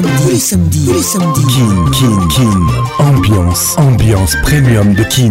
samedis, tous les samedis, tous les samedis. Ambiance, ambiance premium de Kin.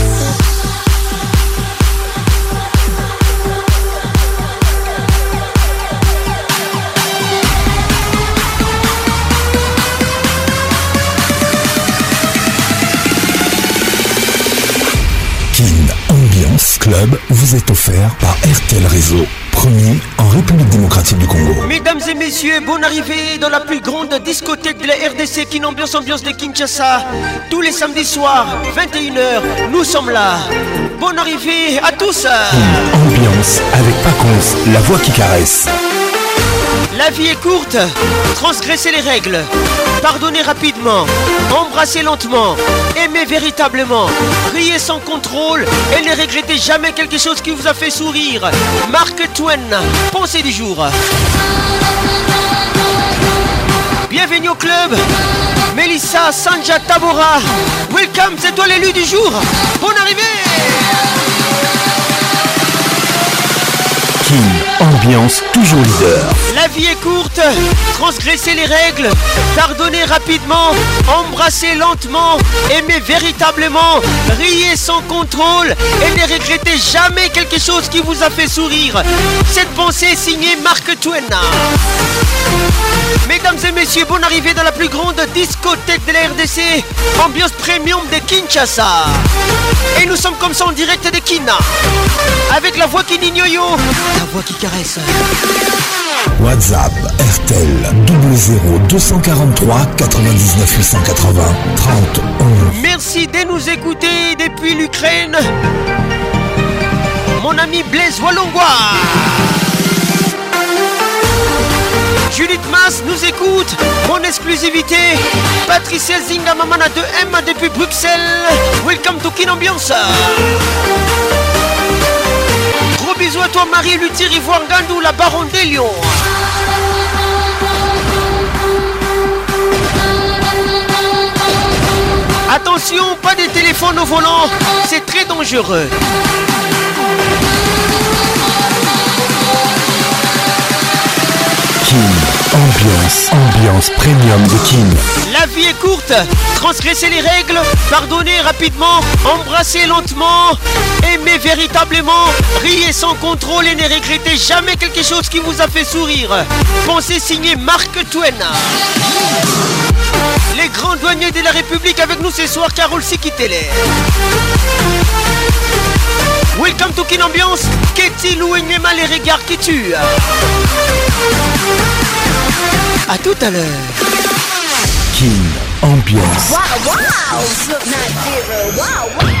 Club vous est offert par RTL Réseau, premier en République démocratique du Congo. Mesdames et messieurs, bonne arrivée dans la plus grande discothèque de la RDC qui ambiance ambiance de Kinshasa. Tous les samedis soirs, 21h, nous sommes là. Bonne arrivée à tous. ambiance avec Paconce, la voix qui caresse. La vie est courte, transgressez les règles, pardonnez rapidement, embrassez lentement, aimez véritablement, riez sans contrôle et ne regrettez jamais quelque chose qui vous a fait sourire. Mark Twain, pensée du jour. Bienvenue au club, Melissa Sanja Tabora. Welcome, c'est toi l'élu du jour. Bonne arrivée. Ambiance toujours leader. La vie est courte, transgresser les règles, pardonner rapidement, embrasser lentement, aimer véritablement, riez sans contrôle et ne regretter jamais quelque chose qui vous a fait sourire. Cette pensée est signée Marc Twain. Mesdames et messieurs, bon arrivée dans la plus grande discothèque de la RDC, ambiance premium de Kinshasa. Et nous sommes comme ça en direct de Kina, avec la voix qui n'ignore, la voix qui WhatsApp RTL 00243 99 880 30 Merci de nous écouter depuis l'Ukraine. Mon ami Blaise Wallongois Judith Mas nous écoute. Mon exclusivité. Patricia Zinga Mamana 2M depuis Bruxelles. Welcome to Kin Ambiance bisous à toi Marie Luthier Ivoire Gandou, la baronne des lions. Attention, pas de téléphone au volant, c'est très dangereux. Ambiance, ambiance premium de Kin. La vie est courte, Transgresser les règles, pardonnez rapidement, embrassez lentement, aimez véritablement, riez sans contrôle et ne regrettez jamais quelque chose qui vous a fait sourire. Pensez signer Marc Twain. Les grands douaniers de la République avec nous ce soir, Carole les Welcome to Kin Ambiance, Lou Louenema, les regards qui tuent à tout à l'heure. King Ambiance. Wow, wow. Wow. Wow. Wow. Wow.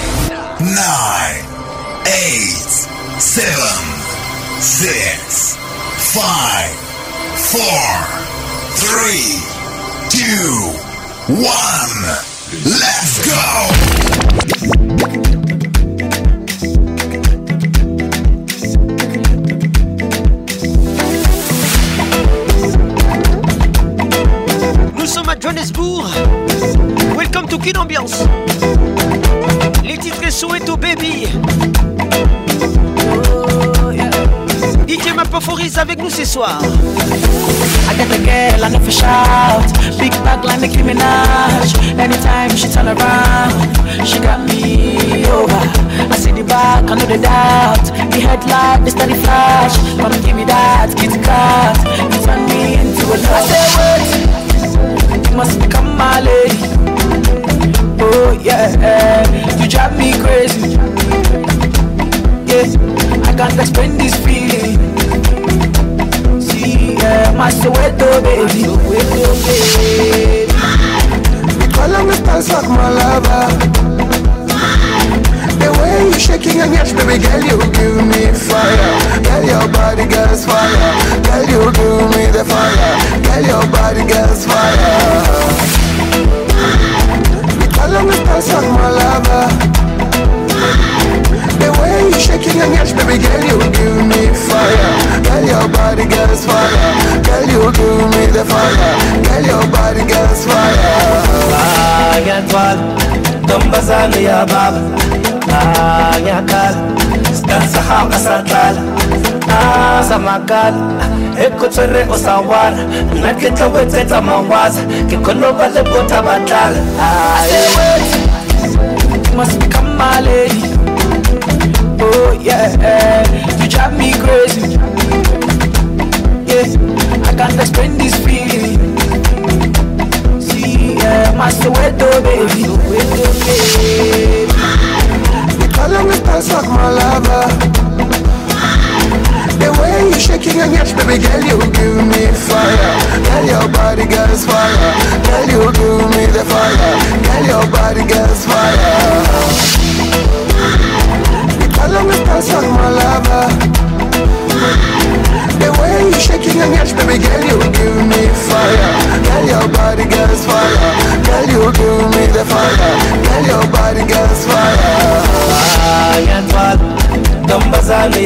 nine, eight, seven, six, five, four, three, 2, one. Let's go! Nous sommes à Johannesburg. Welcome to Kid Ambiance. Les titres sont au baby. Oh, yeah. DJ avec nous ce soir. I get the girl, I know for shout. Big bag like Nicki Minaj. Anytime she turn around, she got me over. I see the back, I know the doubt. The headlight, the steady flash. Mama give me that, get cut. You turn me into a love. I say, wait, you must become my lady oh yeah. You drive me crazy. Yeah, I can't explain this feeling. See, yeah, my Soweto baby. My Soweto baby. Call me Tansak, my lover. The way you shaking your hips, baby girl, you give me fire. Girl, your body gets fire. Girl, you give me the fire. Girl, your body gets fire ass on my lover. The way you shaking your ass, baby girl, you give me fire. Girl, your body gets fire. Girl, you give me the fire. Girl, your body gets fire. Don't Agatoal, tombazani ya baba. Agakal, stanza hapa satala. Naza makala. ekutswere o sa wana nna ke tla boetsetsa mawaza ke kgono ba lebota batlala you must become my lady. Oh yeah, you drive me crazy. Yeah, I can't explain this feeling. See, yeah, my Soweto baby, baby. You call me dance like my lover way you shaking your hips, baby girl, you give me fire. Girl, your body gets fire. Girl, you give me the fire. Girl, your body gets fire. You color me passion, my lover. The way you shaking your hips, baby girl, you give me fire. Girl, your body gets fire. Girl, you give me the fire. Girl, your body gets fire. Fire and fire, don't bazaar me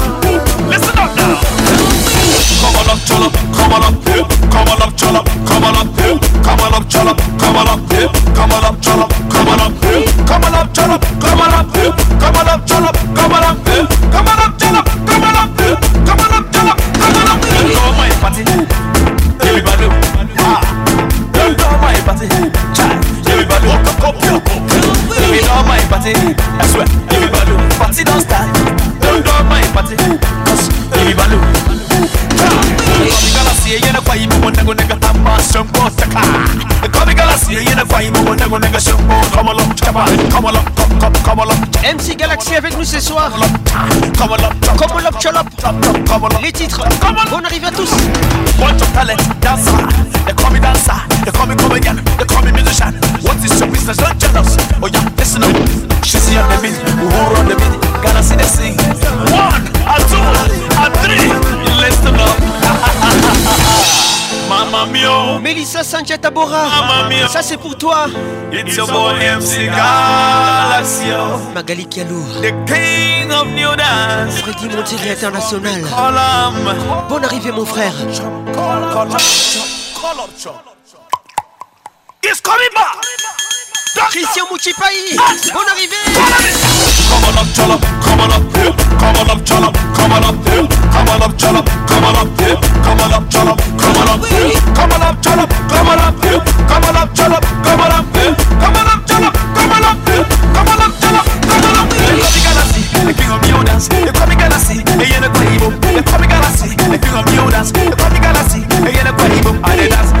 çalap kamalap kamalap çalap kamalap kamalap çalap kamalap kamalap çalap kamalap kamalap çalap kamalap kamalap çalap kamalap kamalap çalap kamalap kamalap çalap kamalap Go my party everybody ah Go my party child everybody walk up up up Go my party I swear go I'm a shambo taka Kami Galaxy you ne fai mo nigga nigga shambo Come along chapa Come along come come come along MC Galaxy avec nous ce soir Come along Come along cholop Come along Les titres On arrive à tous Bunch your talent dancer They call me dancer They call me comedian They call me musician What is your business? Don't jealous Oh yeah listen up She see on the beat Who run the beat see the scene. Melissa Sanchez Ça c'est pour toi. Magali Kialou. New International. Bonne arrivée mon frère. Christian Mouchipaï, bonne arrivée. Come on up, chala, come on up, come on up, chala, come on up, come on up, chala, come on up, come on up, chala, come on up, come on up, chala, come on up, come on up, chala, come on up, come on up, chala, come on up, come on up, chala, come on up. Come galaxy, the king of your dance. The come galaxy, the yellow quaibo. The come up the king of your dance. The come galaxy, the yellow quaibo. I dance.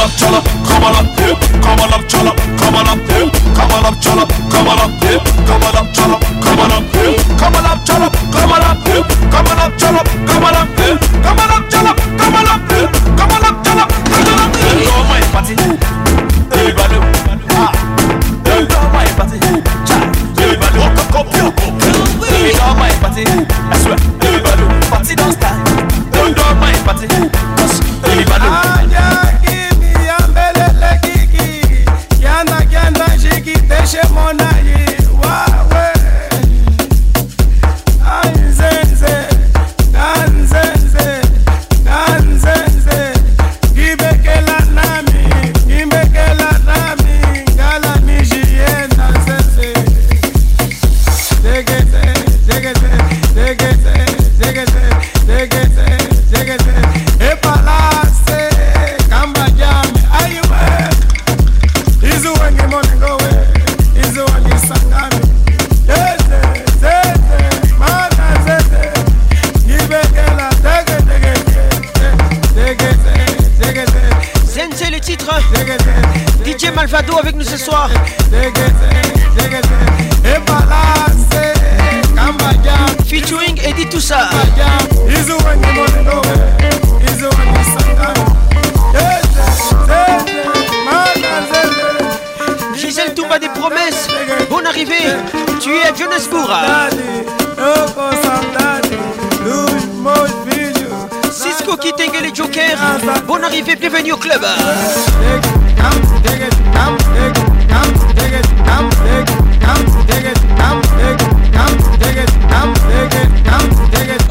on up, cholo, come on up here. Come on up, cholo, come on up here. Come on up, cholo, come on up here. Come on up, cholo, come on up here. Come on up, cholo, come on up here. Come on up, cholo, come on up here. Come on up, cholo, come on up here. Come on up, cholo, come on up here. Go my party, everybody. Ah, go my party, cha, everybody. Come, come, come, come. Go my party.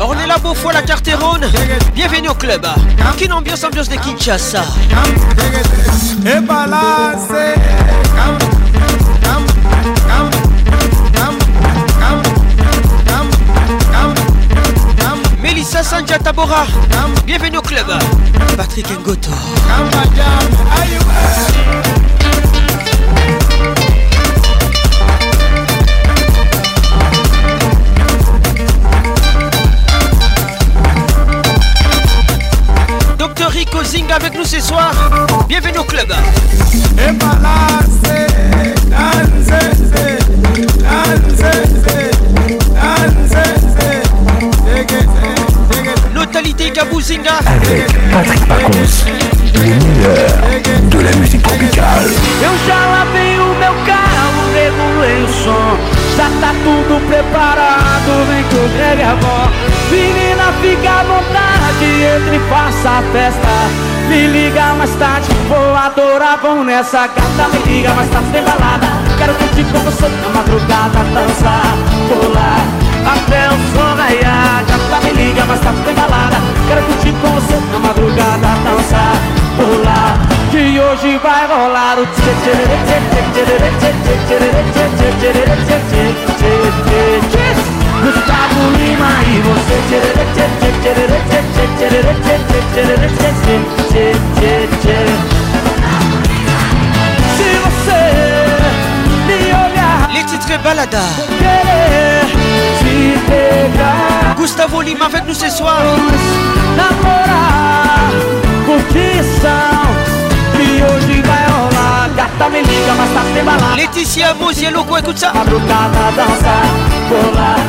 On est là beau fois la Bienvenue au club. Quelle ambiance, ambiance de Kinshasa. Bienvenue au club Patrick Ngoto Docteur Rico Zing avec nous ce soir Bienvenue au club avec Patrick Pacons, de la musique tropicale. Eu já lavei o meu carro, regulei o som, já tá tudo preparado, vem que eu greve a avó. Menina, fica à vontade, entre e faça a festa. Me liga mais tarde, vou adorar, vão nessa gata Me liga mais tarde, tem balada Quero curtir com você na madrugada Dançar, pular, até o sol raiar liga, mas tá bem balada Quero curtir com você na madrugada Dançar, pular Que hoje vai rolar o tchê tchê tchê tchê tchê tchê tchê tchê tchê tchê Gustavo Lima e você tchê tchê tchê tchê tchê tchê tchê tchê tchê tchê Se você me olhar Let's Balada Querer te pegar Gustavo Lima vem nous ce soir. Namorar, curtição, que hoje vai rolar. Gata me liga, mas tá sem balada. Letícia Muzia, louco, écoute a Madrugada, dança, colar,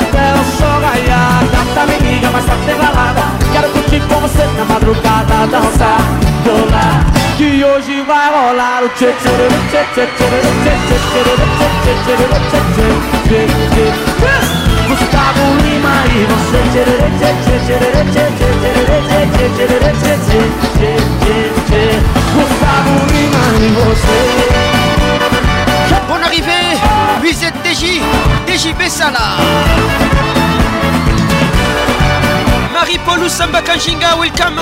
até o sol raiar. Gata me liga, mas tá sem balada. Quero curtir com você na madrugada, dançar, rolar. Que hoje vai rolar o tchê tchê tchê tchê tchê tchê tchê tchê tchê tchê tchê tchê tchê tchê tchê tchê tchê Gustavo Lima e você tcherere, tchê, tchê, tchê, tchê, tchê, tchê, tchê, tchê Gustavo Lima e você Bonne arrivée, Musette TJ, TJ Bessala Marie-Paulou Samba Kanjinga, welcome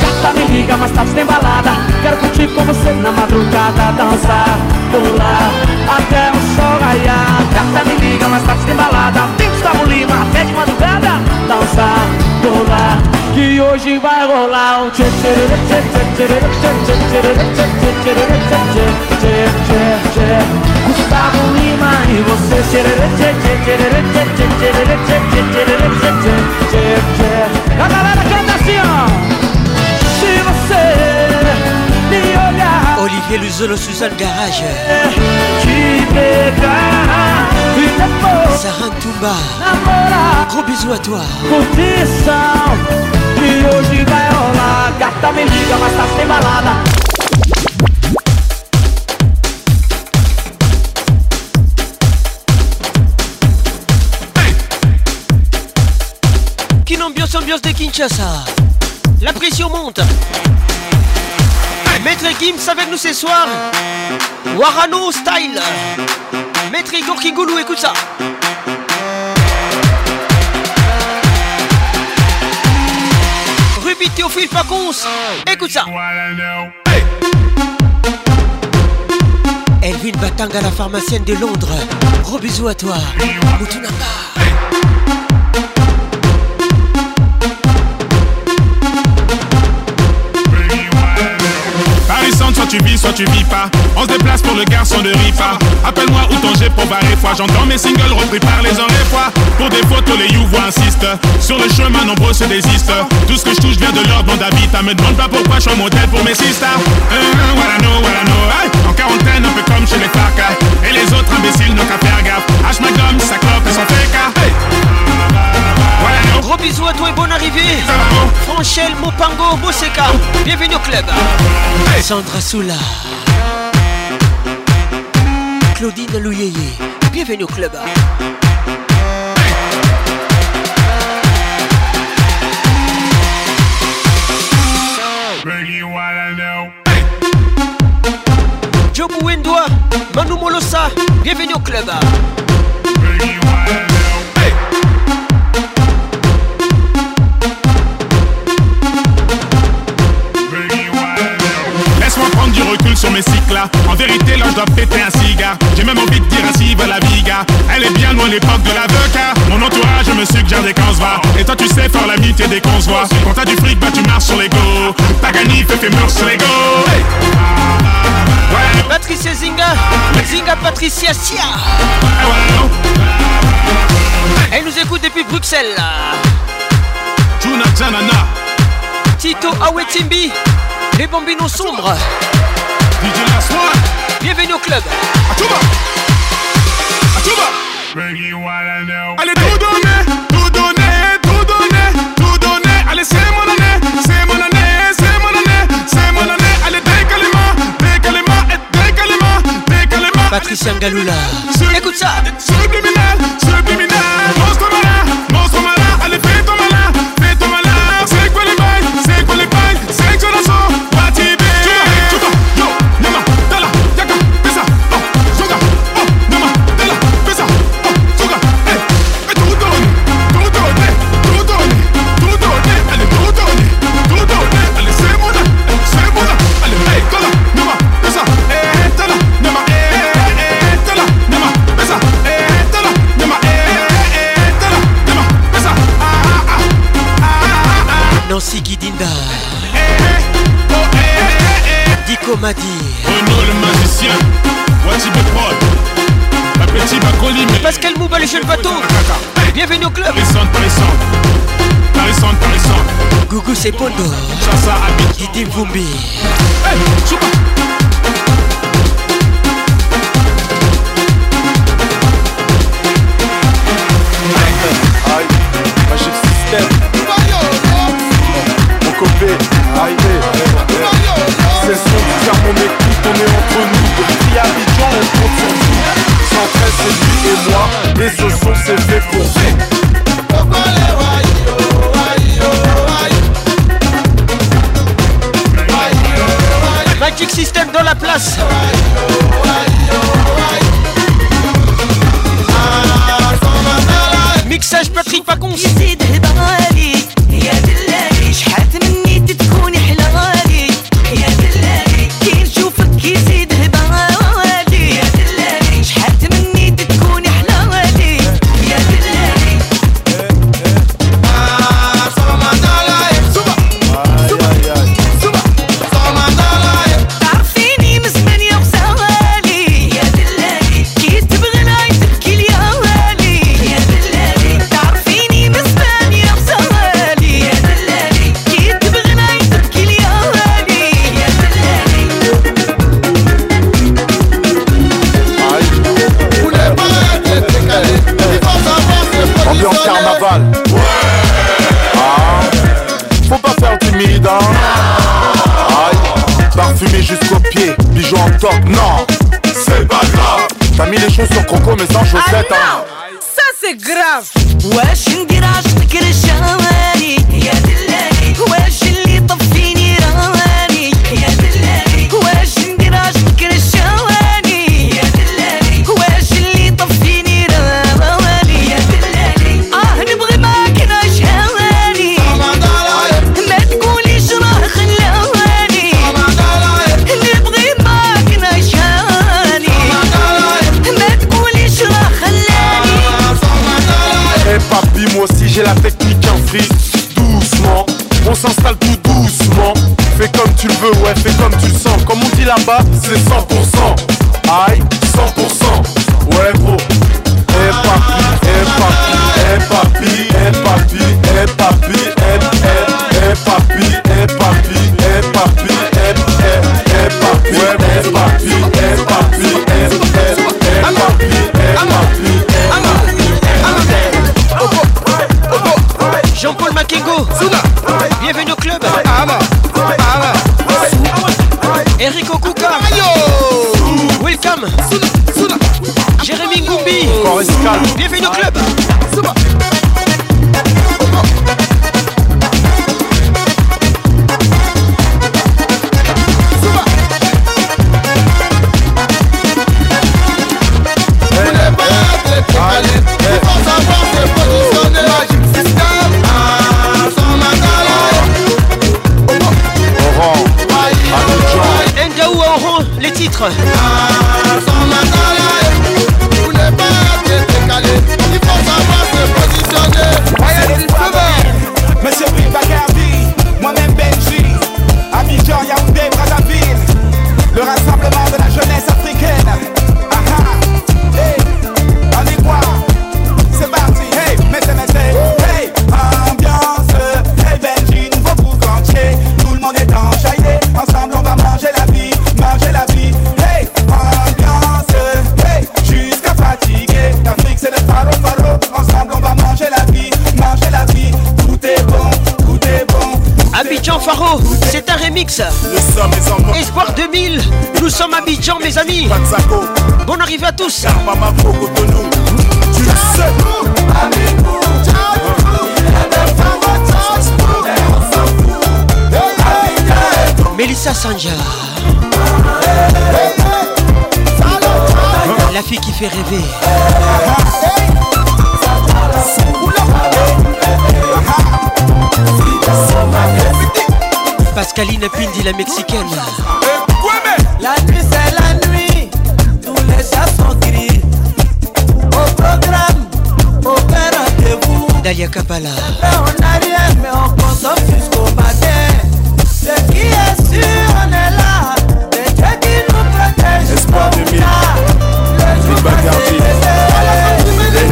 Gata tá me liga, mas tá desembalada Quero curtir com você na madrugada Dançar, pular até o sol raiar. Gata me liga, mas tá desembalada. Vem Gustavo Lima até de madrugada. Dançar, lá que hoje vai rolar um tchê tchê tchê tchê tchê tchê tchê tchê tchê tchê tchê Gustavo Lima e você tchê tchê tchê tchê tchê tchê tchê tchê tchê tchê tchê tchê Et l'usolo Susan Garage, je te gros bisous à toi. Condition de aujourd'hui, gars, ta mendiça va se faire balade. Kinombios, ambios de Kinshasa. La pression monte. Maître Gims avec nous ce soir. Warano Style. Maître Igor écoute ça. Ruby Théophile Pacons, écoute ça. Elvin Batanga, la pharmacienne de Londres. Gros bisous à toi. Moutounaka. tu vis, soit tu vis pas. On se déplace pour le garçon de Rifa. Appelle-moi où ton j'ai pour barrer fois. J'entends mes singles repris par les fois. Pour des photos, les you insistent. Sur le chemin, nombreux se désistent. Tout ce que je touche vient de l'ordre d'habit. Me demande pas pourquoi je suis au motel pour mes sisters. Euh, voilà, no, voilà, no. know. En quarantaine, un peu comme chez les Et les autres imbéciles n'ont qu'à faire gaffe. H ma gomme, sa clope et son Hey. Gros bisous à toi et bonne arrivée. Franchel Mopango Boseka. Bienvenue au club. Sandra Soula. Claudine Louyeye. Bienvenue au club. Jobu Wendoa, Manu Molosa, bienvenue au club. En vérité là doit péter un cigare J'ai même envie de dire ainsi va la viga Elle est bien loin l'époque de la l'avocat Mon entourage me suggère des va Et toi tu sais faire l'amitié des qu'on se voit Quand t'as du fric bah tu marches sur l'ego Pagani fait fait meurs sur l'ego Patricia Zinga Zinga Patricia Sia ah Elle nous écoute depuis Bruxelles Juna Awe Tito Awetimbi les bambinos sombres DJ Last Bienvenue au club. Atuba. Atuba. Allez, tout donner, tout donner, tout donner, tout donner. Allez, c'est mon année, c'est mon année, c'est mon année, c'est mon année. Allez, décalez-moi, décalez-moi, décalez-moi, décalez-moi. Patricia Ngaloula. Écoute ça. Mamadi oh le magicien Wajib Prod Petite Bakoli Pascal Mouba les jeunes bateaux Bienvenue au club Parisson Parisson Parisson Gougou c'est Pondo Chassa Abid Didi Vumbi Hey Aïe Magic System Mon copé car mon équipe, on est entre nous. Si Abidjan, on compte sur vous. 113, c'est lui et moi, et ce son c'est fait pour vous. Magic System dans la place. Mixage Patrick Pacons. chaussures croco mais sans ah chaussettes. Hein. c'est ça. Nous Espoir 2000. Nous sommes Abidjan, mes amis. Bon Bonne arrivée à tous. Melissa Sanja. La fille qui fait rêver. Pascaline Pindi, la mexicaine. La nuit, c'est la nuit. Tous les chats sont gris. Au programme, au père rendez-vous. Dalia Kapala. On n'a rien, mais on consomme jusqu'au matin. Ce qui est sûr, on est là. Les dieux qui nous protègent. Espoir de mille. Le jour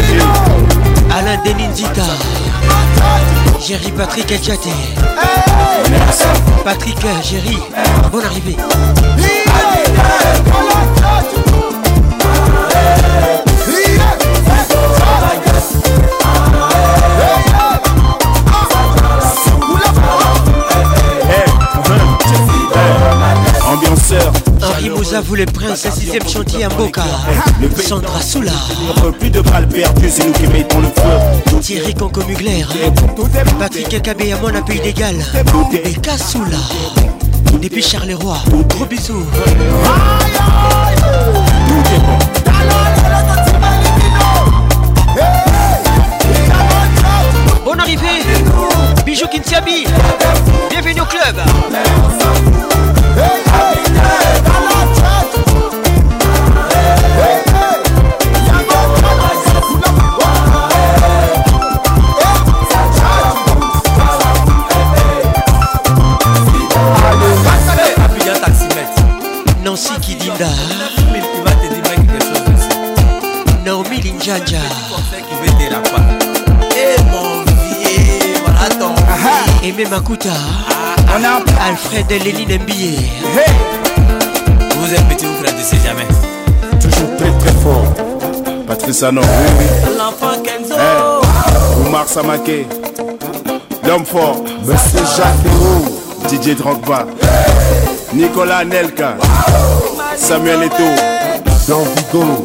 vie. Alain Denindita. Jerry Patrick Adjate Patrick euh, Jerry Bonne arrivée vous voulait prince, 6ème chantier à Sandra Soula. Plus de balles perdues, c'est nous qui mettons le feu. Thierry Concomugler. Patrick Kabé à mon appui d'égal. Et Kassoula. Depuis Charleroi. Gros bisous. Bonne arrivée. Bijou Kintiabi. Bienvenue au club. Et Djadja. Ah, on a Alfred Léline Mbié. Vous êtes petit, vous grandissez jamais. Toujours très très fort. Patrice Anon, oui, oui. L'enfant Kenzo. Hey. Oumar Samake. L'homme fort. Monsieur Jacques Leroux. DJ Drogba. Nicolas Nelka. Samuel Eto. Don Vigo.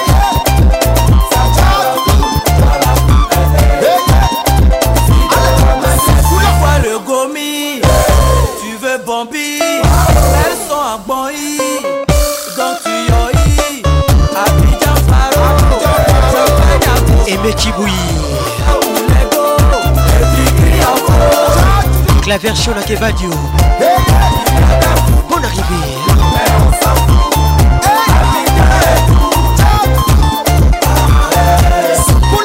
Version la Kébadu On arrive Pour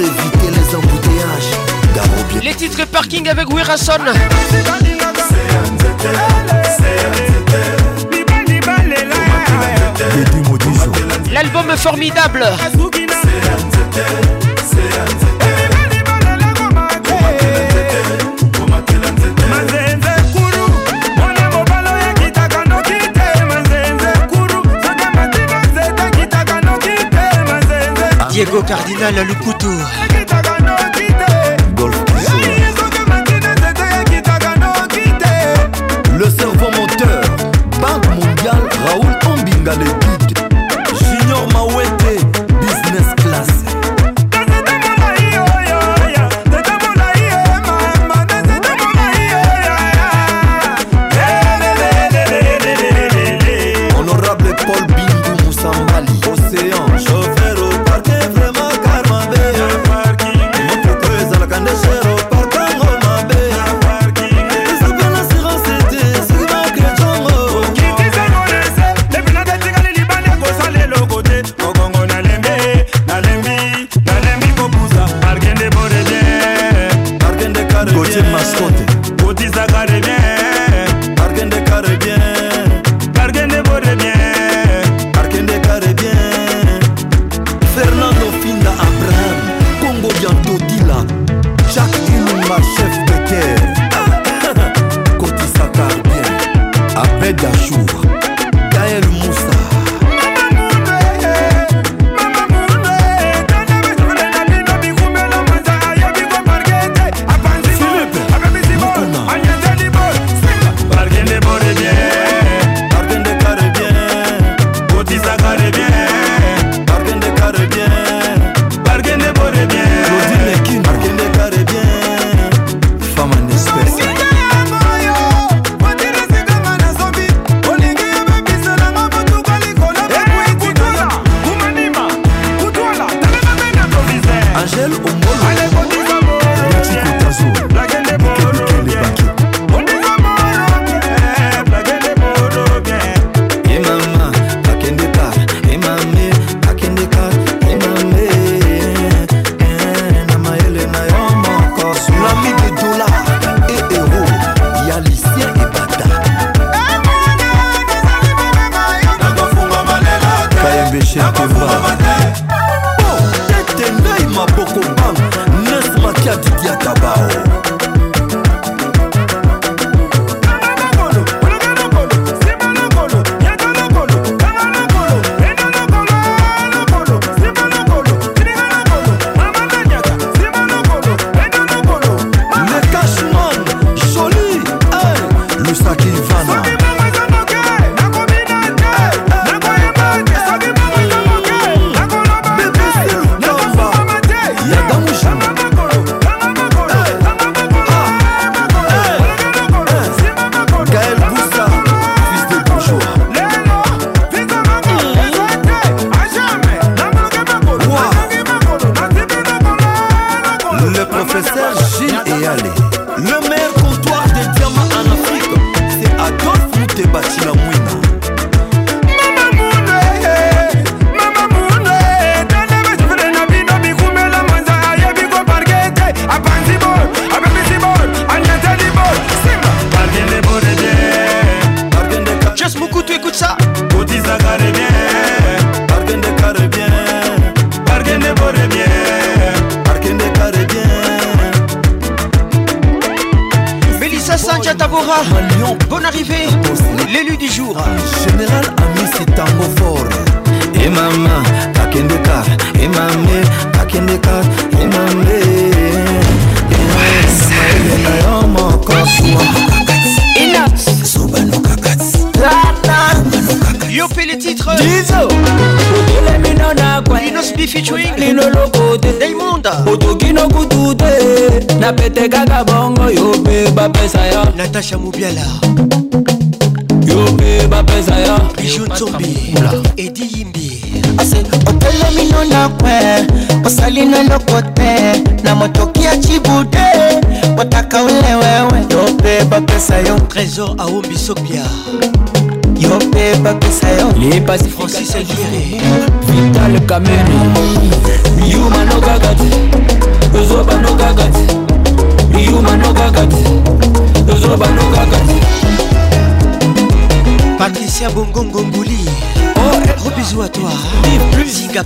éviter les embouteillages Les titres parking avec We Rason L'album formidable. Diego Cardinal à Lukutu.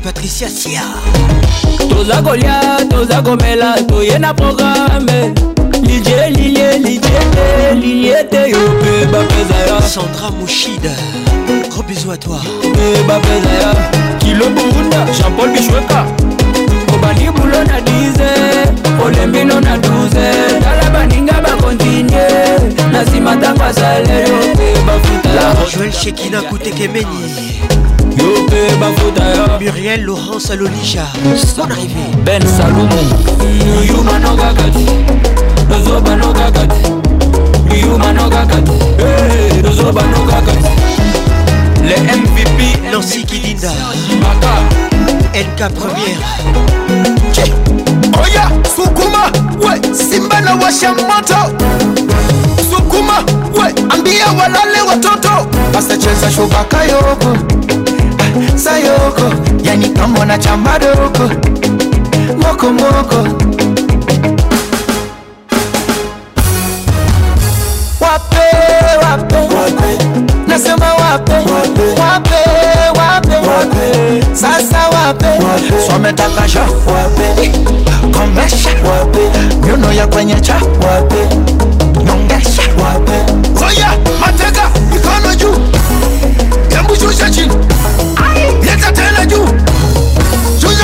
patricia sia toza kolia toza komela toye na programe lilie lilie lilie te lilie te yo mpe bapeza ya centra moshida gros bisou à toi mpe bapeza ya kilo burunda jean paul bishweka obandi bulo na 10 olembino na 12 tala baninga bakontinye na nsima ntango asaleyo mpe bafuta joel shekina kutekemeni yo mpe bafuta yo muriel laurence alolija son arrivé ben salumu yumanokaka te nozobanokaka te yumanokaka te nozobanokaka te le mvp nancy kidinda maka lk première oya oh sukuma we simba na washa moto sukuma we ambia walale watoto asacheza shubaka yoroko sayoko yani kambo na chamadoko mokomoko wape wape, wape. nasema wape wape, wape sasa wape wape wape eh, ya kwenye cha wape wape mateka mikono juu embushusha chini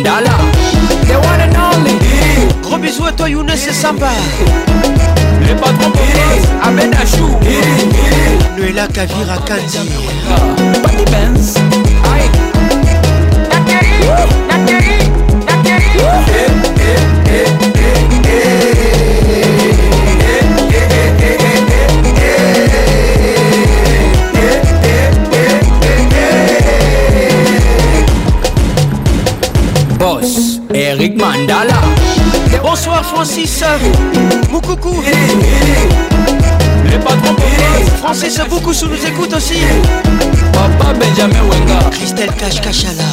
Mandala The one and only Gros bisous à toi Younes et Samba Les patrons pour Ahmed Achou Noëlla Kavira Kandi Benz Aïe Eric Mandala. Bonsoir Francis, Moukoukou. Les patrons Francis sous nous écoute aussi. Papa Benjamin Wenga. Christelle Cash Cachala.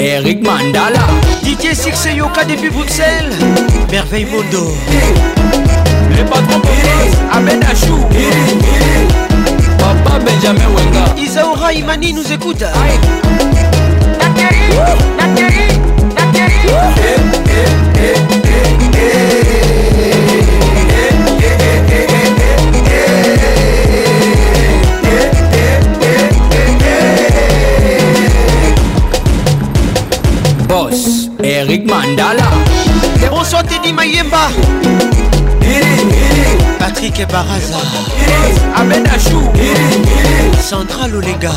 Eric Mandala. DJ Six Yoka depuis Bruxelles, Merveille Vaudo Les Ahmed Achou. Papa Benjamin Wenga. Isaura Imani nous écoute. Eric Mandala. Bonsoir Teddy Mayemba. Patrick Baraza. Ahmed Achou. Central Olega.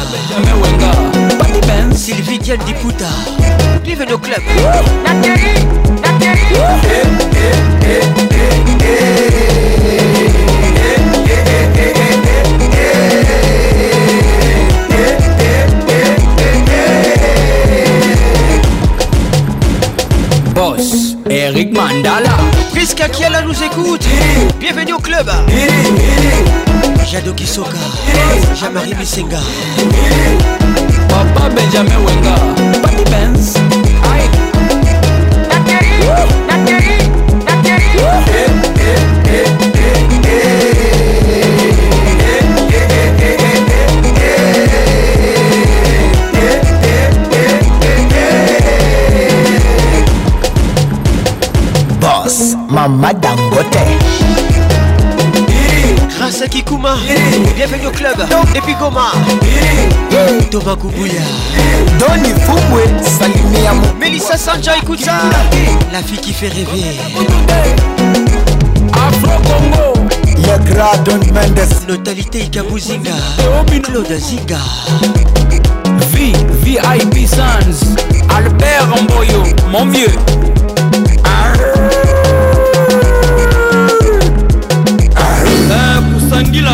Ben, Sylvie Dial Diputa. Vive nos clubs. boss, Eric Mandala. Prisca Kiala nous écoute. Bienvenue au club. Jado Kisoka, Jamari Bisenga. Papa Benjamin Wenga. Papi Benz. Aïe. Nakari, Nakari, Nakari. mama dangote grâce à Kikuma bienvenue au club et puis Goma Thomas Kubuya Doni Fumwe Salimia Melissa Sanja écoute ça la fille qui fait rêver Afro Congo Yagra Don Mendes Notalité Ikabuzinga Claude Zinga V VIP Sans Albert Mboyo mon vieux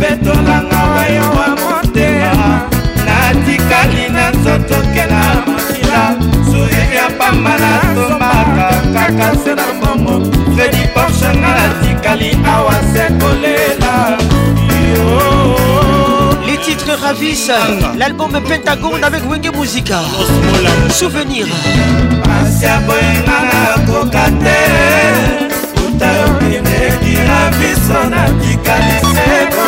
petolanga wayowa motema natikali na nzotokela mokila surire ya pamba natomaka kaka se na mbongo fredi porshanga natikali awa se kolela Les titres ravissent l'album Pentagone avec Wenge Musica. Souvenir. Asia boyenga nakoka te uta yokende kila biso natikali seko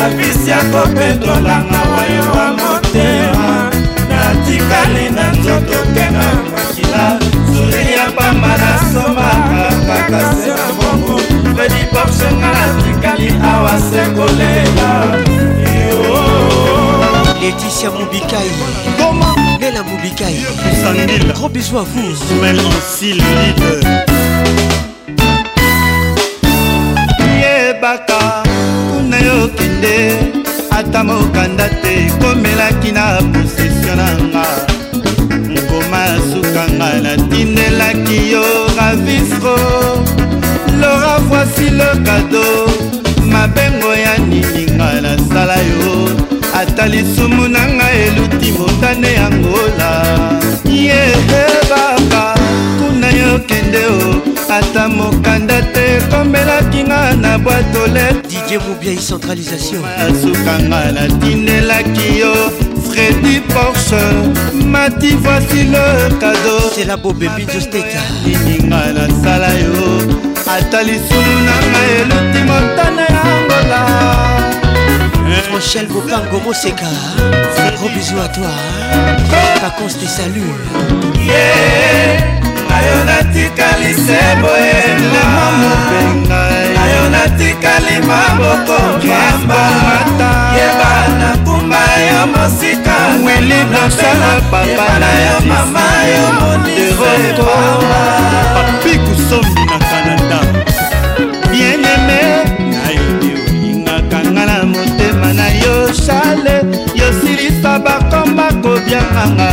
abisi akopendolanga wayo wa motema natikali na nzoto te na makila suri ya pamba nasomaka kaka se na bongo predipopsenga natikali awa se kolela Laetitia Moubikai Bella Moubikai Gros bisous à vous Ismaël Ancil leader ata mokanda te ekomelaki na posesio nanga nkoma sukanga natindelaki yo ravisro lora voisi le kado mabengo ya nininga nasala yo ata lisumu na ngai eluti motane ya ngola yehebaka kuna yokende o ata mokanda te ekomelaki nga na bwatolete xavier mobiai centralisation asukanga natinelaki yo fredi porsche mati voici le cadeau cela bobebi josteka lininga nasala yo ata lisulu na ngai eluti motane yangola Rochelle Bopango Moseka Gros bisous à toi Vacances te salue yeah. nayo natikali se boye mama mobenga natikali maboko yambamata yeba nakumba yo mosika weli nasala papa na yo mama yo moniseaa papikusoni na kanada bieneme nayoki oyingaka nga na motema na yo shale yosilisa bakomba kobyanganga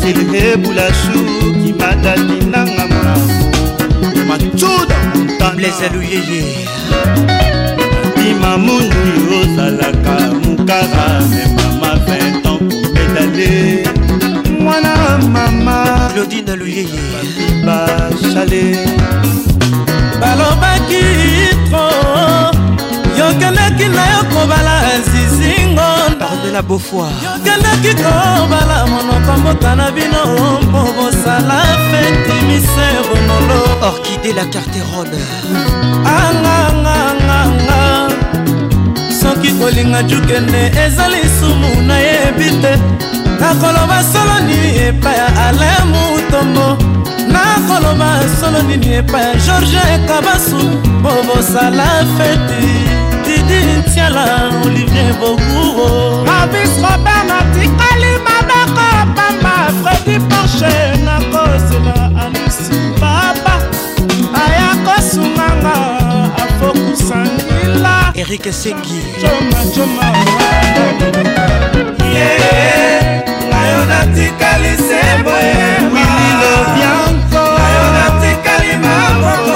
silhebula shu kimadatindanga molamu macuda blaise aluyeye ndima mundu ozalaka mukara memama vintan komedale mwana mama lodine aluyeye bachale balobaki tro yokeleki na yo kobala la beaufoir yokendaki kobala monoko mboka na bino mpo bosala feti miser bonolo orkide la carterone anganganganga soki kolinga jukende ezali sumu nayebi te nakoloba solo nini epai ya ale mutombo nakoloba solo nini epai ya george kabasu mpo bosala feti siala olivier boguo ravis robert natikali maboko pamba fredi porche nakosela alisi baba aya kosunganga afokusangila erik esengi comacoma ye nayo natikali seboye wililo bianco nayo natikali maboko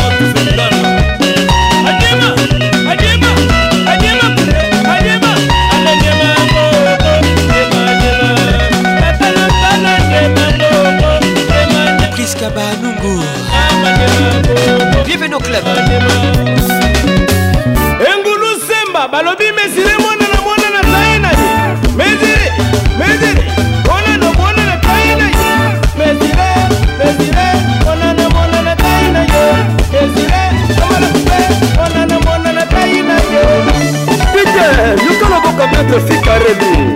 edo club engulu semba balobi mesile mwana na mwana na taye na ye mesile mesile mwana na mwana na taye na ye mesile mesile mwana na mwana na taye na ye mesile amalakube mwana na mwana na taye na ye peter yokalaboka maître fikaremi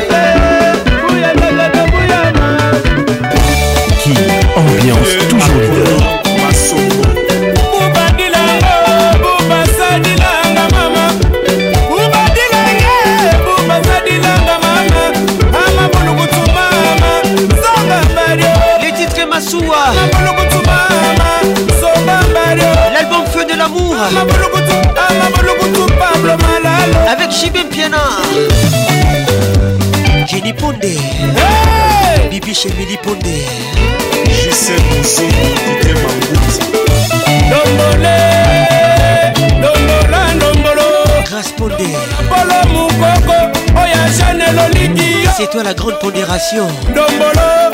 chez Mili Pondé. Jesse Bousso, Tite Mangout. Dombole, Dombola, Dombolo. Grâce Pondé. Dombolo, Moukoko, Oya Jeanne Lolidi. C'est toi la grande pondération. Dombolo.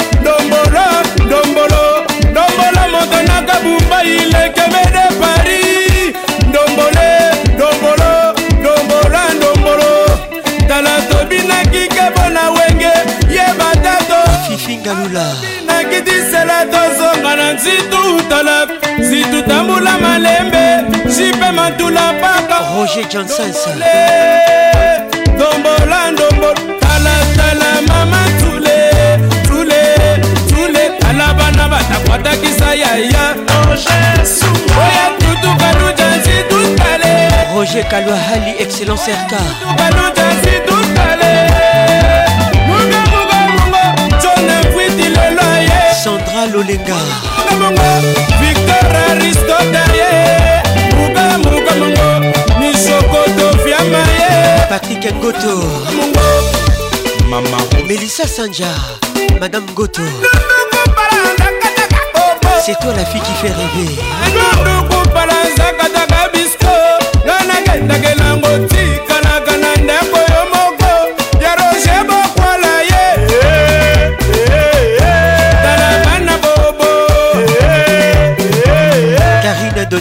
lula nakidisela tozonga na nzitu utala zitu tambula malembe jipe matula paka roger jansense dombola ndombo talatala mama tule tule tule tala bana batakwatakisa yaya oya tutukaluja nzitu tale roger kalwahali excellence rk tutukaluja nzitu clara lolenga victor aristotaye buba mukamongo misokoto fiamaye patrik ngoto mama melissa sanja madame ngoto c'est toi la fille qui fait rêver ndukupala nzakataka bisko nga nakendakelango tika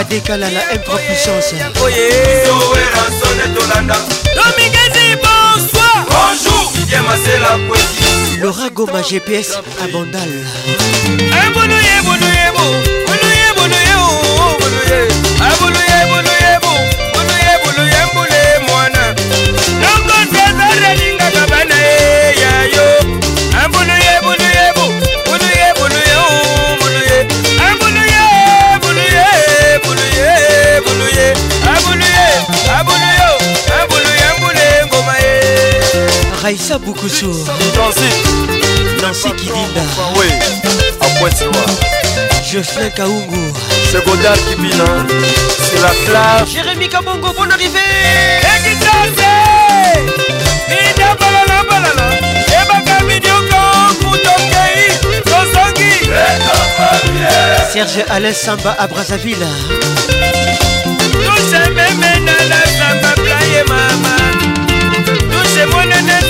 kadekalala impro puissance domingezi bonsoir bonjour didie masela kwesi laura goma gps abondal aboloye aboloye bo aboloye aboloye aboloye raïsa bukusu nansi kidinda jocelyn kaungu segodar kibina c'est la clave jérémi kabongo bonne arrivée ekitase idabalalala ebakamidioko mutokei tozongi serge ales samba à brazzaville touche memena la samba playe mama touche monene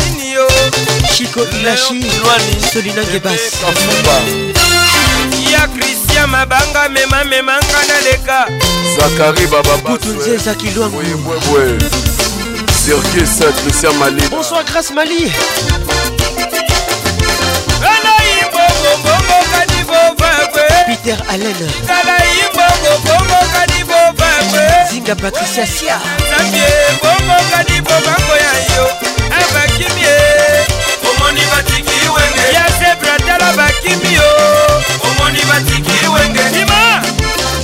Chico Ilashi Solina Gebas ya kristian mabanga memamemanga naleka zakari bababutunze ezakilwangubwebwe sirke sa christian mali bonsoir grace mali peter allen zinga patricia sia zambie bongo kadibo bango ya yo batiki wenge ya zebra tala bakimi yo omoni batiki wenge ima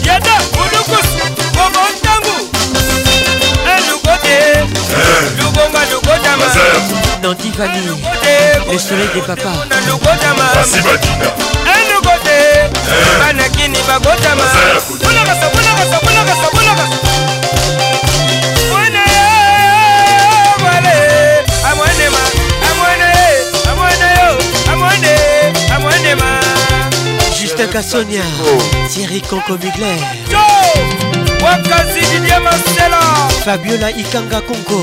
yada ulukusu bobo ntangu alugote eh, eh. lugonga lugotama dans Tiffany, eh, le soleil des papas. Merci Badina. Un de côté, Banakini Bagotama. Boulagasa, boulagasa, boulagasa, boulagasa. Faustin Cassonia Thierry Conco Mugler Wakazi Didier Marcela Fabiola Ikanga Conco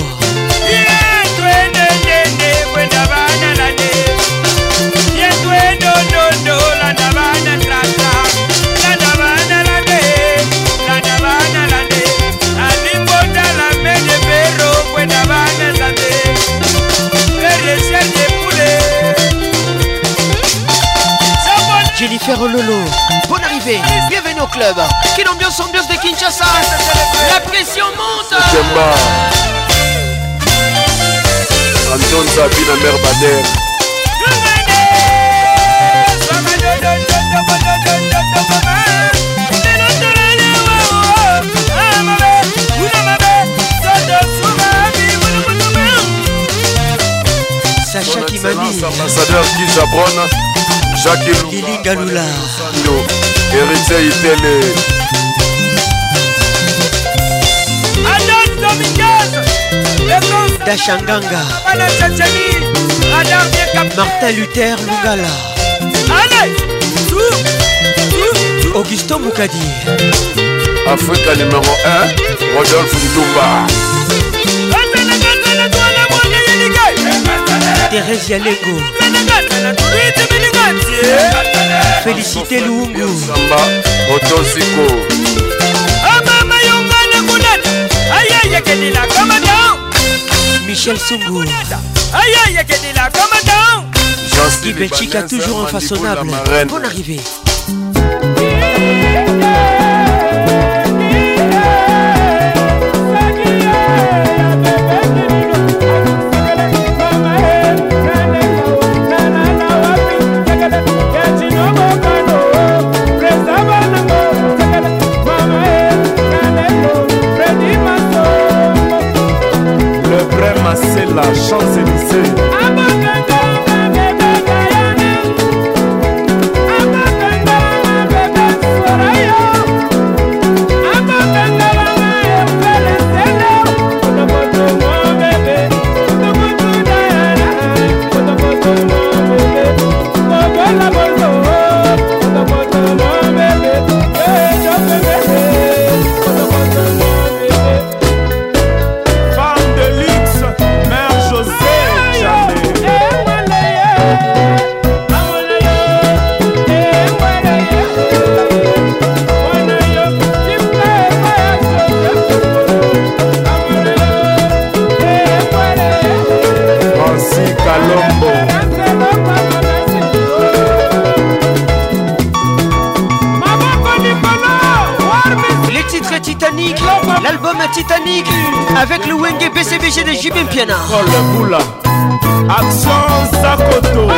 Yetwe ne ne ne Wenda banana ne Yetwe no no no faire Lolo. Bonne arrivée, bienvenue au club. Quelle ambiance, ambiance de Kinshasa. La pression monte. Anton Sabine, mère Bader. Sacha qui qui Jacques Galloula Héritier Itélé Adam Dominguez Dachanganga Martin Luther Lugala Allez Augustin Moukadi Africa numéro 1 Rodolphe Ndouba Thérèse Yalengo Félicité Lungu Otoziko Amama yonga na kunata Aya yekedila kama down Michel Sungu Aya yekedila kama down Ibechika toujours infaçonnable Bonne arrivée Titanic avec le Wenge BCBG de JB Piana. Action Sakoto.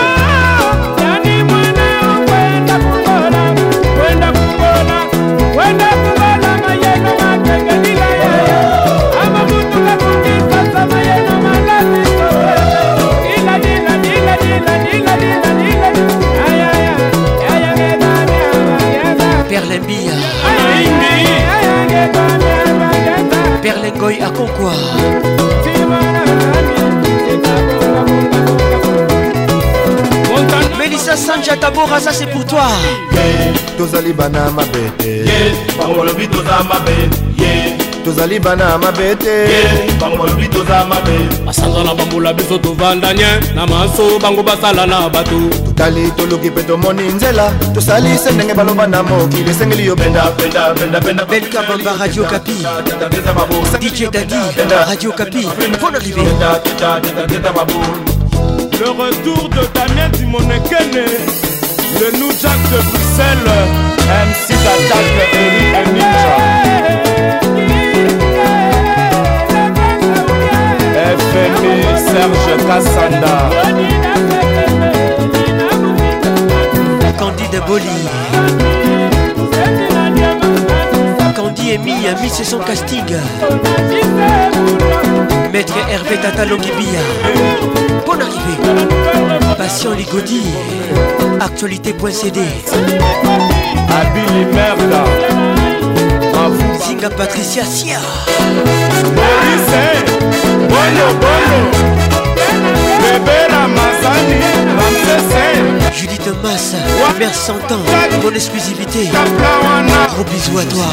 alengoi akokwa melisa sanja tabora ça c'est pour toi tozali bana mabe te balobi toza mabe tozali bana mabe te basanza na bambula biso tovanda nye na maso bango basala na bato totali toluki mpe tomoni nzela tosali se ndenge baloba na mokili esengeli yo belka bamba radio kapi dj dadi radio kapi bon arrivé Le retour de Damien Dimonekene, le New Jack de Bruxelles, MC d'attaque, Eric et Ninja. ami serge kasanda candide boli candi et miami c'est son casting maître hervé tatalongibia bonne arrivée patient ligodi actualité.cd abili merda singa patricia sia morise boyobolo bebera masani ramsese judith massa mère santan mon exclusivité gros bisou à toi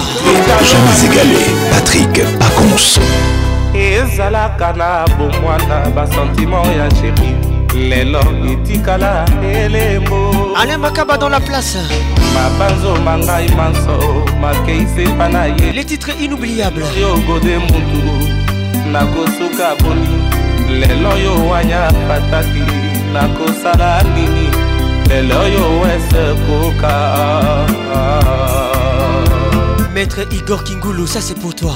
jamais égalé patrick pacons ezalaka na bomwana basentiment ya chéri lelo etikala elembo alain makaba dans la place mabanzo mangai manso makei sepa na ye les titres inoubliables yo gode mutu nakosuka boni lelo yo wanya pataki nakosala nini lelo yo wese koka maître igor kingulu ça c'est pour toi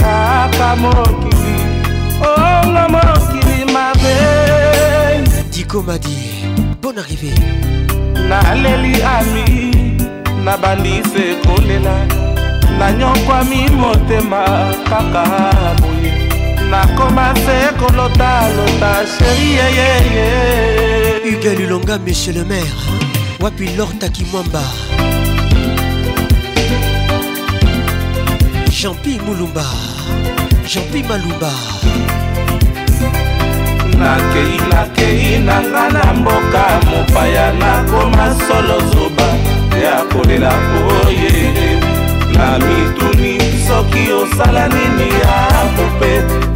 kaka mokili ongo mokili mabe dikomadi bonne arrivée naleli ami nabandi se kolela nanyokwami motema kaka boye nakoma se kolotalota sheri yeyeye hugue lilonga monsieur le maire wapi lortaki mwamba jeanpi mulumba jeanpi malumba nakei nakei na nga na mboka mopaya nakoma solo zoba ya kolela oye na mituni soki osala nini ya mope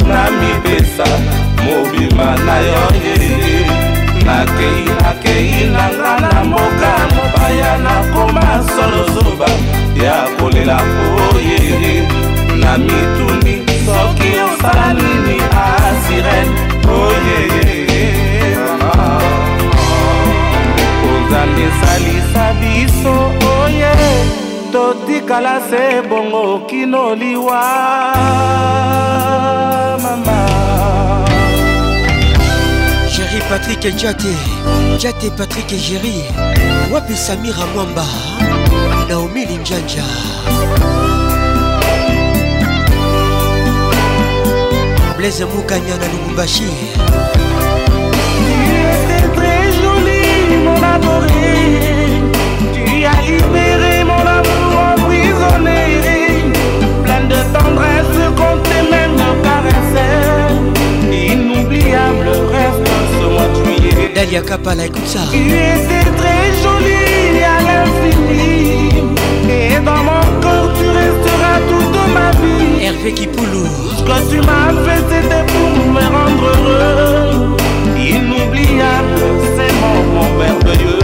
na mipesa mobima na yo ye nakei nakei na nga na mboka mopaya nakoma solo zoba ya kolela oye na mituni soki osala nini asirene kozalisalisa biso oye totikala se bongo kino liwa mama géri patrik njate njate patrik géri wapi samira mwamba naomi linjanja Blaise Moukania à l'oubachi Tu étais très jolie, mon adoré. Tu as libéré mon amour emprisonné. Plein de tendresse qu'on même de caresses Inoubliable reste ce mois de juillet. Dalia Kapala, écoute ça. Tu étais très jolie à l'infini. Hervé Quand tu m'as fait, c'était pour me rendre heureux. Inoubliable, c'est mon, mon merveilleux.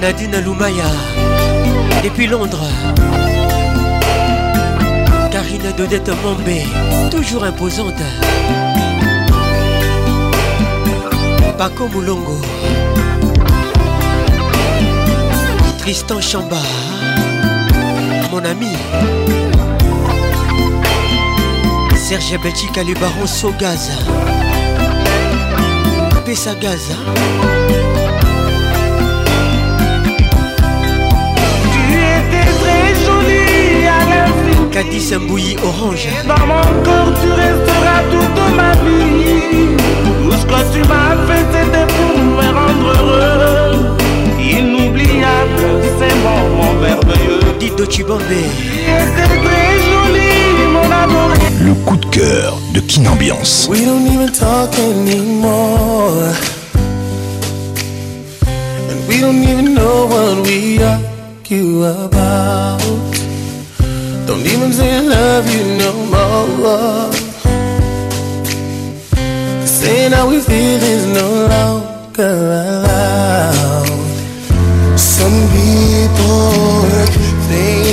Nadine Aloumaya, depuis Londres. Karine Dodette Mambé, toujours imposante. Paco Moulongo. Tristan Chambard mon ami. Serge Belchika, le baron Sogaza. Pessa Gaza. Hein. Tu étais très jolie à l'infini. un Mbouilly Orange. Dans mon corps, tu resteras toute ma vie. Tout ce que tu m'as fait, c'était pour me rendre heureux. Inoubliable, c'est mon mon verre Ludo Chibombe. Le coup de cœur de Kinambiance. We don't even talk anymore. And we don't even know what we argue about. Don't even say I love you no more. Saying how we feel is no longer allowed. Some people.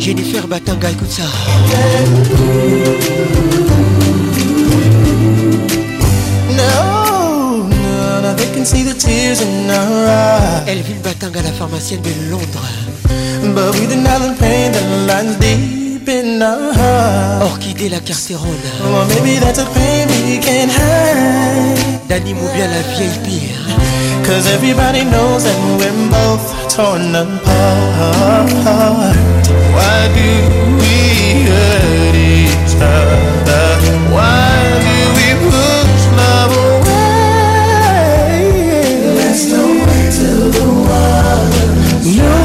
Jennifer Batanga, écoute ça. No, no, they can see the tears la pharmacienne de Londres. But pain in Orchidée la carcérone. Well, maybe la vieille pire. Cause everybody knows that we're both torn apart. Why do we hurt each other? Why do we push love away? There's no way to the water. No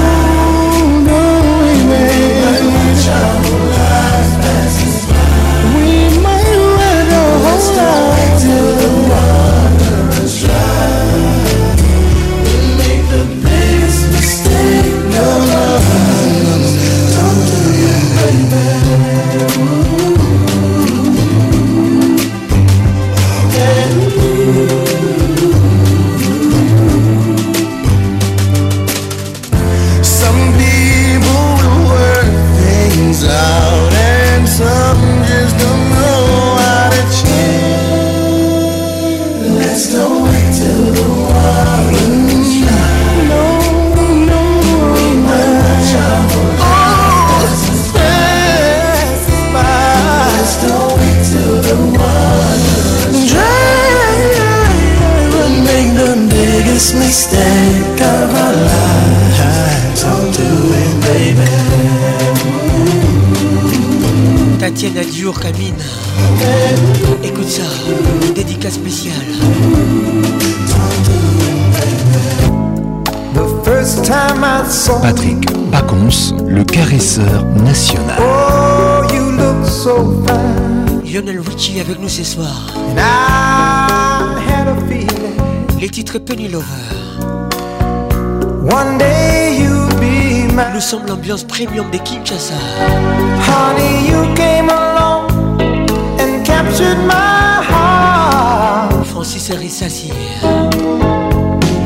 mistake of Tatiana Camine. Écoute ça, dédicace spéciale. Patrick Pacons, le caresseur national. Oh, Lionel Richie avec nous ce soir. Les titres Penny Lover. One day you'll be my Nous sommes l'ambiance premium de Kinshasa. Honey, you came along and captured my heart. Francis Rissassi.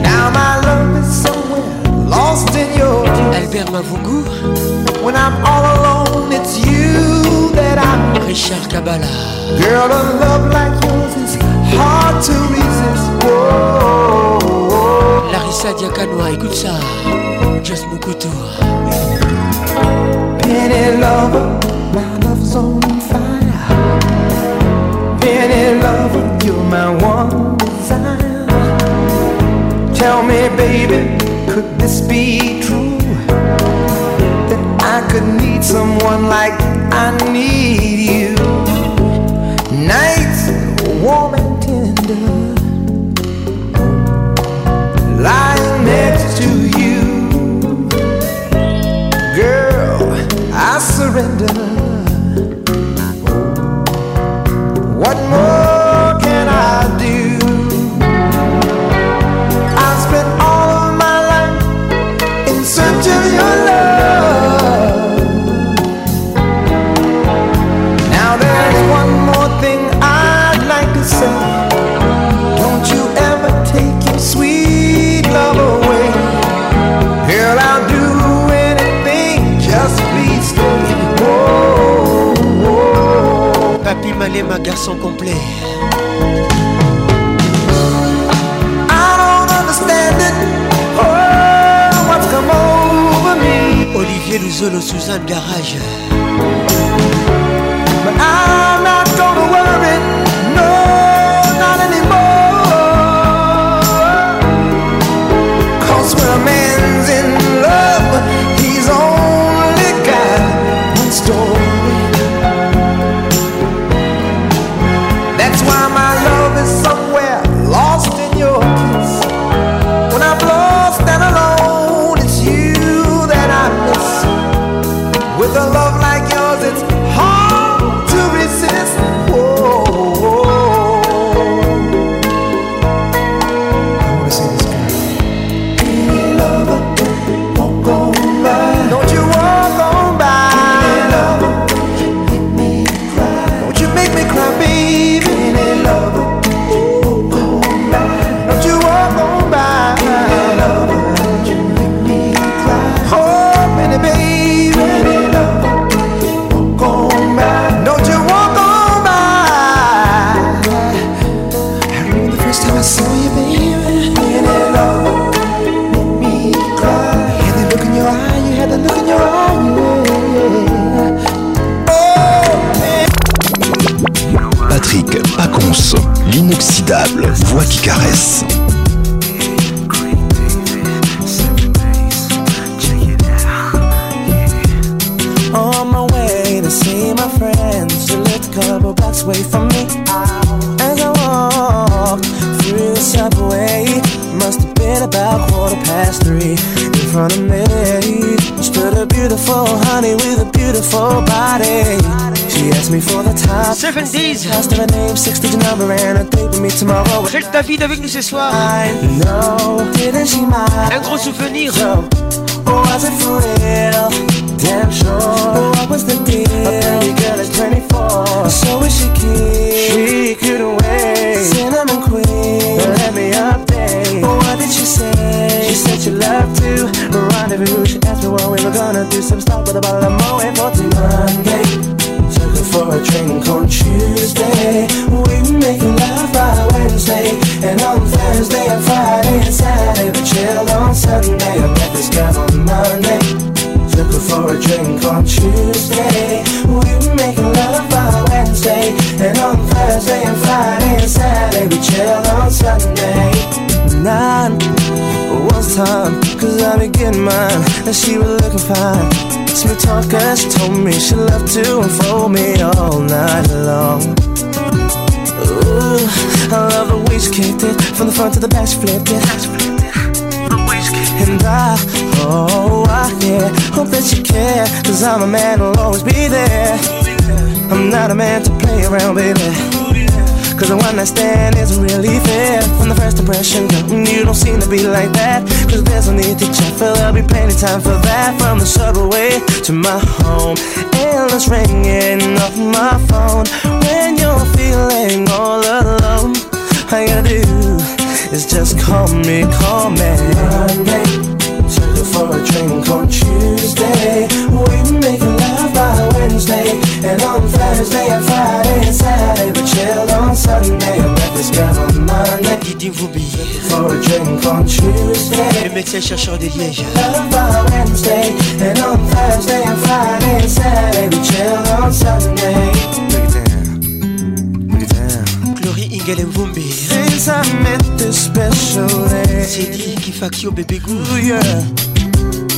Now my love is somewhere lost in your Albert Mavungu. When I'm all alone, it's you that I'm. Richard Kabbalah. Girl, a love like yours is hard to resist. Whoa. Issa Diakanoa, écoute ça. Just Mokutu. Penny lover, my love's on fire. lover, you're my one desire. Tell me, baby, could this be true? That I could need someone like I need you. surrender. Il ma garçon complet. I don't understand it. Oh, what's come over me? Olivier Luzolo, Suzanne Garage. way for me. As I walk through the subway, must have been about quarter past three. In front of me stood a beautiful honey with a beautiful body. She asked me for the time. Seven days. Asked her name, six digit number, and a date with me tomorrow. avec nous ce soir. I know, didn't she mind? Un gros souvenir. So, oh, was it for real? damn sure. But what was the deal? A pretty girl is 24, so is she cute? She couldn't wait, cinnamon queen. let me update. What did she say? She said she loved to rendezvous. She asked me what we were gonna do. Some stuff with a bottle of Moe for Monday. Took her for a drink on Tuesday. We were making love by Wednesday, and on Thursday and Friday and Saturday we chilled on Sunday. I met this girl on Monday for a drink on Tuesday. We were making love by Wednesday. And on Thursday and Friday and Saturday, we chill on Sunday. Nine was time, cause I be getting mine. And she was looking fine. Smooth talker, she told me she loved to unfold me all night long. Ooh, I love the way she kicked it from the front to the back, she flipped it. And I, oh, I yeah, hope that you care. Cause I'm a man who'll always be there. I'm not a man to play around, baby. Cause the one I stand isn't really fair. From the first impression, girl, you don't seem to be like that. Cause there's no need to check, for there'll be plenty time for that. From the subway to my home, endless ringing off my phone. When you're feeling all alone, all you gotta do is just call me, call me. Monday. for a drink on Tuesday. We make love by Wednesday, and on Thursday and Friday and Saturday, we chill on Sunday. I'm met this girl on Monday. Didi be For a drink on Tuesday. Le médecin chercheur des lièges. Love by Wednesday, and on Thursday and Friday and Saturday, we chill on Sunday. it down. it down. Glory Ingel spécial Since I met this special lady. C'est dit qui au bébé gouilleur. Yeah.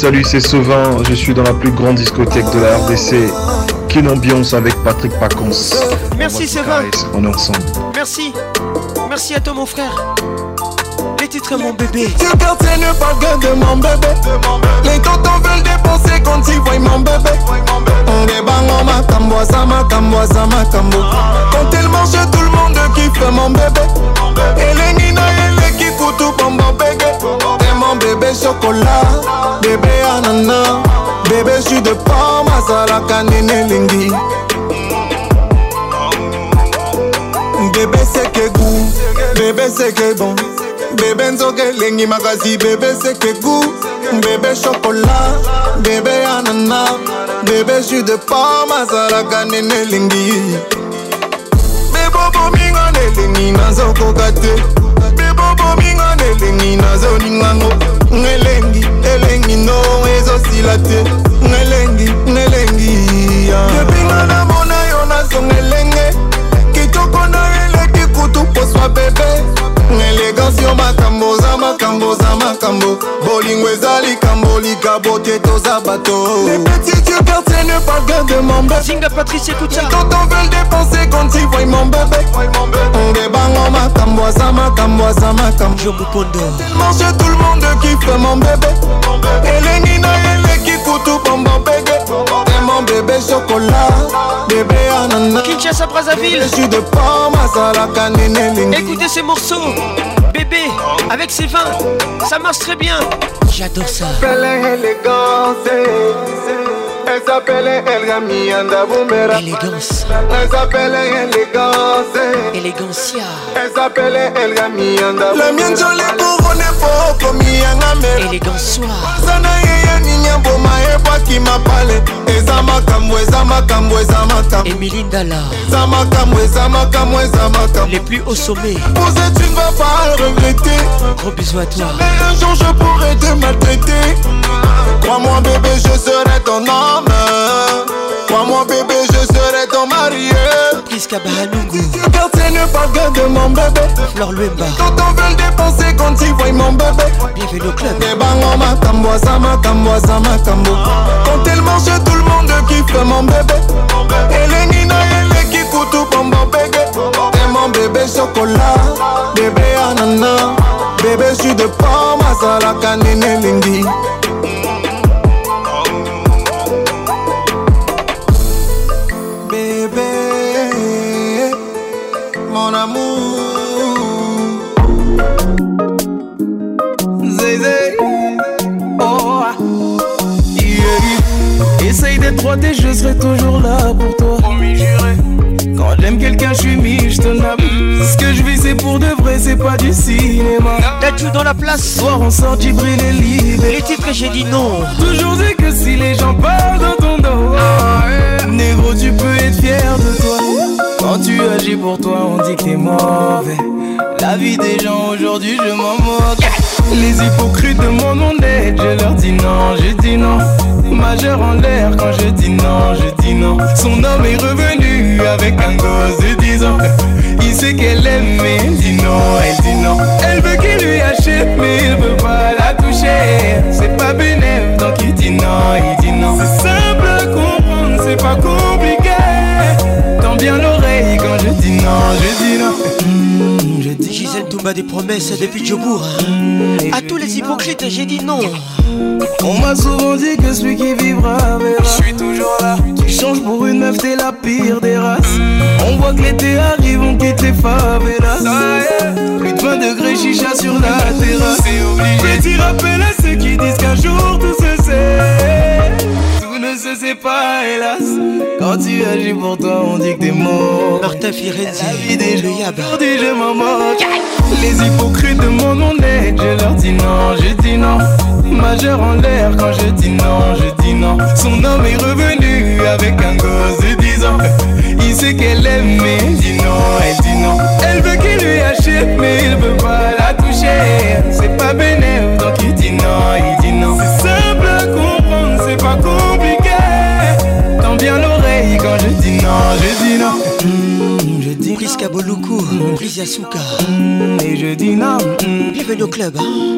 Salut c'est Sauvin, je suis dans la plus grande discothèque de la RDC Quelle ambiance avec Patrick Pacons Merci Sauvin On est ensemble Merci Merci à toi mon frère les titres mon bébé Tu gardes pas gueule de mon bébé Les tontons veulent dépenser quand ils voient mon bébé On bang en ça ça ah. Quand elle mange tout le monde kiffe mon bébé Et les nina et les tout pour mon bébé Et mon bébé chocolat, bébé anana. Bébé je suis de pomme, à et lingui Bébé c'est que goût, bébé c'est que bon bebe nzoka elengi makasi bebe sekeku bebe shokola bebe anana bebe jus de pome azalaka nene elengi bebobominga nelengi nazokoka te bebobominga nelengi nazoningango elengi elengi no ezosila te elengi elengi yebinga namona yo nazonga elenge kitoko na eleki kutu poswa bebe On est les gars sur ma cambo-zama, cambo-zama, cambo Bowling with Ali, cambo-li, tieto zabato Les petits tu regardes, ne pas de mon bébé Jenga, Patrice et ça. Et autant veulent dépenser quand ils voient mon bébé On débarque en ma cambo-zama, cambo-zama, cambo-zama J'ai tellement chez tout le monde qui fait mon bébé Et les nina et les kifu tout pour bébé bébé chocolat, bébé ananas. Kinshasa Brazzaville. Écoutez ces morceaux, bébé, avec ses vins, ça marche très bien. J'adore ça. Belle elle s'appelle Elga Mianda Élégance. Elle s'appelle Élégance. Élégancia. Elle s'appelle Elga Mianda La mienne Elle s'appelle pour comme Yangame. Élégance. Sana boma ça m'a Et ça m'a Les plus hauts sommets. Vous tu ne vas pas regretter. Gros bisous à toi. Mais un jour je pourrai te maltraiter. Crois-moi bébé, je serai ton homme. Moi, mon bébé, je serai ton marié Prisca Bahanungu. Si tu pas ne pas de mon bébé. lui Luemba. Quand on veut dépenser, quand tu vois mon bébé. Bienvenue le club. Des eh bangs en matambo, ça matambo, ça Quand elle mange, tout le monde kiffe mon bébé. Elle est nina, elle est pour mon bébé. mon bébé chocolat, bébé ananas. Bébé, je suis de pomme, à la canine, je serai toujours là pour toi. Quand j'aime quelqu'un, je suis mis, je te nappe. Mm. Ce que je vis, c'est pour de vrai, c'est pas du cinéma. T'as dans la place. Soir, on sort du brûle libre. Les titres que j'ai dit non. Toujours dit que si les gens parlent dans ton dos, ah, négro, tu peux être fier de toi. Quand tu agis pour toi, on dit que t'es mauvais. La vie des gens aujourd'hui, je m'en moque. Les hypocrites de mon monde, je leur dis non, je dis non. Majeur en l'air quand je dis non, je dis non. Son homme est revenu avec un gosse de 10 ans. Il sait qu'elle aime, mais dit non, elle dit non. Elle veut qu'il lui achète, mais il veut pas la toucher. C'est pas bénéfique donc il dit non, il dit non. C'est simple à comprendre, c'est pas compliqué. Tant bien l'oreille quand je dis non, je dis non. Gisèle tout bas des promesses depuis Djobourg. À tous les hypocrites, j'ai dit non. On m'a souvent dit que celui qui vivra verra. Je suis toujours là. Tu change pour une meuf, t'es la pire des races. On voit que l'été arrive, on quitte les favelas. Plus de 20 degrés, chicha sur la terrasse. Petit rappel à ceux qui disent qu'un jour tout se sait. C'est pas hélas. Quand tu agis pour toi, on dit que t'es mort. Martin Firenze, la vie des gens, perdu, je m'en moque. Les hypocrites demandent mon aide, je leur dis non, je dis non. Majeur en l'air quand je dis non, je dis non. Son homme est revenu avec un gosse de 10 ans. Il sait qu'elle aime, mais elle dit non, elle dit non. Elle veut qu'il lui achète, mais il veut pas la toucher. C'est pas bénéfique donc il dit non, il dit non. C'est simple à comprendre, c'est pas Mm, je dis non mm. mm, et je dis non. Bienvenue club. Hein.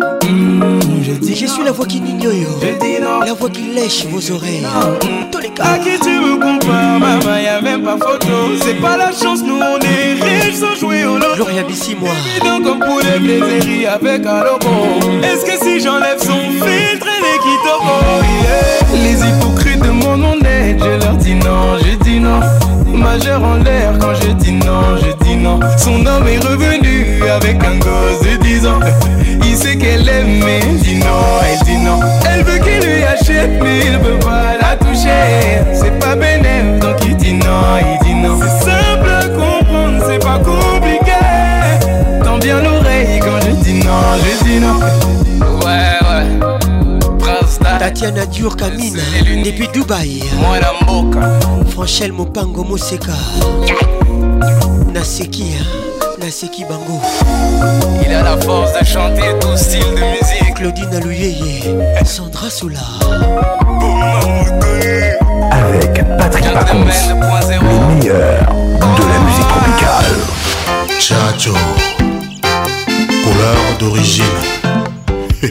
je dis Je suis la voix qui n'ignore. Je dis non. La voix qui lèche vos oreilles. Tous À qui tu me compares, maman, bah, bah, y'a même pas photo. C'est pas la chance, nous on est riches sans jouer au lot. Gloria Bissi, moi. donc comme pour les plaiseries avec un logo. Est-ce que si j'enlève son filtre, elle est qui Les hypocrites de mon honnête, je leur dis non, je dis non majeur en l'air quand je dis non, je dis non. Son homme est revenu avec un gosse de 10 ans. Il sait qu'elle aime, mais il dit non, elle dit non. Elle veut qu'il lui achète, mais il veut pas la toucher. C'est pas bénéf, donc il dit non, il dit non. C'est simple comprendre, c'est pas compliqué. Tant bien l'oreille quand je dis non, je dis non. Tatiana Dior Kamina depuis Dubaï Franchel Mopango Moseka Naseki hein. Naseki Bango Il a la force de chanter tout style de musique Claudine Alouyeye Sandra Soula Avec Patrick Pacons Le meilleur de la musique tropicale Chacho Couleur d'origine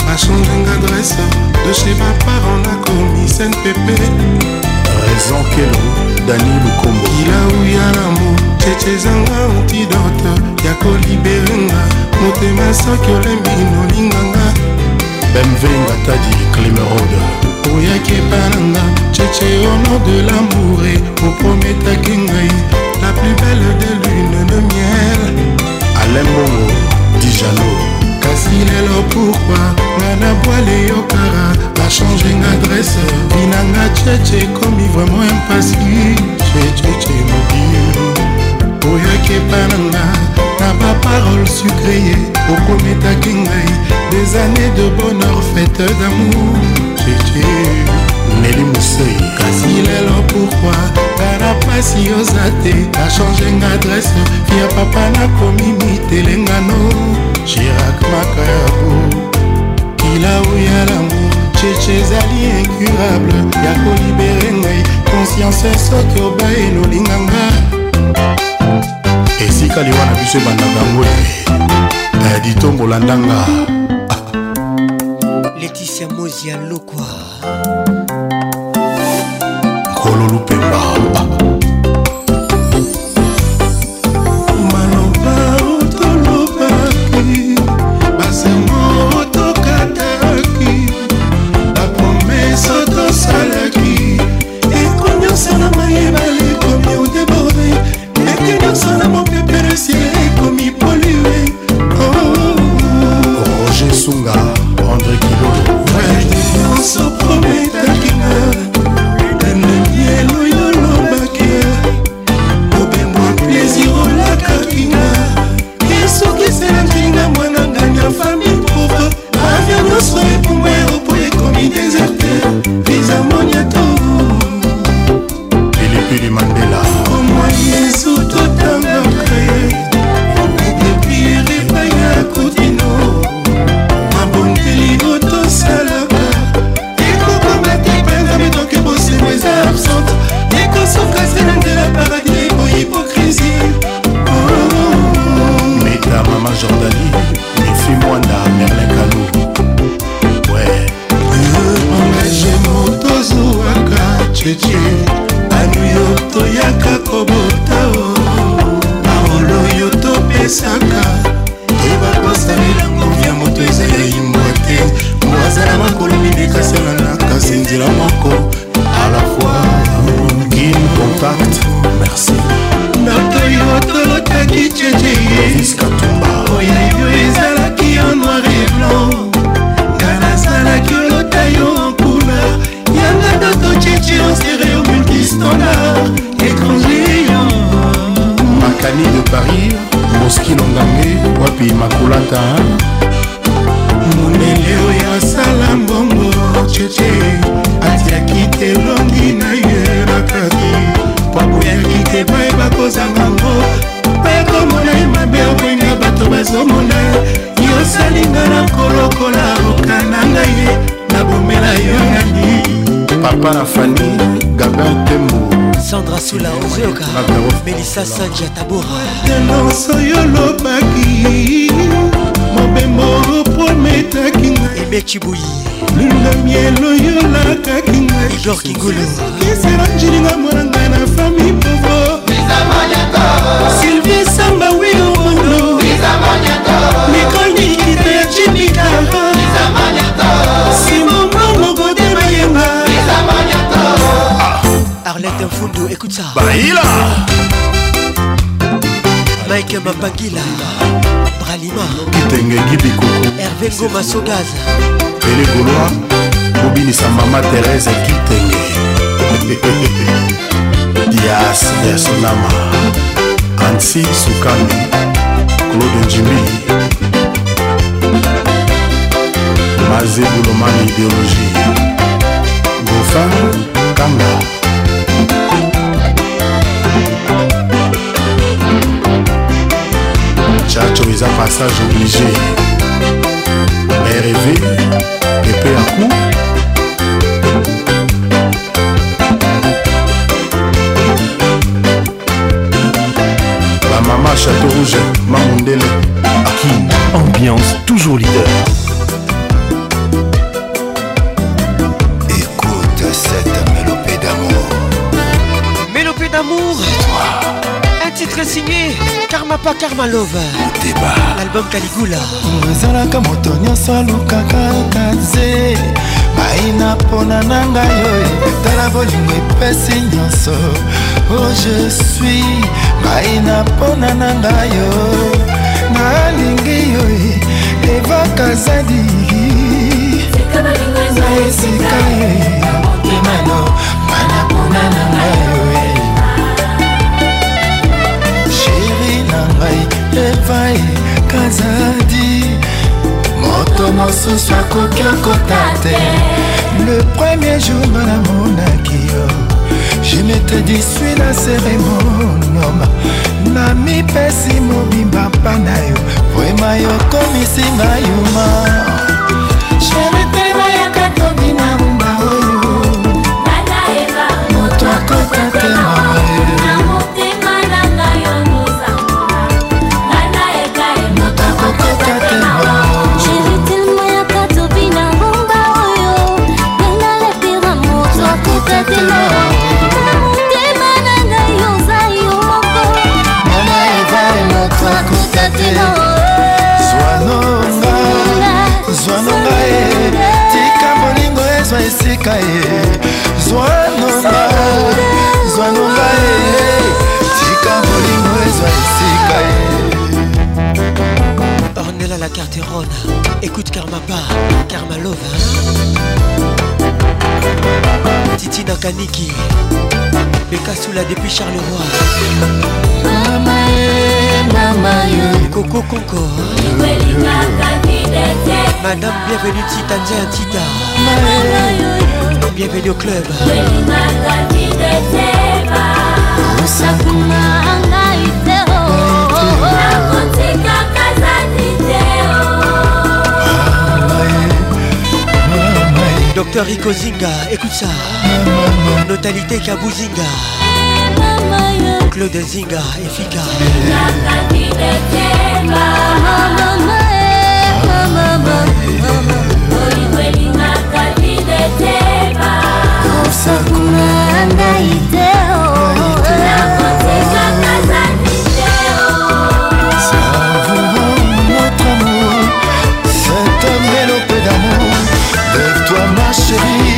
a changing adresse de chez ma parent la commis NPP raison kelo dani lukombo kila uya lambo cecezanga antidote ya koliberenga motema soki olembi nolinganga bemvenga tadi climerode oyaki epananga cece au nom de lamour e oprometaki ngai la plus belle de lune de miel alain bongo dijalo kasi lelo pourkui nga na bwale yokara bachange nga adrese binanga cheche ekomi vraimen impasi checheche mobio oyaki epa na nga na baparole sucreye okometaki ngai des années de bonheur fête d'amour cheche neli mosei kasi lelo pourkui ngana mpasi oza te achangenga adrese ya papa nakomi mitelengano girak makabo kila oya lamour cheche ezali incurable ya kolibere ngai konsiance soki obaye nolinganga esika liwa na biso ebandaka ngo te eh, ditombola ndanga leticia mozialokwa likolo lupemba kasula ozoyoka melisa sanji ya taboradanonso yo lobaki mobembo prometaki ngai ebekibuyi luna mielo yolakaki ngai igor kingulu kisela njilinga mwana ngai na fami povo sylvie samba wio mondo nicole misa baila mike mapangila bralima kitengeki bikoko herve ngoma sogaza pele golwa kobinisa mama terese kitenge dias yasonama ansi sukami claude njimi mazebulomani ideologie gofan kanga chacho un passage obligé rv à coup La maman château rouge à akin ambiance toujours leader titre signé karma pa karma love l'album kaligula ezalaka moto nyonso alukaka kaze baina mpona na ngai oyo etala bolingo epesi nyonso o oh, je suis baina mpona na ngai o nalingi oyo evaka zadi na esika ye emano bana mpona na levai kazadi moto mosusu akoki okota te le premier jour nga namonaki yo je mete disui na seremonoma na mipesi mobimba mpa na yo vrema yokomisinga yuma tika ye zwanonga zwanonga ye tika bolingo ezwa esika ye ornela la carterone écoute karmapa karmalova titi nakaniki bekasula depuis charleroi mama e mama yo kokokoko madame bienvenue tita nzea tita bienvenue au club osakuma ngai te oh, oh, oh. nakotika kazati te docteur ricozinga écoute ça notalité kabuzinga Claude Zinga, efficace. kosakuna ngai te Lève-toi ma chérie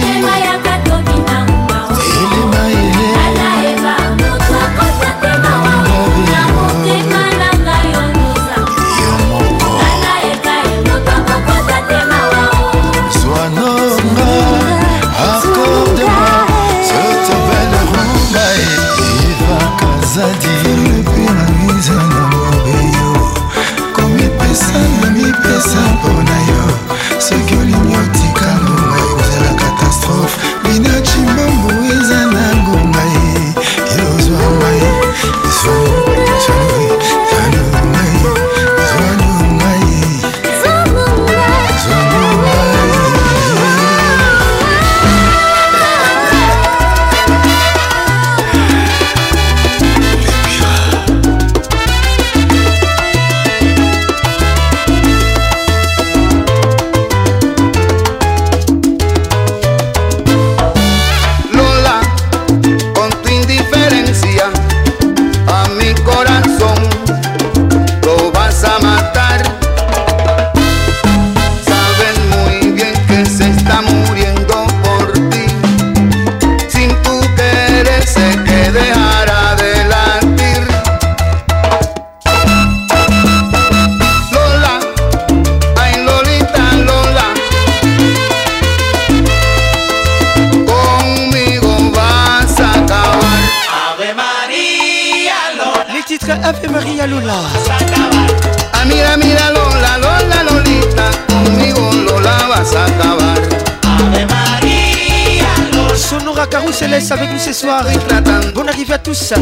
laisse avec nous ce soir. Bonne arrivée à tous.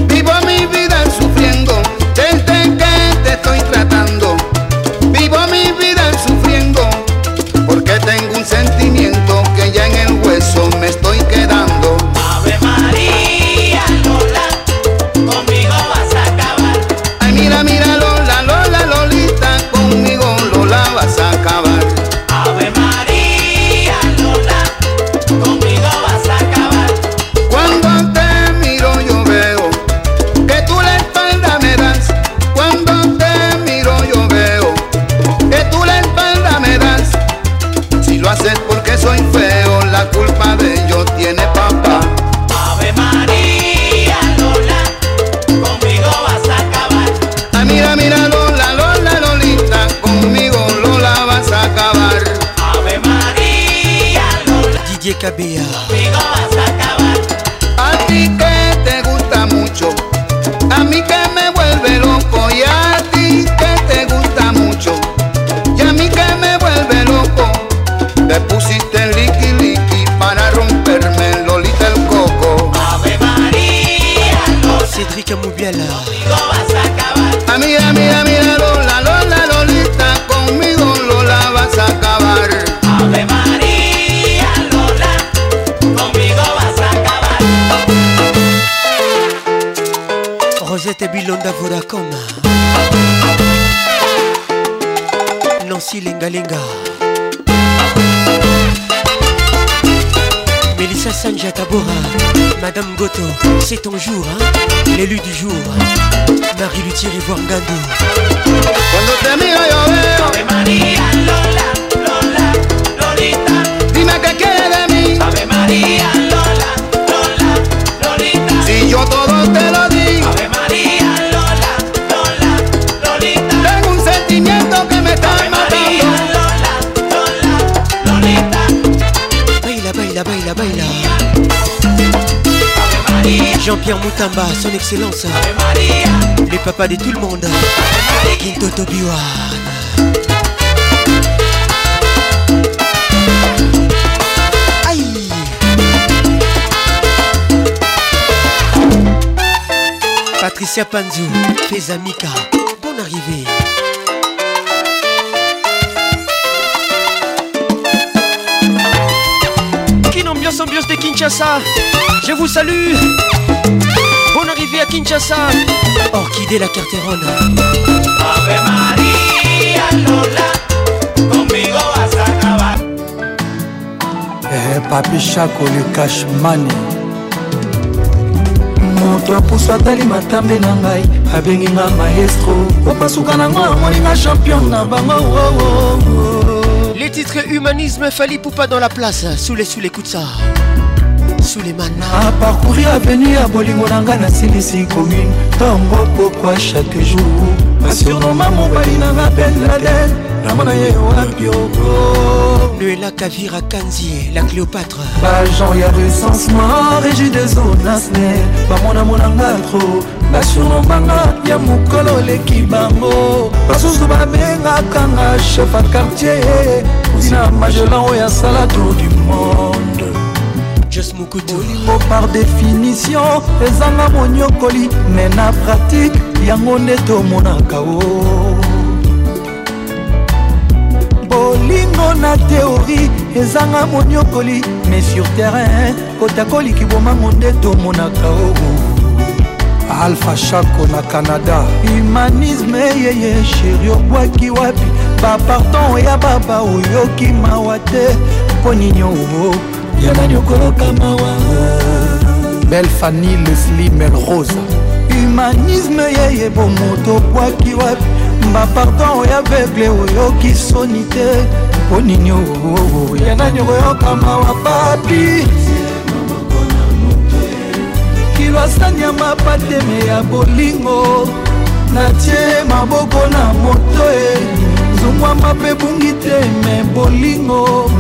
ngalingalinga Melissa Sanja Tabora Madame Goto c'est ton jour hein l'élu du jour Marie Luthier et Wangando Cuando te miro yo veo Ave María Lola Lola Lolita Dime qué quiere de mí Ave María Jean-Pierre Moutamba, son excellence Les papas de tout le monde Kintoto Tobiwa. Aïe Patricia Panzou, Fezamika, bon arrivée ambiance, ambiance de Kinshasa. Je vous salue. Bonne arrivée à Kinshasa. Orchidée la Carterone. Ave Maria Lola, conmigo vas a acabar. Eh, papi Chaco, le cash money. moto apusu atali matambe na ngai abengi nga maestro opasuka nango amoninga champion na bango oh, oh, oh. titre Humanisme, Fali Poupa dans la place. Sous les sous les coups de ça. Sous les manas. À parcourir avenir, Bolingo Nanga, Nasilisi commune. Tango, pourquoi chaque jour. mon nous n'a Balina, peine la dette. namona ye wapi oko la kavira kanzie la cléopatre bagenre ya recensement Régis des zones nasne mon monanga trop basurno banga ya mokolo oleki bango basusu babengaka nga chef a quartier tina magelan oyo asala tour du monde bolingo par définition ezanga monyokoli me na pratike yango nde tomonaka o bolingo na teori ezanga monyokoli mais sur terrain kotakoliki bomango nde tomonaka o alpha shako na canada humanisme yeye sheri obwaki wapi bapardon ya baba oyoki mawa te mpo nini oo ya nani okoloka mawa belle fani lesli melrose humanisme yeye bomoto obwaki wapi bapardon ya vegle oyoki soni te mpo nini oo ya nani okoyoka mawa papi lwasani ya mapateme ya bolingo natie maboko na moto e zongwama mpe bungi te me bolingo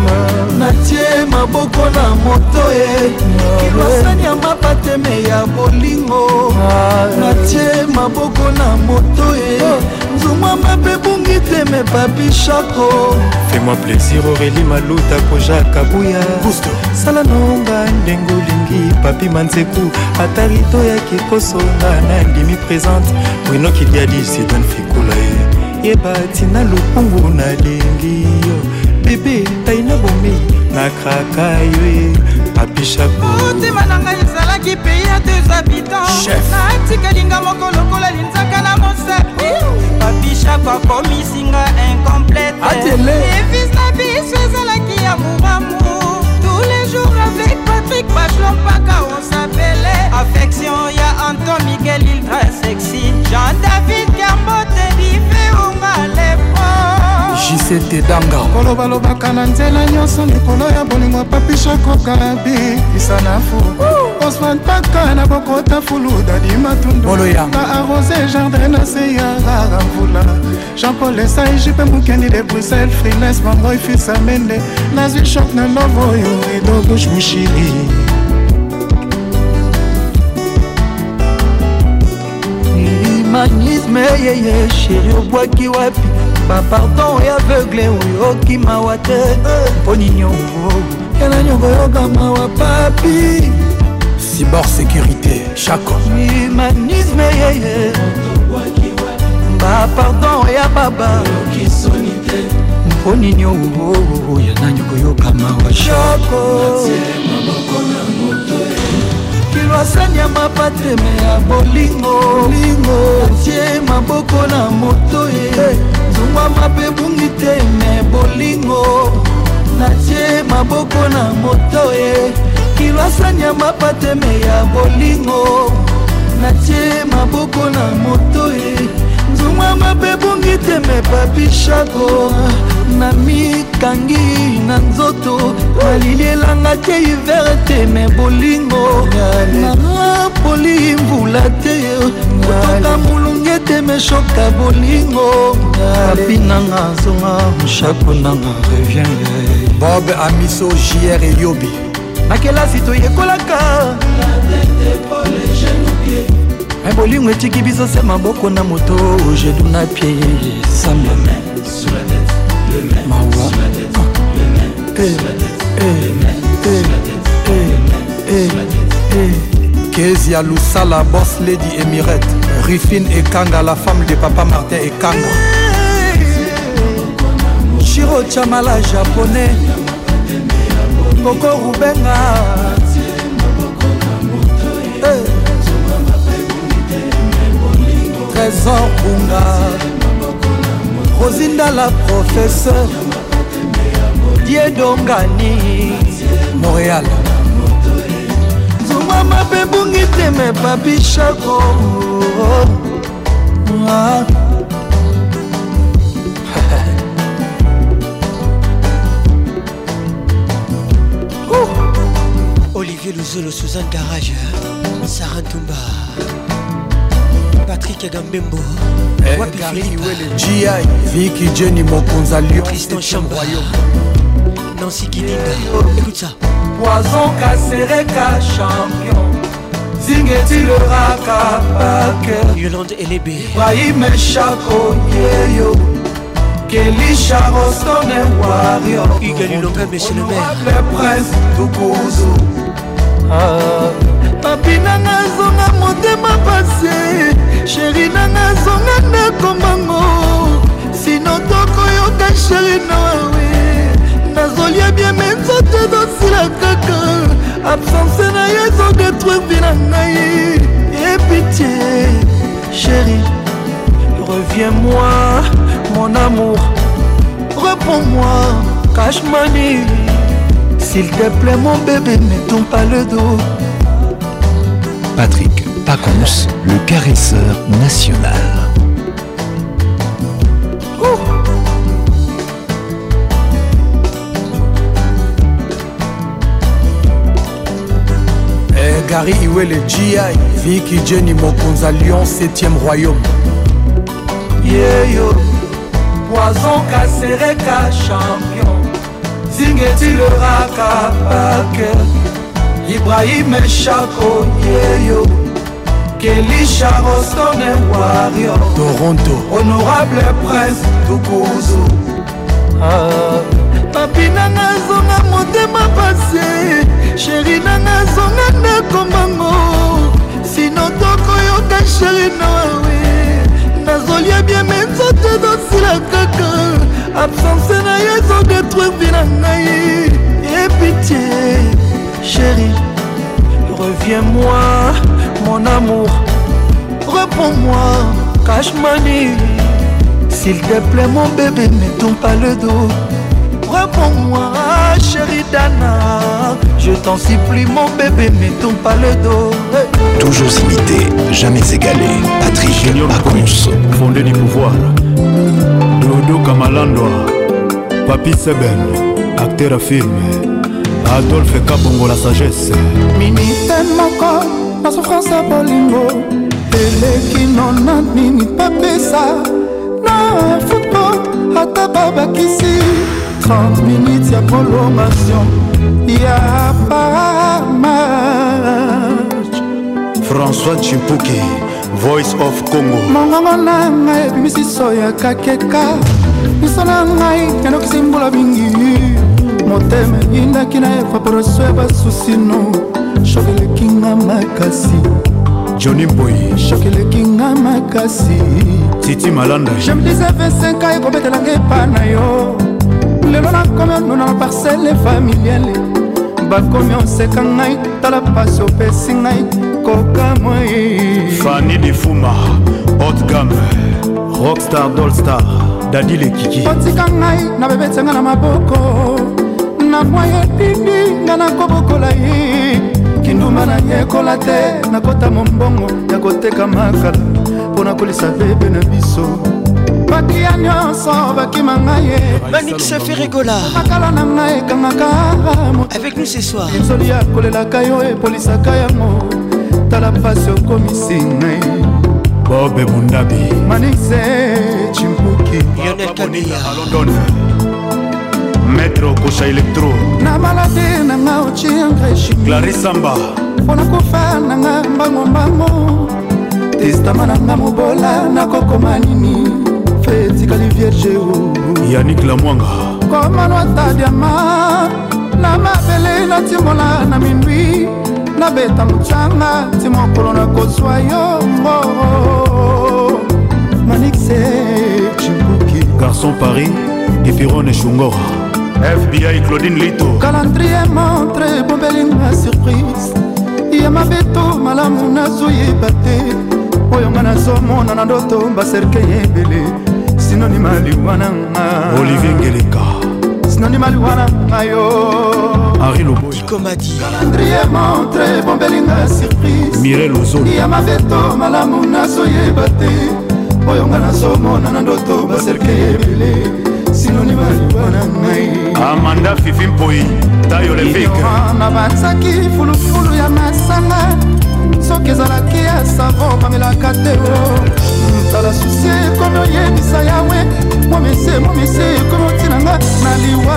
natie maboko na moto e kilwasani ya mapateme ya bolingo natie maboko na moto e flumwa mabe bungi teme papi shako fais-moi plaisir aurélie maluta kojaka buya sala nonga ndenge olingi papi manzeku ata rido yaki kosonga na ndimi présente winokiliadi sidan fekula ye eh. yeba tina lokungu nalingi yo bebe taina bomi nakraka yo eh. motema na ngai ezalaki pei ya deux habitants natikalinga moko lokola linzaka na mosepi papishako akomisinga incomplete evis na biso ezalaki ya momamu tous les jours avec patrik bachelon mpaka osapele affection ya anton miguel ildra sexy jean david kambote dife ongalep jct danga kolo balobaka na nzela nyonso likolo ya bolingo papishakokalabi isanafu osman paka na bokota fulu dadi matundka arose jardin na se ya rara mvula jean-paul esaiji mpe mokendi de bruxelles frines bangoi fisamende nazwi shok na love oyo rido bush mushili magnisme yeye sheri obwaki wapi bapardon ya aveugle oyo okimawa oh, te eh. mpo ninyongo oh. yana nyongo yokamawa oh, papi cibor sécurité chaco humanisme yeye bapardon ya baba mpo ninyongo yana nyongo yokamawa shako kilwasani ya mapatreme ya bolingo atie maboko na moto ye hey. lungwa mabe ebungi te me bolingo natie maboko na moto ye kilwasani ya mapateme ya bolingo natie maboko na moto ye nzungwa mabe ebungi te me babishako na mikangi na nzoto malili elanga te ivere te me bolingo na mapoli mvula te kotoka ete meshoka bolingo papi nanga azonga mshako nanga revien bob amiso jr eyobi na kelasi toyekolaka me bolingo etiki biso se maboko na moto jedu na pie samba mawa kezi ya lusala bos lady emirete Rufine Ekanga, la femme de papa Martin Ekanga. Shiro Chamala, japonais. Coco Rubenga. Eh. Trésor Bunga. Rosinda, la professeure. Diedongani, Montréal. mama mpe bungi teme papi shako ah. olivier luzolo suzanne garage sara ntumba patrik gambembo gi viki jeni mokonza lyon christian chambre nancy kidinga écoute ça poison kasereka champion zingetileraka baker yolande elebe ibrahim eshako yeyo kelisha rostone wario igalilonga monsieur le maire prince dukuzu ah. papi nanga azonga motema pase sheri nanga azonga ndakombango sino tokoyoka sheri nawe bien nazolia bieme nzote ezosila kaka absence na yo ezodetruire la na ngai epitie chérie reviens-moi mon amour reprends-moi cache cashmani s'il te plaît mon bébé ne tombe pas le dos Patrick Pacons, le caresseur national gary iwele gi viki jeni mokonza lyon 7e royaume yeyo poison kasereka champion zingetileraka pake ibrahim eshako yeyo kelisha rostone wario toronto honorable prince tukuzu ah. papi nanga azonga motema pasi sheri nanga azonga ndakombango sino tokoyoka sheri nawawe nazolia bieme nzoto ezosila kaka absence na yo ezodetruire vi na ngai epitie sheri reviens-moi mon amour reprends-moi cashmani s'il te plaît mon bébé ne tourne pas le dos Réponds-moi, chérie Dana. Je t'en supplie, mon bébé, mais ton pas le dos. Toujours imité, jamais égalé. Patrick Junior Pacons. Fondé du pouvoir. Dodo Kamalandwa. Papi Seben, acteur à film. adolphe kabongo la sagesse minite moko na souffrance ya bolingo eleki nona nini papesa na futbol ata babakisi 30 minutes ya prolongation ya pas match françois chimpuki voice of congo mongongo na ngai ebimisiso ya kakeka miso na ngai yandokisi mbula mingi motema eyindaki na evaporation ya basusino shokeleki nga makasi joni mboyi shokeleki nga makasi titi malanda jemdisa 25 ekobetelanga epa na yo lelo nakomi onuna baparcele familiale bakomi oseka ngai tala pasi opesi ngai kokamoi fani difuma otgame rockstar dolstar dadi lekiki otika ngai na bebetyanga na maboko na mwa yetindi ngai nakobokola ye kindumba nayekola te nakota mombongo ya koteka makala mpo nakolisa bebe na biso bakiya nyonso bakima ngai manixe ferigola makala na ngai ekangaka avec nous ce soir enzoli ya kolelaka yo epolisaka yango tala mpasi okomisi ngai bobe mundabi manixe chimbuki lionel kabia maître okosha elektro na malade nanga ocingrechimclarisamba mpona kofa nanga mbangombango testama nanga mobola nakokoma nini etikali vierge yanik lamwanga komanwata diama na mabele natimola na mindwi nabeta mocanga ti mokolo nakozwa yongo manixe cibuki garçon paris epirone shungora fbi claudine lito calendrier montre bombelinga surprise ya mabeto malamu nazoyeba te oyo nga nazomona na ndoto baserke ebele sinonime aliwananga olivier ngeleka sinonime aliwananga yo henri loboyikomadikalandrie montre bombelinga surprise mirel ozoliya mabeto malamu nazoyeba te oyo nga nazomona na ndoto baserke ebele sinonime aliwananga amanda fifi mpoi tayo levike na banzaki fulufulu ya masanga soki ezalaki ya sango bamelaka te o oh. hmm, tala susi ekomi oyebisa yawe momise momise ekomi otinanga na liwa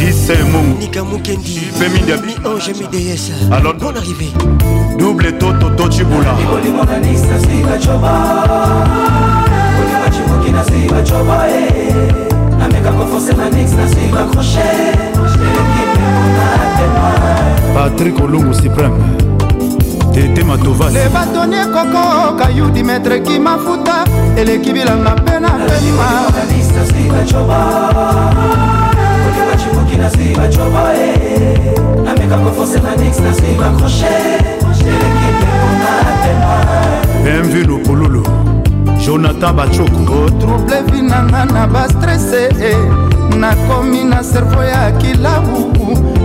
jisemonika mokendi mi ange mideyesa bon arrivé double toto to cibula Nameka confonsé ma nix, na suivre accroché Je l'ai quitté pour ta tête patrik olungu supreme tete matovas le batone koko kayu dimetre kimafuta eleki bilanga mpe na pema bachipuki nasi bacoba e namekako force manix nasi bakroche bienvenu polulu jonathan bacoko otrouble vinanga na bastrese nakomi na servo ya kilabu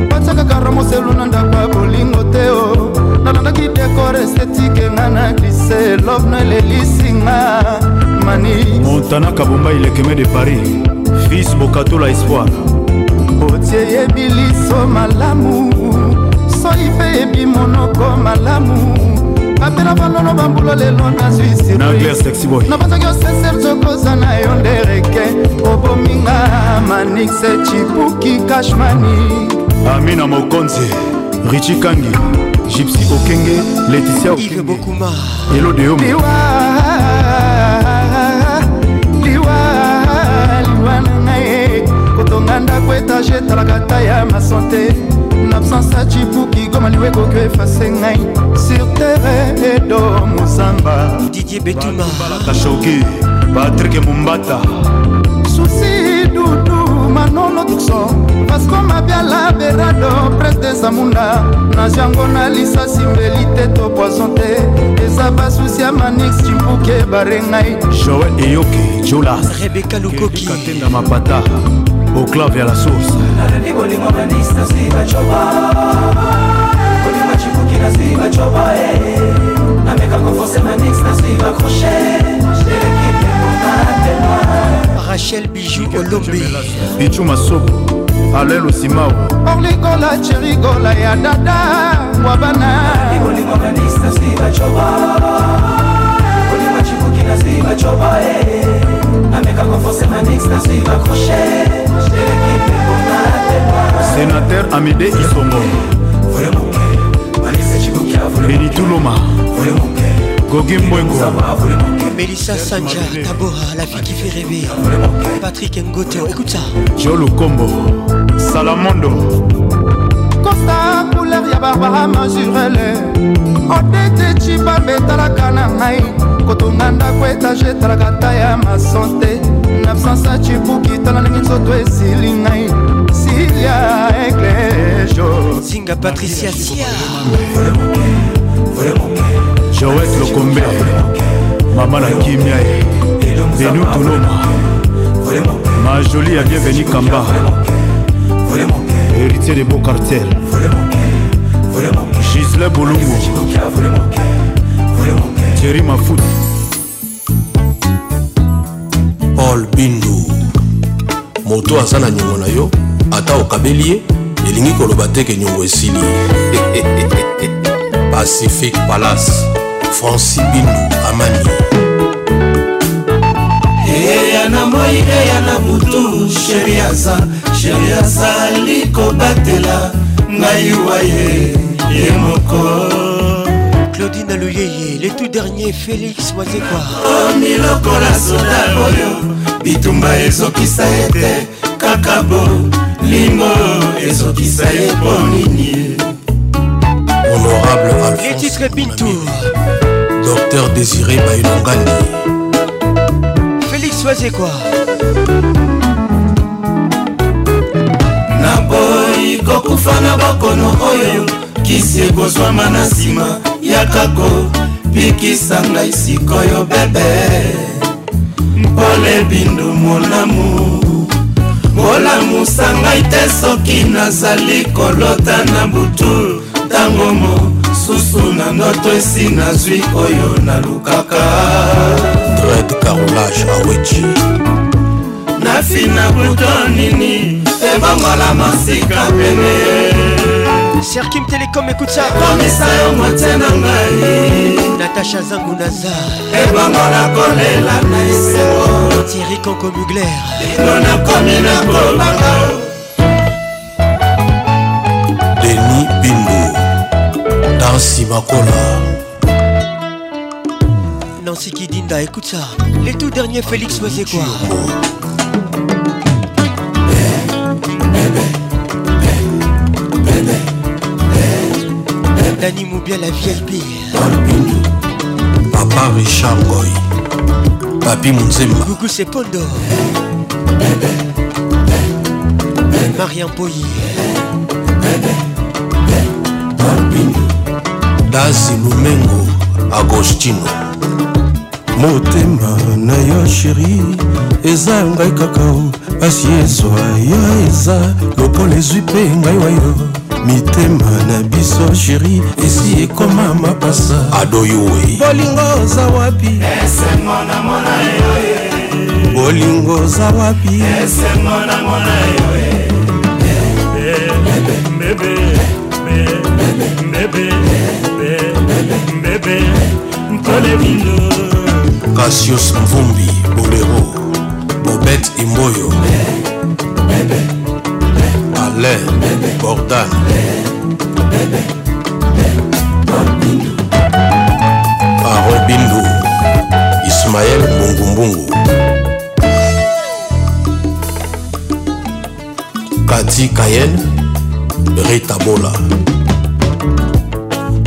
batiakaka romoselu na ndako ya bolingo te o oh. nalandaki dekor estetike nga na glise lobno elelisinga mani montanaka bomba ilekeme de paris fils bokatola espoir otie yebi liso malamu soi mpe yebi monoko malamu bapela balolo bambula lelo nazwi sirnabanzaki oseser zokoza na yo ndereke obominga manixe chipuki kashmani amina mokonzi richi kangi gypsy okenge leticia okenge elode yo liwa na ngai kotonga ndako etage etalaka ta ya masante l'absence acibuki goma liwe ekoki efase ngai sur terre edo mozamba didie betumatashoki patrik mumbata susi dudu manolo tukso vasco mabiala berado prince de zamunda najango na lisasi mbeli te to poison te eza basusi ya manix cimbuke bare ngai joel eyoki julas rebeka lukoki katenda mapata au clave ya la source narudi bolingwa manista sibacoba bolingwa chibukina sibacoba eh. nameka kofose manista sibakroshe eh. rachel bijou olombe bijou masobo alel osimao orlikola cherigola ya dada wabana bolingwa manista sibacoba chibukina sibacoba eh. nameka kofose manista sibakroshe sénateur amédé isongo beni tuluma gogi mbwengo melissa sanja tabora la fiki ferebe patrick ngote écoute ça jolo kombo salamondo kosa couleur ya barbara mazurele odete cibambe etalaka na ngai kotonga ndako etage etalaka ta ya masante na absence ya cibuki tala ndenge nzoto esili ngai patricia eglejo singa patricia sia joet lokombe mama na kimia denu tuloma majoli ya bienveni kamba héritier de beau cartel gisle bolongo thierry mafut paul bindu moto aza na nyongo na yo ata okabeli ye elingi koloba teke nyongo esili pacifique palace franci bindu amani eya na moi eya na butu sheri aza sheri azali kobatela ngai wa ye ye moko claudine aloyeye le tout dernier félix wazekwa omi oh, lokola soda oyo bitumba ezokisa ete kaka bo limo ezokisa ye mpo nini honorable alphonse bintou docteur désiré bailongani félix wazekwa naboyi kokufa na bokono oyo kisi ekozwama na nsima ya kako bikisa ngai sikoyo bebe mpole bindu molamu bolamusa ngai te soki nazali kolota na butu ntango mosusu na ndoto esi nazwi oyo nalukaka red carolage aweji nafina buto nini ebongola masika pene serkim telekom ekutsa komisa yo motie na ngai natasha zangu naza ebongo nakolela na esengo tieri konko mugler lino nakomi nakobanga deni bimbu dansi bakola nansi kidinda ekutsa les tout derniers félix wazekwa Dani Moubia la VIP Balbini Papa Richard Boy Papi Mounzemba Coucou c'est Pondo Marian Boyi Dazi Lumengo Agostino motema na yo sheri eza ngai kaka asi ezwa yo eza lokola ezwi mpe ngai wayo mitema na biso sheri esi ekoma mapasa adoyowe bolingo oza wapi bolingo oza wapi kasios mvumbi bolero bobet imboyo bebe, bebe. Blair Bordan Parole Bindu Ismaël Bungumbungu Kati Kayen Rita Bola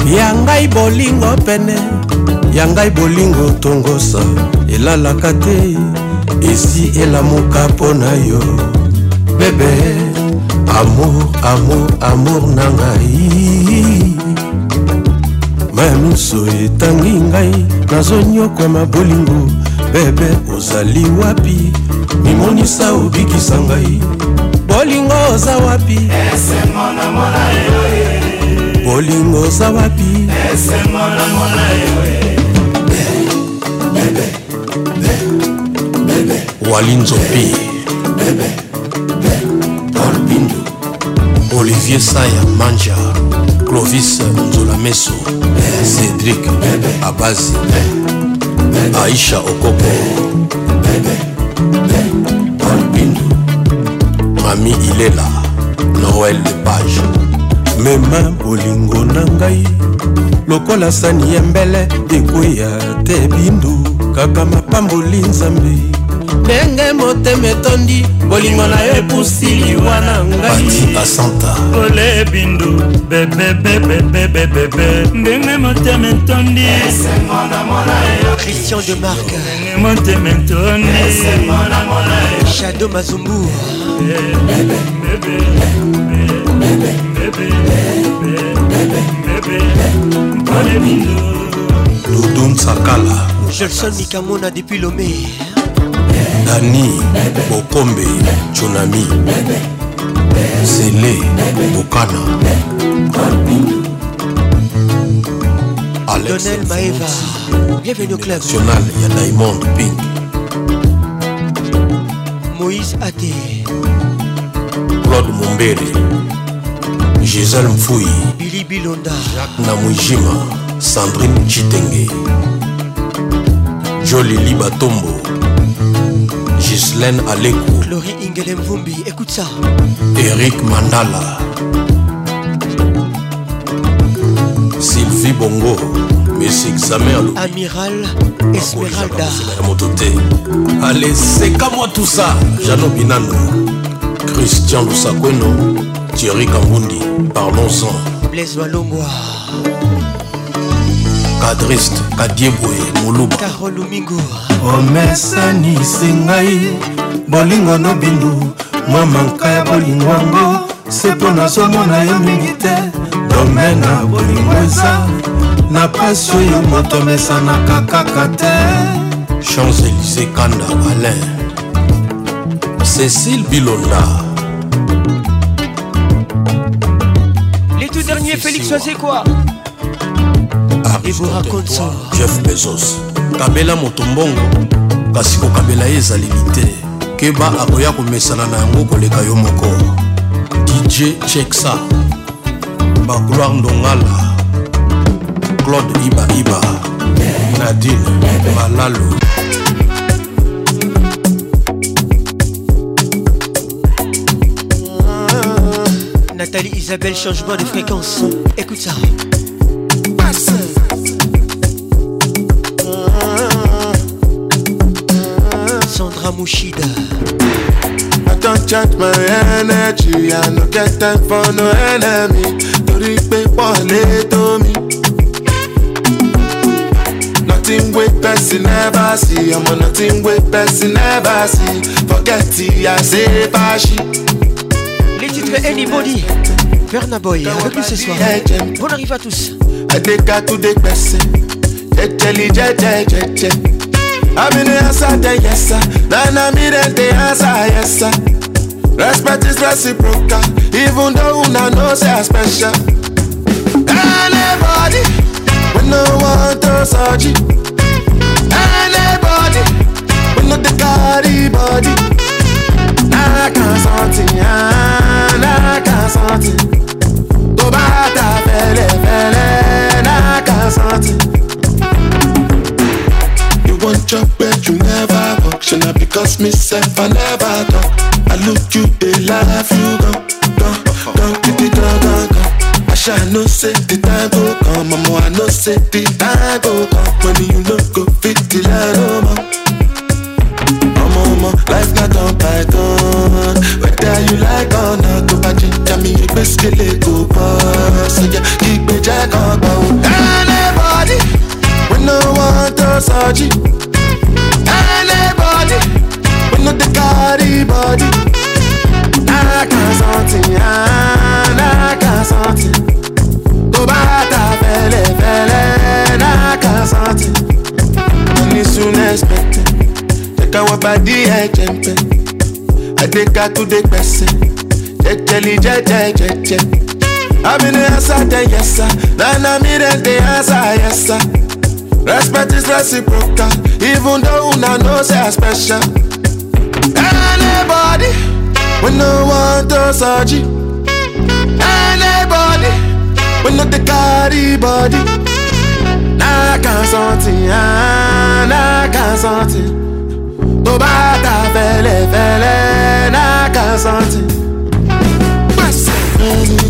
yangai bolingo pene yangai bolingo tongosa elalaka te esi elamuka mpo na yo bebe amour amour amour na ngai mamiso etangi ngai nazonyokwama bolingo bebe ozali wapi mimonisa obikisa ngai bolingo oza wapi bolingo oza wapi walinzopi bebe, bebe. olivier saya manja clovis nzolameso cédrik abazi aisha okoko albino mami ilela noel lepage mema bolingo na ngai lokola sani ya mbele ekweya te bindu kaka mapamboli nzambe ndenge motema etondi bolingo na yo epusi liwa na ngaikole bindu bebebebebebebe ndenge motema etondi christian de mark ndenge motema etondi shado mazumbu dodon sakala jelson mikamona depuis lomé dani bokombe conami zele bokana alexional ya diamond pink moïse ate claude mombere gisel mfui bili bilonda jacques namwijima sandrine chitenge joli libatombo Ghislaine Alekou Glory Ingelem Vumbi, écoute ça Eric Mandala Sylvie Bongo Messi Xamer Amiral Esmeralda moto te Allez, seka moi tout ça Jano Binano Christian Lusakweno Thierry Kambundi Parlons-en Blaise Walongwa adreste kadieboye moluba omesanisi ngai bolingo nobindu mwa manka ya bolingo yango se mpo nazomona yo mingi te domene ya bolingo eza na pasi oyo moto amesanaka kaka te champs-élysé kanda alain cécile bilonda Les tout derniers, Félix, c'est quoi iborakotso jeff bezos kabela moto mbongo kasi kokabela ye ezaleli te keba akoya komesana na yango koleka yo moko dj cheksa bagloire ndongala claude ibaiba nadine malalo Nathalie Isabelle change pas de fréquence. Écoute ça. Bushida. I don't charge my energy, I no get time for no enemy. Torí pé wọlé tó mi. Nothing wey person never see, ọmọ nothing wey person never see. Forget it, I say bashi. Les titres Anybody, Burna Boy, avec nous ce soir. Bonne arrive à tous. Adéka tout des personnes, jẹjẹli jẹjẹ jẹjẹ. I be the answer, the yes sir. Then I me then the answer, yes sir. Respect is reciprocal, even though una know say I special. Anybody, we no want to surgery. Anybody, we no the carry body. I can't something, I can't something. Go back, fele fele, eh, eh, I can't something. want your bed, you never walk. Should not because myself I never talk. I look you, they laugh you gone go, go, go, go, go, go. I shall no say the time go come, mama. I no say the time go come. When you no go fit the line, oh more. Mama, mama, life not on by God. Whether you like or not, go back to me. You best get it go, boss. So yeah, keep me jack on, go. no surgery. Anybody, we no dey carry body. Like a something, like a something. Tó bá ta fẹ́lẹ́fẹ́lẹ́, like a something. Money soon expected. Jẹ́ka wọ bàdí ẹ̀jẹ̀ ń bẹ̀. Adéka tún dé pẹ̀sẹ̀. Jẹ́jẹ́lì jẹ́jẹ́jẹ́jẹ́. Abinrin ẹ̀sà tẹ̀ yẹ̀sà. Lánàá mi rẹ̀ dé ẹ̀sà yẹ̀sà. Respect is reciprocal, even though una know say I special. Anybody, we no want to search Anybody, we no the carry body. Nah, I can't something, ah, nah, I can't something. Tó bá ta fẹ́lẹ́fẹ́lẹ́, náà kàn sọ́ọ̀tì. Pẹ̀sẹ̀.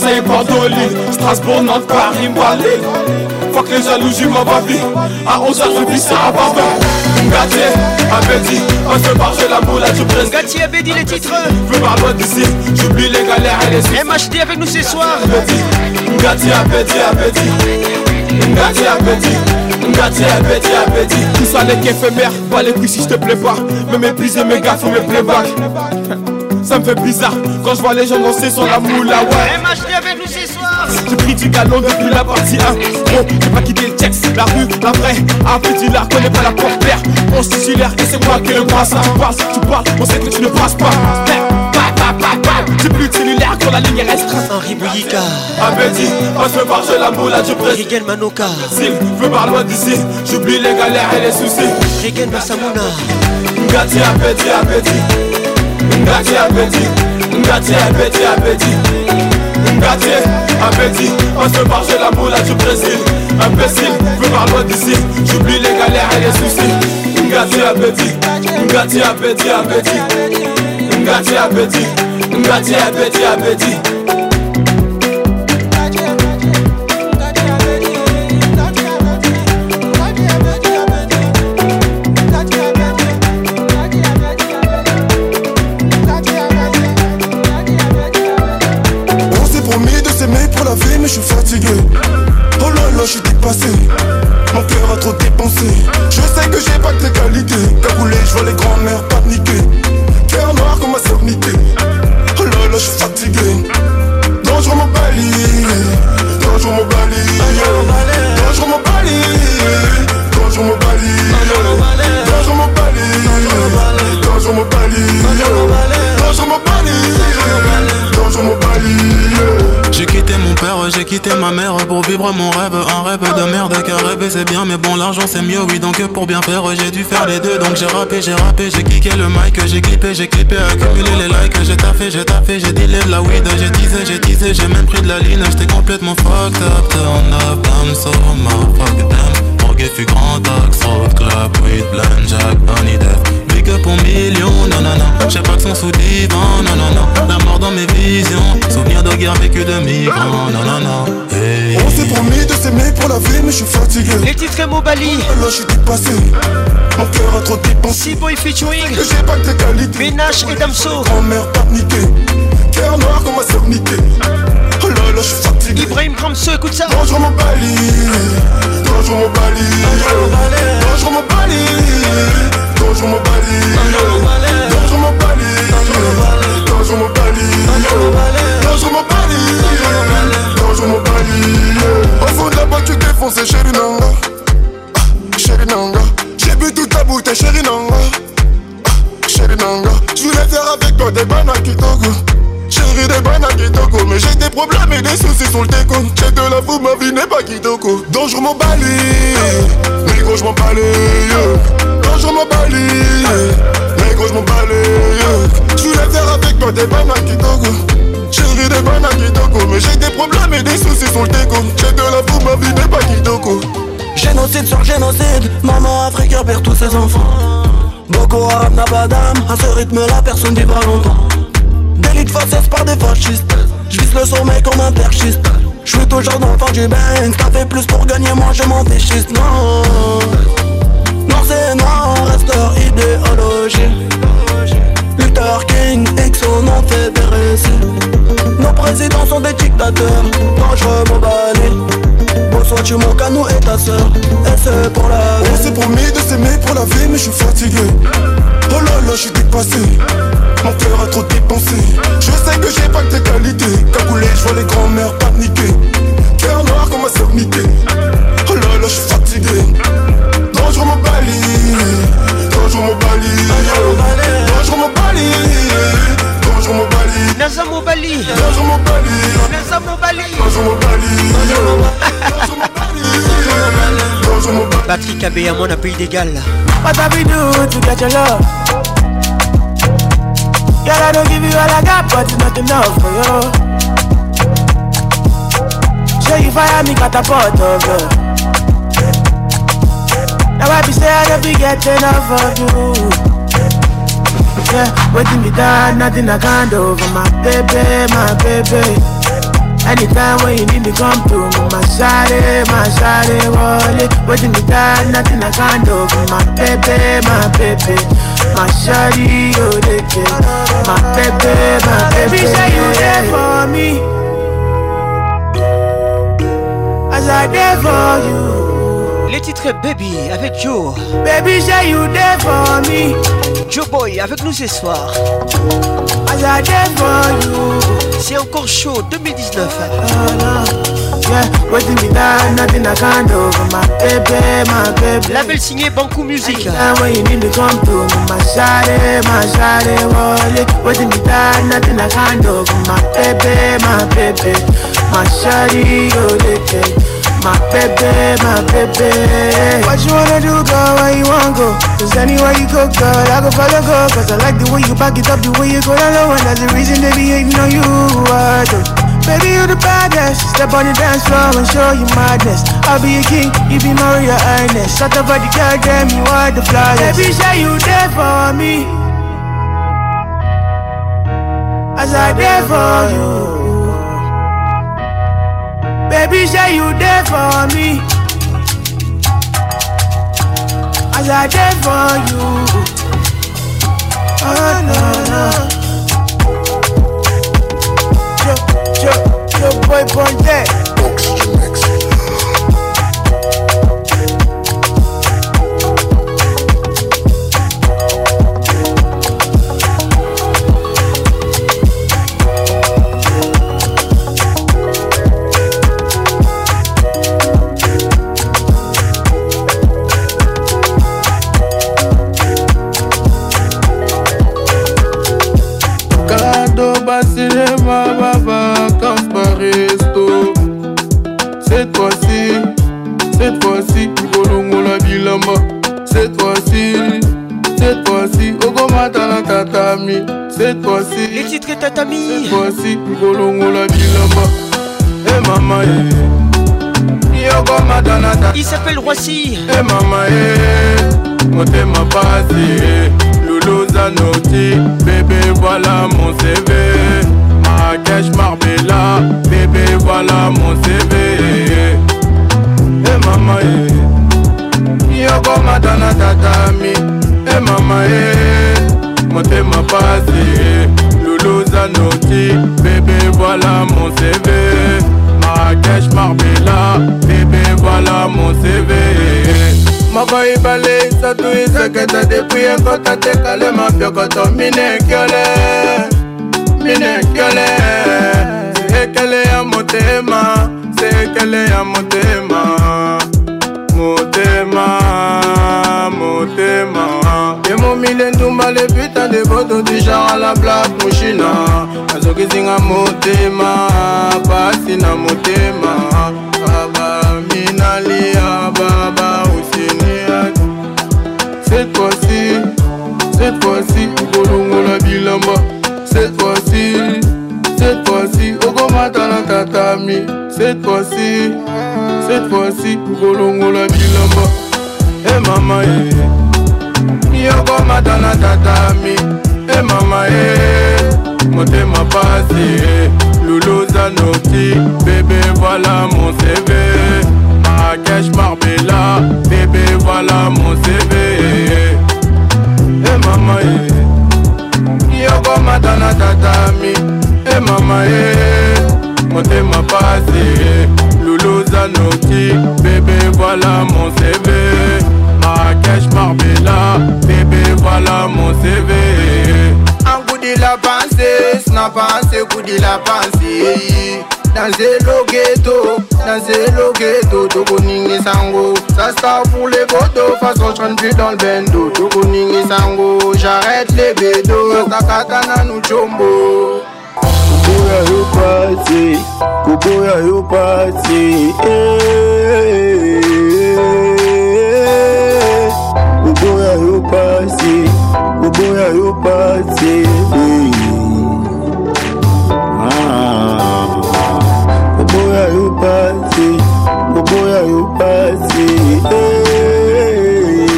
Marseille, Bordeaux, Strasbourg, Nantes, Paris, Mbali. Faut que les jalousies m'en vie. À 11h, je vis ça à Barbé. Gatier, Abedi, on se marche la boule à Dubres. Gatier, Abedi, les titres. Je par pas d'ici, j'oublie les galères et les suites. MHD avec nous ce soir. Abedi, Gatier, Abedi, Abedi. Gatier, Abedi. appétit, appétit Tout ça n'est pas les prix si je te plais pas Me mépriser, mes gars, faut me playback Ça me fait bizarre quand je vois les gens danser sur la moula, ouais du galon depuis la partie 1 tu j'ai pas quitté le texte, la rue, la vraie Après tu la connais pas la porte père On se titulaire et c'est moi qui le brasse tu passe, tu parles, on sait que tu ne passes pas j'ai plus de l'air quand la ligne est restreinte Henri Abedi, passe le voir je la boule à Dupré Rigel Manoka S'il veut par loin d'ici, j'oublie les galères et les soucis Rigel Massamuna Ngati Abedi, Abedi Ngati Abedi Ngati Abedi, Abedi Quartier, appétit, on se marche la boule à du Brésil Imbécile, plus par loin d'ici, j'oublie les galères et les soucis Ngati appétit, Ngati appétit, appétit Ngati appétit, Ngati appétit, appétit rêve, un rêve de merde car rêver c'est bien mais bon l'argent c'est mieux oui donc pour bien faire j'ai dû faire les deux donc j'ai rappé, j'ai rappé, j'ai kické le mic, j'ai clippé, j'ai clippé, accumulé les likes, j'ai taffé, j'ai taffé, j'ai dealé de la weed, j'ai teasé, j'ai teasé, j'ai même pris de la ligne, j'étais complètement fucked up, turn up, I'm so motherfucked damn, Morgue fut grand axe, road club, With blind, jack, bunny, death que pour millions, non non pas que action sous divan, non non non La mort dans mes visions, souvenir de guerre vécue de migrants, non non On s'est promis de s'aimer pour la vie mais je suis fatigué Les titres Mobali oh Là j'ai dépassé Mon cœur a trop dépensé Si boy featuring Que j'ai pas de qualité Ménage et Damso Grand-mère paniquée Cœur noir comme ma c'est niqué Oh là là je fatigué Ibrahim Kramso écoute ça Dangereux mon bali Dangereux mon bali Dangereux mon bali dans mon balai Dans mon balai Dans mon balai Dans mon balai Dans mon balai Au fond de la boîte tu t'es foncé chérie nanga ah, Chérie nanga J'ai bu toute ta bouteille chérie nanga ah, Chérie nanga Je faire avec toi des bananes qui Chérie des bananes kitoko Mais j'ai des problèmes et des soucis sur le déco J'ai de la foule, ma vie n'est pas kitoko Donc je m'en mais gros je m'en balai je m'en Mais mais je m'en balaye Je voulais faire avec toi des bananes qui vu des bananes qui Mais j'ai des problèmes et des soucis sur le déco J'ai de la foule ma vie n'est pas qui Génocide sur génocide Maman africaine perd tous ses enfants Boko Haram n'a pas d'âme À ce rythme là, personne vivra pas longtemps Délit de par des fascistes J'vise le sommet comme un perchiste J'suis toujours dans le fond du bain T'as fait plus pour gagner, moi je m'en déchiste, non c'est reste leur idéologie. Luther King, son nom fait Nos présidents sont des dictateurs, dangereux mon balai. Bonsoir, tu manques à nous et ta soeur. Elle c'est pour la vie. On s'est promis de s'aimer pour la vie, mais je suis fatigué. Oh là là, je dépassé. Mon cœur a trop dépensé. Je sais que j'ai pas que des qualités. Cagoulé, je vois les grands-mères paniquer. Cœur noir comme ma sœur Oh là là, je suis fatigué. Patrick mon Bali Dangereux mon Bali Dangereux mon d'égal. What have we do to get your love? I don't give you all I got, but enough for you. Show you Now I be say I be getting off of you. Yeah, waiting me down, nothing I can't do for my baby, my baby. Anytime when you need me, come through my shawty, my shawty, wallet. Waiting me down, nothing I can't do for my baby, my baby. My shawty, oh, they My baby, my baby. Baby, say you there for me. As I there for you. Le titre Baby avec Joe. Baby, say you there for me. Joe Boy avec nous ce soir. As I there for you. C'est encore chaud 2019. Oh, no. yeah. that, nothing I can do for my baby, my baby. Label signé Banco Music. When you need to come to my shawty, my shawty, wallet. Waiting me that, nothing I can do for my baby, my baby, my shawty, oh, yeah. My baby, my baby. What you wanna do, girl? Where you wanna go? Cause anywhere you go, girl, I go follow, go. Cause I like the way you back it up, the way you go down low. And that's the reason they be hating on you. I do Baby, you the baddest. Step on the dance floor and show you madness. I'll be a king, you be Maria Ernest. Shut up about the girl, damn, you are the flyest. Baby, say you there for me. As I there for you. Baby, say you there for me. As I there for you. Oh no no. Yo yo yo boy, boy there. Colombo. Cette fois-ci, cette fois-ci, Ogomata na tatami. Cette fois-ci, les titres tatami. Cette fois-ci, Golongo la bilamba. Eh maman, eh. Ogomata na tatami. Il s'appelle Roissy. Eh maman, eh. Motema pasi. Louloza noti. Bébé, voilà mon CV. Marrakech, Marbella. Bébé, voilà mon CV. Eh maman, eh. okomata na tatami e mama e pasi e. voilà mon cv marrakech Marbella Bébé, voilà mon cv moko quand nsato ezaketa qu'elle est tekale mon mon hein. C'est C'est quelle motema mon ya hein. Mon motema motema emomile ndumba lepita deboto dijar la black mushina nazokizinga motema pasi na motema abaminalia baba ah, usinia cette fois-ci cette fois-ci okolongola bilamba cette fois-ci cette fois-ci okomata na tatami cette fois-ci cette fois-ci okolongola bilamba e mama e miokoma tana tatami e mama e motema pasi e luluza nokti bebe voilà mon cv akesh marbela bebe voilà mon cv e mama e miokoma tana tatami e mama e motema pasi e luluza nokti bebe voilà mon cv Nadège Marbella Bébé voilà mon CV Un goût de la pensée, snap pensée, goût de la pensée Danser le ghetto, danser le ghetto, Tokoningi Sango Ça sort pour les potos, façon je plus dans le bendo Tokoningi Sango, j'arrête les bédos, Takatana nous chombo Kuboya yo party, Kuboya yo party, eh, eh, eh, eh oboya yo pasi oboya yo pasi oboya eh. ah, yo pasi oboya yo pasi eh.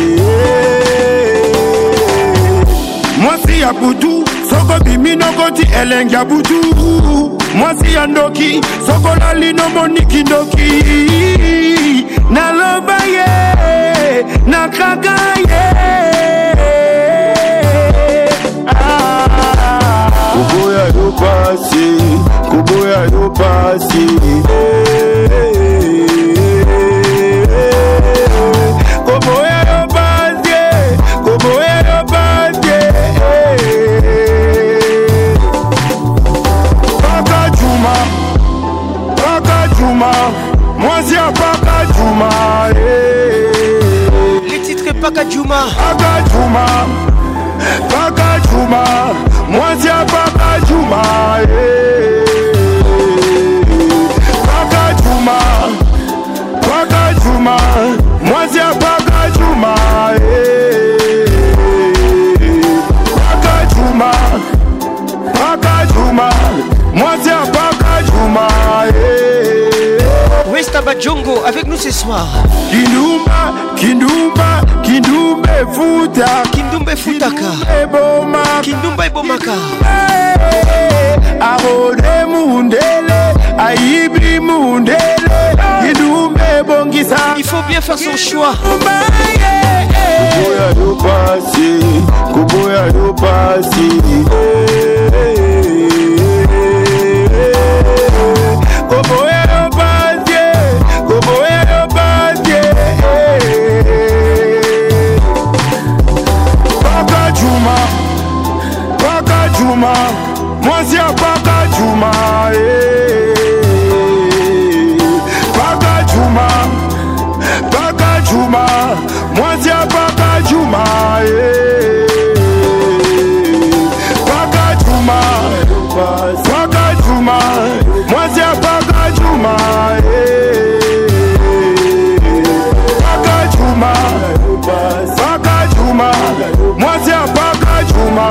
mwasi ya butu soko bimi nokoti elenge ya butu mwasi ya ndoki sokolali nomoniki ndoki naloba nakagaye nakagaye ah. Kuboya yo pasi kuboya yo pasi hey. Eh. Juma eh. Les titres Paka Juma Paka Juma Paka Juma Moi c'est Paka Juma eh. Paka Juma Paka Juma Moi c'est Paka Juma eh. Paka Juma Paka Juma Moi c'est Paka Juma Paka Juma Mr Bajongo avec nous ce soir. Kindumba, Kindumba, Kindumba Futa. Kindumba Futaka. Kindumba Ebomaka. Arode Mundele, Aibri Mundele. Kindumba Ebongisa. Il faut bien faire son choix. Kuboya do pasi, Kuboya do pasi. Hey, eh, eh, hey, eh. hey. Juma, moi c'est Papa Juma, Papa Juma, Papa Juma, moi c'est Papa Juma, Papa Juma, Papa Juma, moi c'est Papa Juma, Papa Juma, Papa Juma,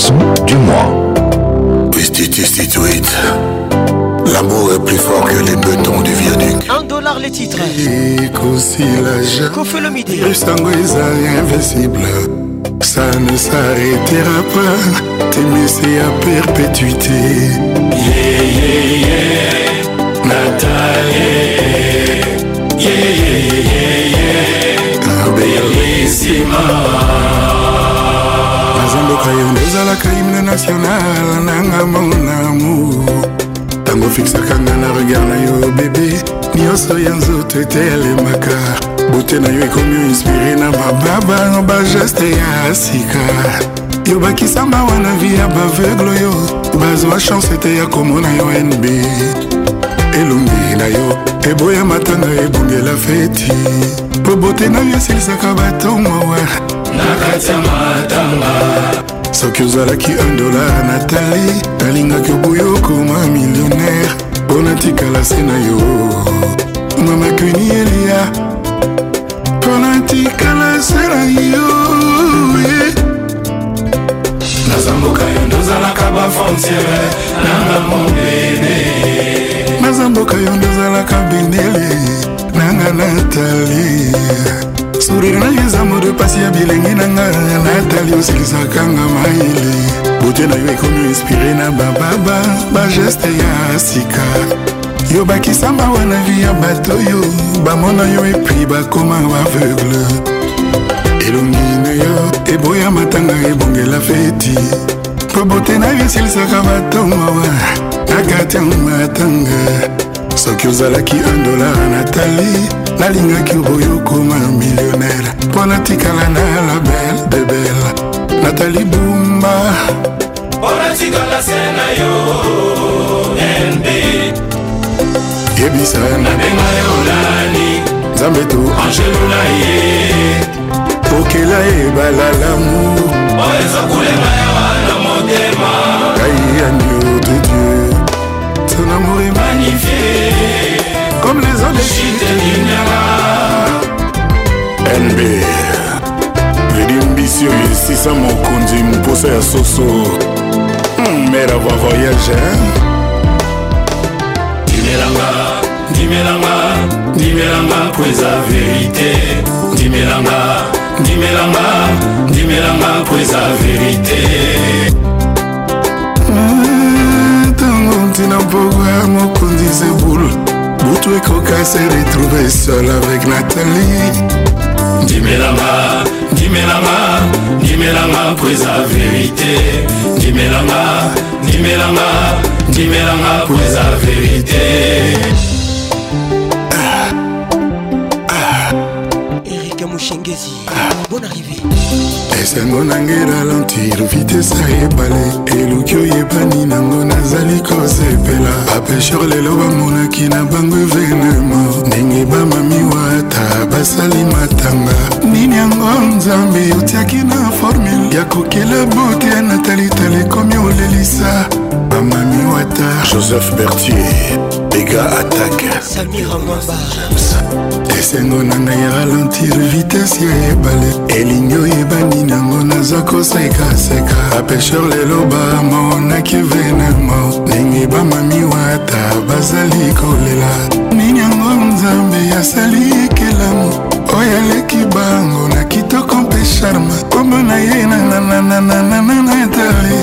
chanson du mois. Tweet, L'amour est plus fort que les bétons du viaduc. Un dollar les titres. fait le midi. Rustango est invincible. Ça ne s'arrêtera pas. T'es laissé à perpétuité. Yeah, yeah, yeah. Nathalie. Yeah, yeah, yeah, yeah. yeah. nazondoka yo nde ozalaka himne national nanga mon amour ntango ofixaka nga na regard na yo bebe nyonso ya nzoto ete elemaka bote na yo ekomi oinspire na bababa bageste ya sika yo bakisamba wana vi ya baveugle oyo bazwa chance ete ya komona yo nb elongi na yo eboya matanga ebongela feti po bote na yo esilisaka batongowa na kati ya matanga soki ozalaki 1 dolar na tai nalingaki obuyo okoma millionnaire mpo natikala se na yo mama kwini eliya mpo natikala se na yo nazamboka yo ndozalaka bafrontiere nanga mobene nazamboka yo ndozalaka benele nanga natalie sourire na yo eza modo pasi ya bilenge na nga natali osekisaka nga mayele bote na yo ekomi inspire na bababa bageste ya sika yo bakisa mawa na vi ya bato oyo bamona yo epui bakoma baveugle elongi na yo eboya matanga ebongela feti mpo bote na yo esilisaka bato mawa na kati ya matanga soki ozalaki 1 dolar natali nalingaki oboyo okoma millionnaire mpo natikala na la belle de belle natali bumba mpo natikala se na yo nb yebisa nabenga yo nani nzambe to angelona ye okela ebala lamour oyo ezokulenga yawa na motema ngai yanio nb edimbisi oyo esisa mokonzi mposa ya soso mera va voyage ndimelanga eh? ndimelanga ndimelanga po eza verite ndimelanga ndimelanga ndimelanga po eza verite eh, ntango ntina mpoko ya mokonzi zebulu Boutou et Coca se retrouvé seul avec Nathalie. Dis-moi la main, dis-moi la main, dis-moi la main, pour la vérité. Dis-moi la main, dis-moi la main, dis-moi la main, pour la vérité. shengezi ah. bon arrivé esengo nange ralentir vitese ebale eluki oyebani nango nazali kosepela bapesher lelo bamonaki na bango evenema ndenge bamamiwa ata basali matanga nini yango nzambe otiaki na formule ya kokela bote ya natalitala ekomi olelisa bamami wata joseph bertier dégâts attaque esengo na ngai ralentir vitese ya ebale elingi oyebani nango naza kosekaseka bapesher lelo bamonaki venema ndenge bamami wata bazali kolela nini yango nzambe asali ekelamu oyo aleki bango na kitoko mpe charme kombo na ye nananananananatare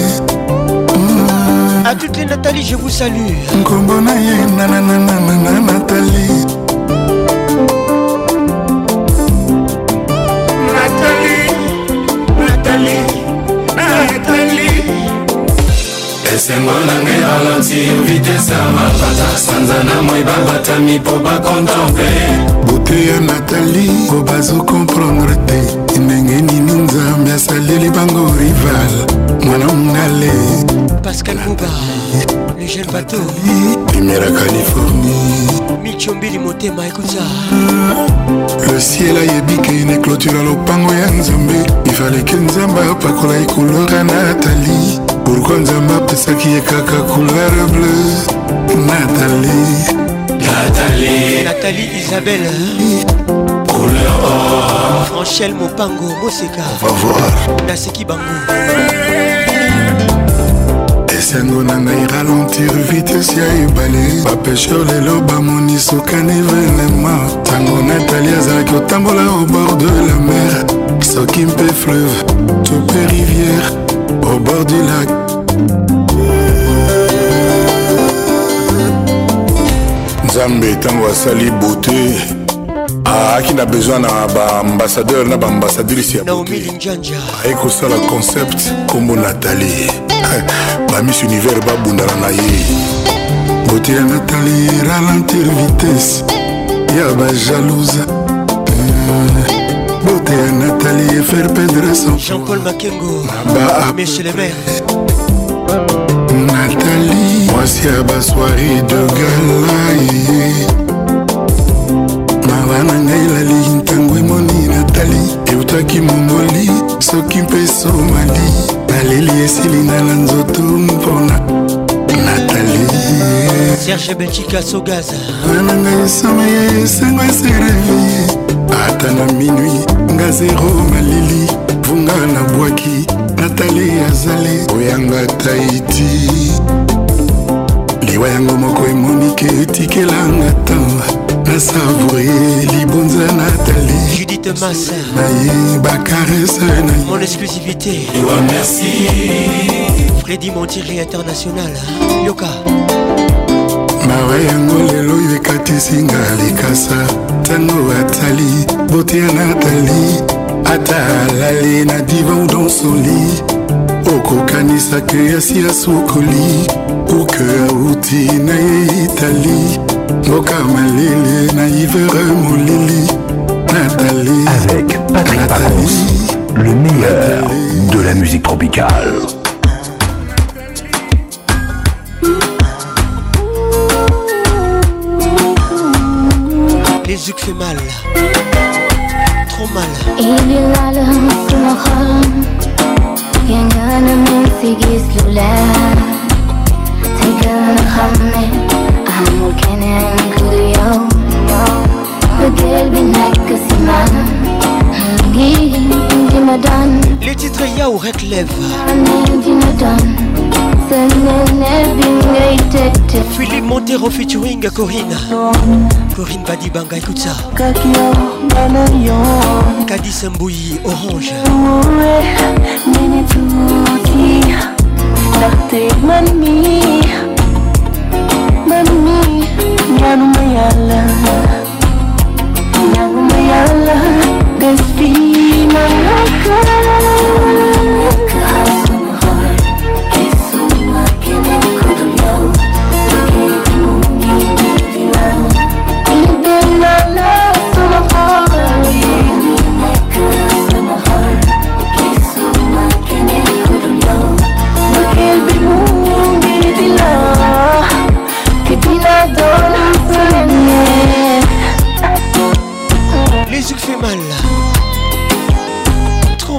A toutes les Nathalie, je vous salue. Nathalie, Nathalie, Nathalie. Nathalie, Nathalie, Nathalie. esengo na ngai alenti vitese ya mapata sanza na moi babatami mpo bakontemple bote ya natali mpo bazokomprendre te ndenge nini nzambe asaleli bango rival mwana mongale Pascal Bouba, le jeune bateau. Lumière à Californie. Michombili Motema, écoute ça. Le ciel a yébiki, une clôture à l'opango ya nzambe. Il fallait que nzamba apakola couleur à Nathalie. Pourquoi nzamba apesaki ye kaka couleur bleue? Nathalie. Nathalie. Nathalie Isabelle. Couleur or. Franchel Mopango, Moseka. On va voir. Naseki Bango. esengo na ngai ralentir vitese ya ebale bapesheur lelo bamoni sokani venema ntango natali azalaki otambola au bord de la mer soki mpe fleuve to mpe rivière au bord du lac nzambe ntango asali beauté aaki na besoin na baambasadeur na baambasadrice ya beauté ayekosala concept nkombo natalie na miss univers babundana na ye boteya natali ralentir vitesse ya bajalousa eh, boteya natali faire perdre son jean-paul makengo michel maire natali mwasi ya basoiri de galai mawa na ngai elali ntango emoni natali eutaki mongoli soki mpe somali naleli esilinga na nzoto mpona natali serge betika sogaza wana ngai esomi esengo eserevi ata na minui nga zero malili vunga nabwaki natali azali oyanga taiti liwa yango moko emonike etikelanga ntango nasavoye libonza natali de masse Mon exclusivité Freddy Montiré International Yoka mawa yango lelo oyo ekatisinga likasa ntango atali bote ya natali ata alali na divan donsoli okokanisa ke yasi asukoli kuke auti na ye itali mboka malele na ivere molili avec Patrick Pacons, le meilleur de la musique tropicale. Les yeux fait mal, trop mal. Les titres Yao Reclève Philippe Montero featuring Corinne Corinne Badibanga, écoute ça Kadis Mbouyi, Orange Mami, mami, Despina loca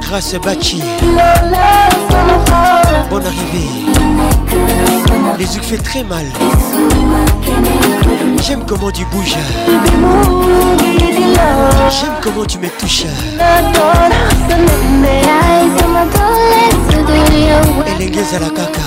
Grâce Bachi. Bonne arrivée. Les yeux fait très mal. J'aime comment tu bouges. J'aime comment tu me touches. l'église à la caca.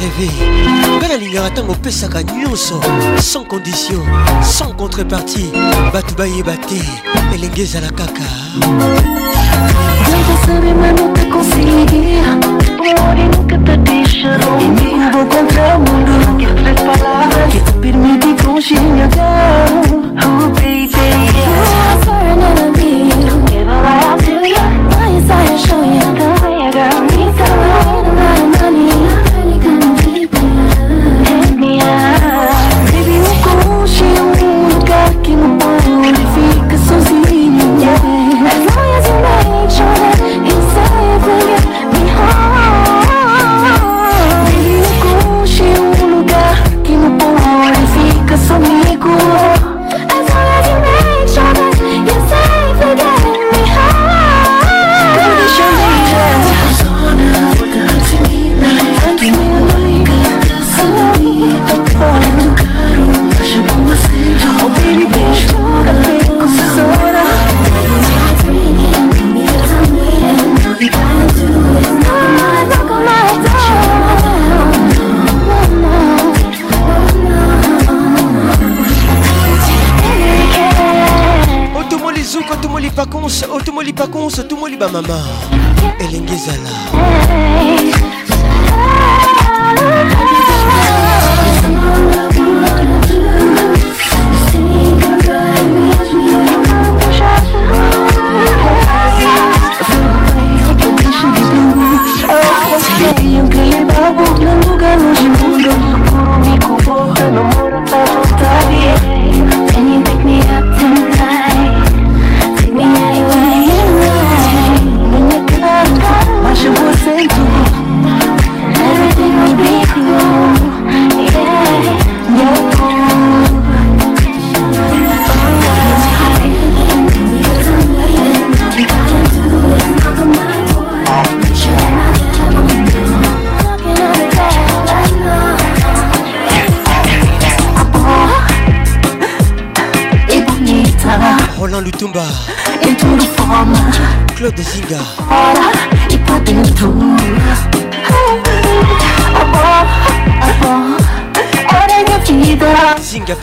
rêver nga nalingaka ntango opesaka nyonso sans condition sans contrepartie bato bayeba te elenge ezala kaka Permite congelar, oh baby. pakonse tumoli bamama elenge ezala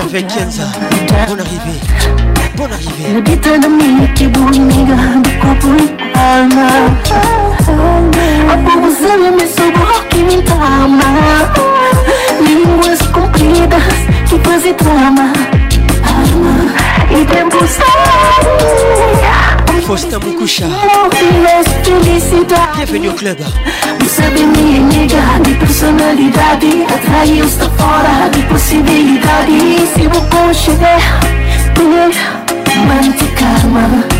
merveille Kenza. Bonne arrivée. Bonne arrivée. The bitter the meat, you boy nigga, the couple alma. Apo uzele mesobo kimi tama. Línguas compridas que fazem trama. E tempo sai. Faustin Moukusha. Bienvenue au club. Sabe minha nega, de personalidade Atrai os de fora de possibilidade Se vou chegar, mulher, mante calma.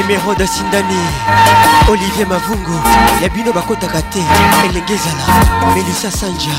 emerode asindani olivier mavungo ya bino bakɔtaka te elenge ezala melisa sanja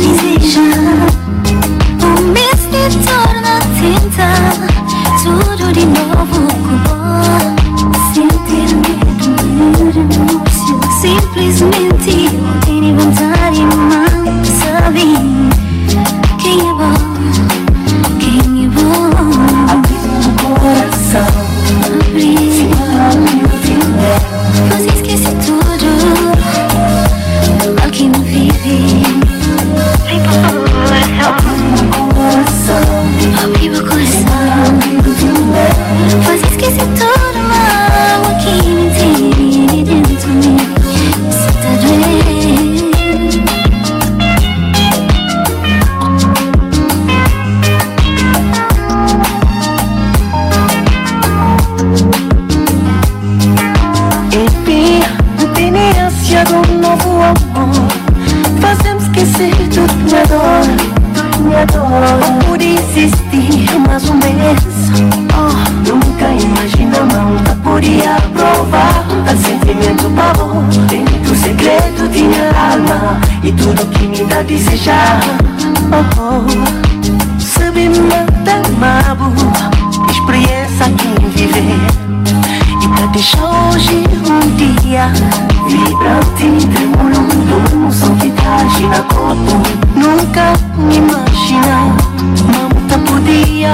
miss Oh, mistletoe.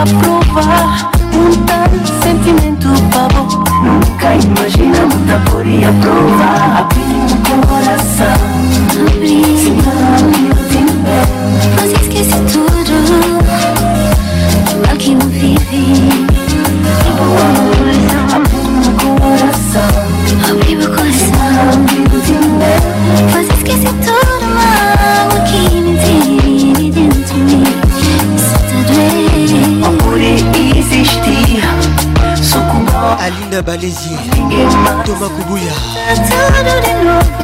provar um tal sentimento pavor Nunca imaginamos a poria provar na balezi toma kubuya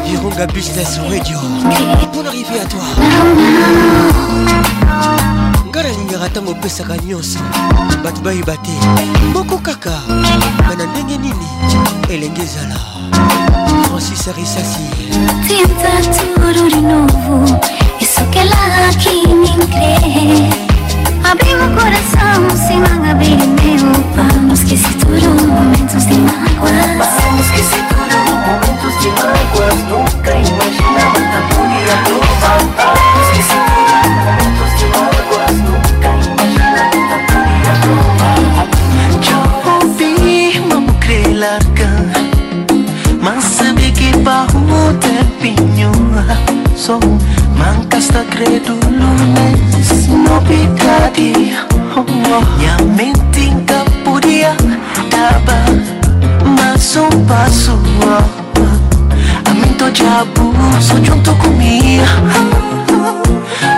ironga business radio mpona arrive ya toi ngai nalingaka ntango opesaka nyonso bato bayeba te moko kaka me na ndenge nini elenge ezala francis arisasi Abrimos coração sem mangabeira meu pai que si duran momentos de maguas Vamos que si duran momentos de maguas Nunca imaginaba tan bonita probar Vamos que si duran momentos de maguas Nunca imaginaba tan bonita probar Yo vi bajo Masabi te bahute son manca esta lunes No pica Oh, oh. Ya me acaba Mas um passo Aumento de abuso Junto comigo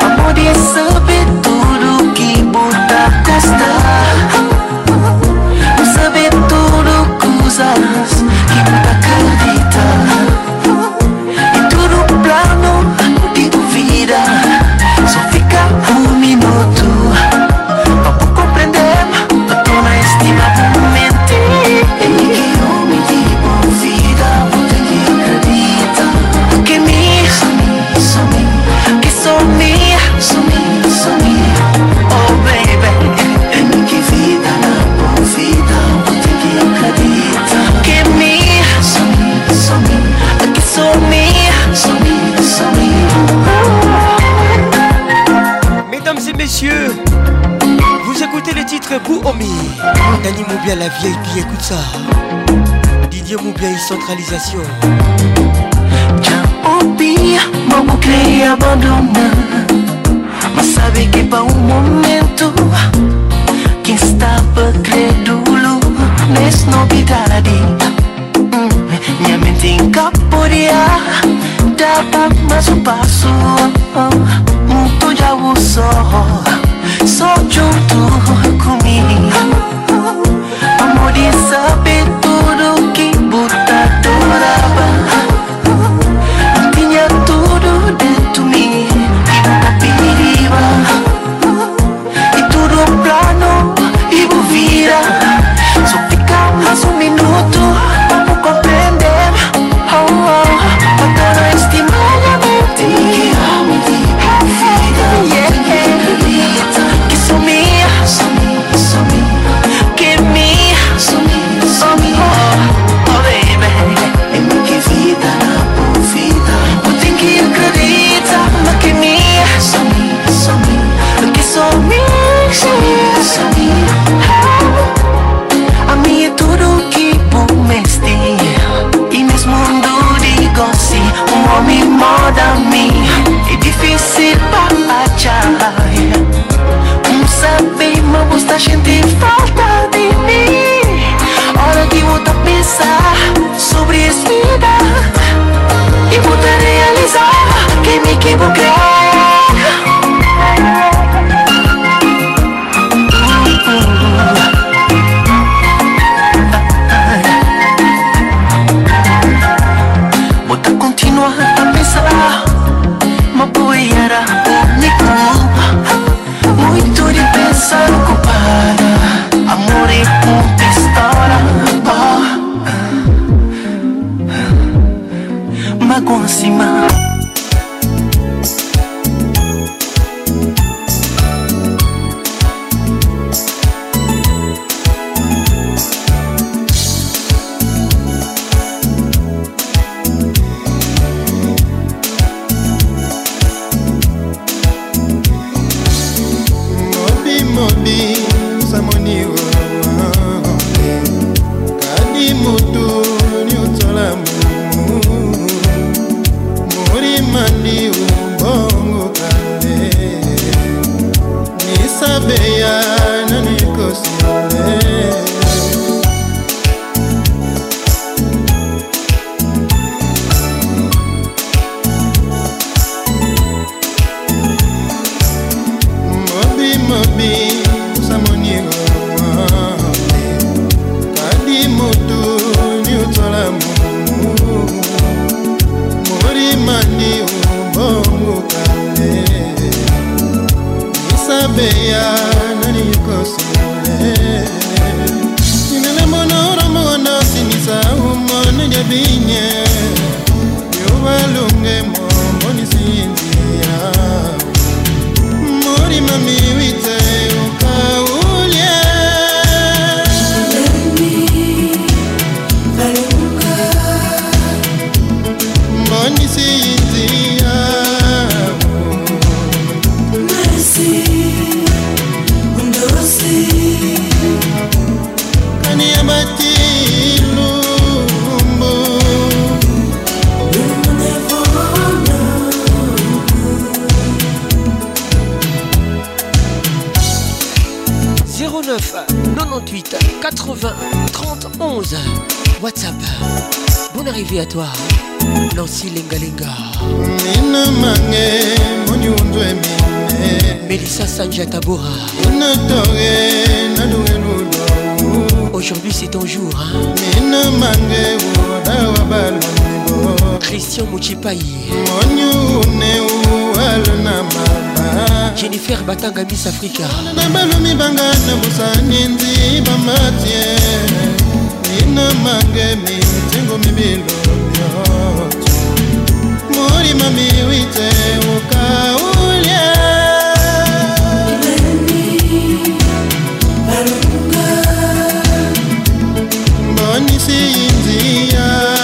Amor e sangue Moubia la vieille dit écoute ça Didier Moubia et centralisation Jambi, mabucle e abandona Mas sabe que para um momento Quem estava crédulo Nessa novidade Minha mente encaporia Dava mais um passo Muito já o sol arrivé à toi nancy lengalenga mina mange moniundu emine melissa sanja tabora natore naluelulo aujourd'hui c'est ton jour hein? mina mange wodawa balonibo christian mochipai moniune ualna maba jennifer batanga miss africa na balomi banga na bosani ndi bamatie mana mange mi tengo mi milo yoto Muri mami wite woka ulia Mbani si indiya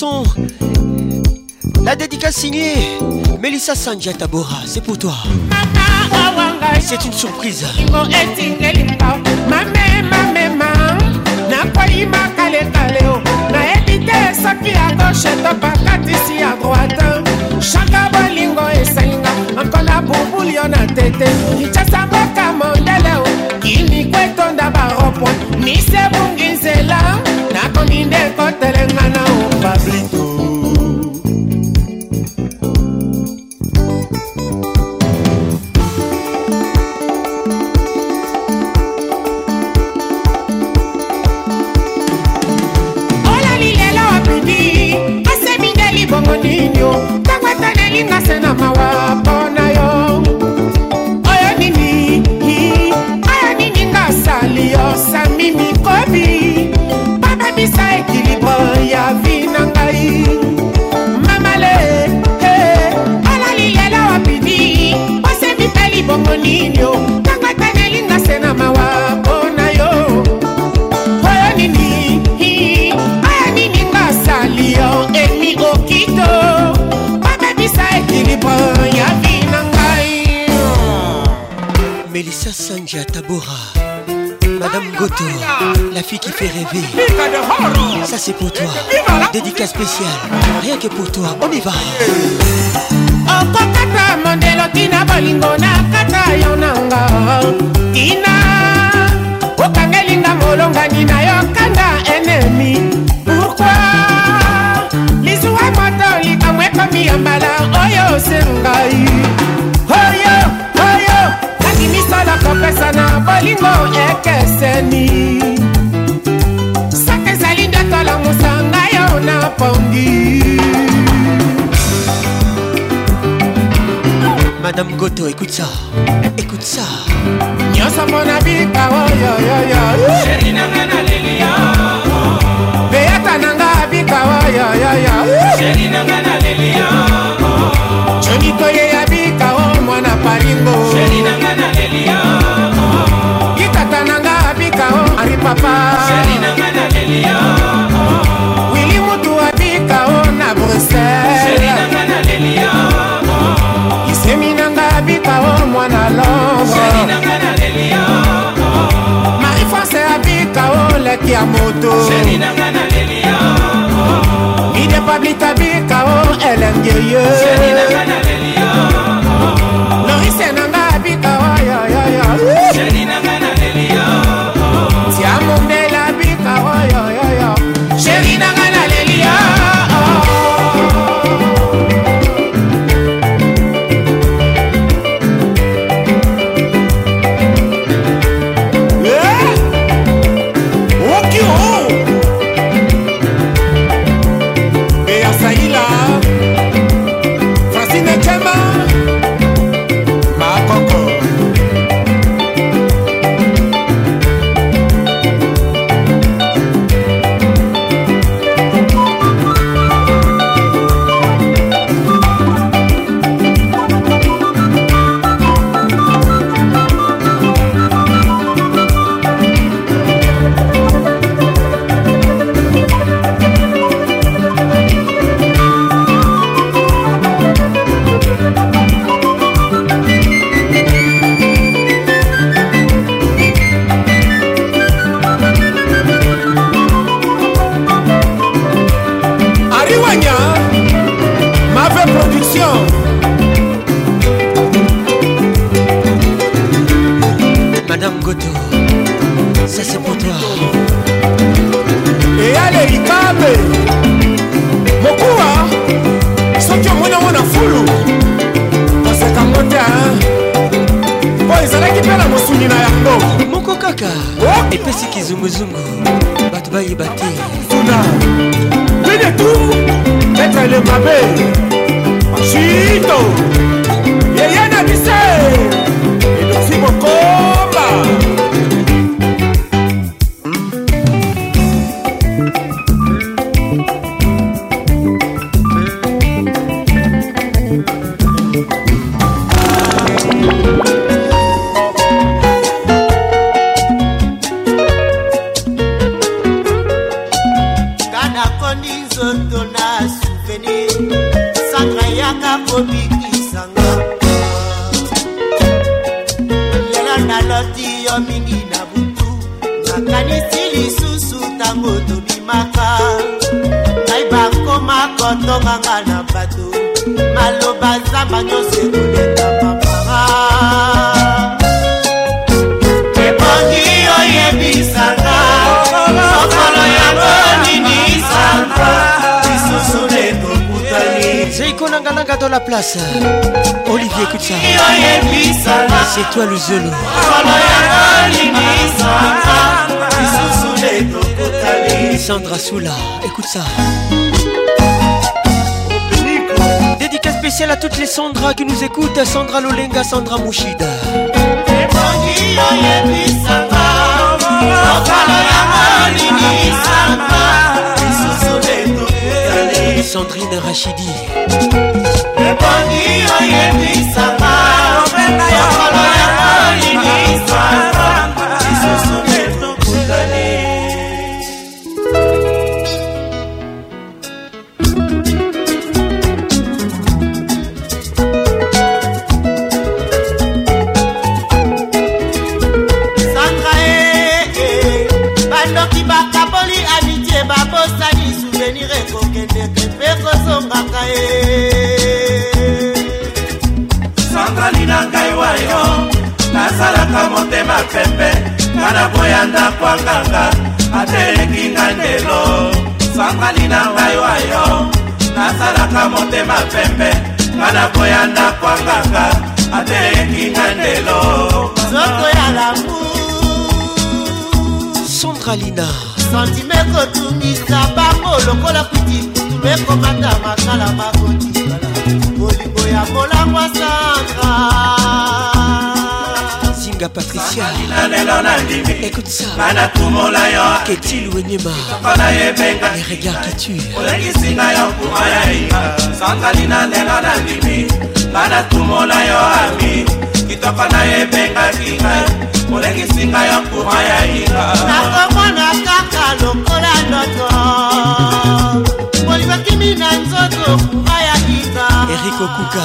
chanson. La dédicace signée Melissa Sandia Tabora, c'est pour toi. C'est une surprise. nakoyima kalekale o nayebi te soki ya gauche topakatisi ya droite chaka bolingo esalinga nkola bubuli yo na tete kicasa mboka mondele o kiniko etonda baropoint nisebungi nzela nakomi nde kotelenga na Ghetto, la fille qui fait rêver. Ça c'est pour toi. Dédicace spéciale, rien que pour toi. On y va. okokata mondelo tina bolingo na kata yo nanga tina okangelinga molongani na yo kanda enemi pourkui lisuwa moto likambo ekomi ya mbala oyo osengai oyo oyo kasi misolo kopesana bolingo ekes motani saka ezali nde tolamusa ngai yo na pongi madame goto écoute ça écoute ça nyonso mpona bika oyoyoyo beyata nanga bika oyoyoyo jonikoye ya bika o mwana palingo mama wili mutu abika o na bruxelles isemi nanga abika o mwana londre marie france abika o leki ya moto ide pablita abika o elengeye Olivier écoute ça C'est toi le zelo Sandra Soula écoute ça Dédicace spéciale à toutes les Sandra qui nous écoutent Sandra Lolenga, Sandra Mouchida Sandrine Rachidi ndio yebisanga kalina santime kotungisa bango lokola kuti putulu ekomata makala bakotikala bolingo ya molangwa sanga singa patricia lelo nandimi écoute ça bana kumola yo ketil wenyema kona yebenga les regards qui tuent olekisinga yo kuma ya inga sangalina lelo nandimi bana kumola yo ami kitoko na yebengaki ngai olekisinga yo kuma ya inga ndoto bolibakimi na nzoto kura ya kita eriko kuka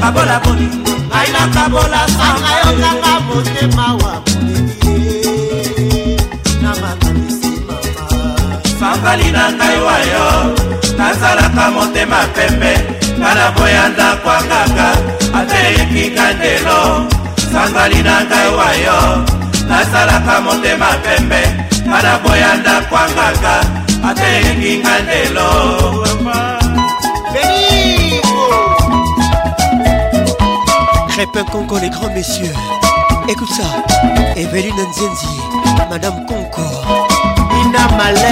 babola bolingo ngai nakabola sanga yokaka motema wa moleli na makanisi mama fambali na ngai wayo nazalaka motema pembe ngana boya ndako akaka ateyekika ndelo sangali na ngai wayo nasalaka motema pembe bana boya ndakwangaka ata eyenginga lelo Crépin Conco, les grands messieurs. Écoute ça. Eveline Nzenzi, Madame Conco. Ina Malembe.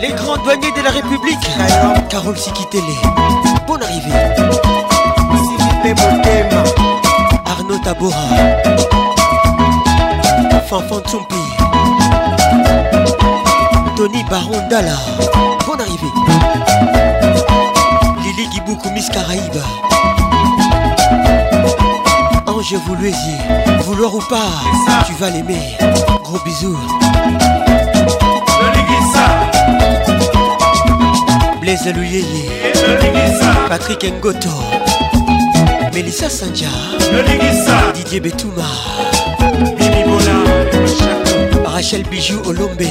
Les grands douaniers de la République. Carole Sikitele. Bonne arrivée. Silipe Motema. Arnaud Tabora Fanfan Tsumpi Tony Baron Dala Bonne arrivée Lily Giboukou Miss Caraïbe Ange Vouloisier Vouloir ou pas Tu vas l'aimer Gros bisous Blaise Louyeye Patrick Ngoto melissa sanja didier betuma rachel bijou olombe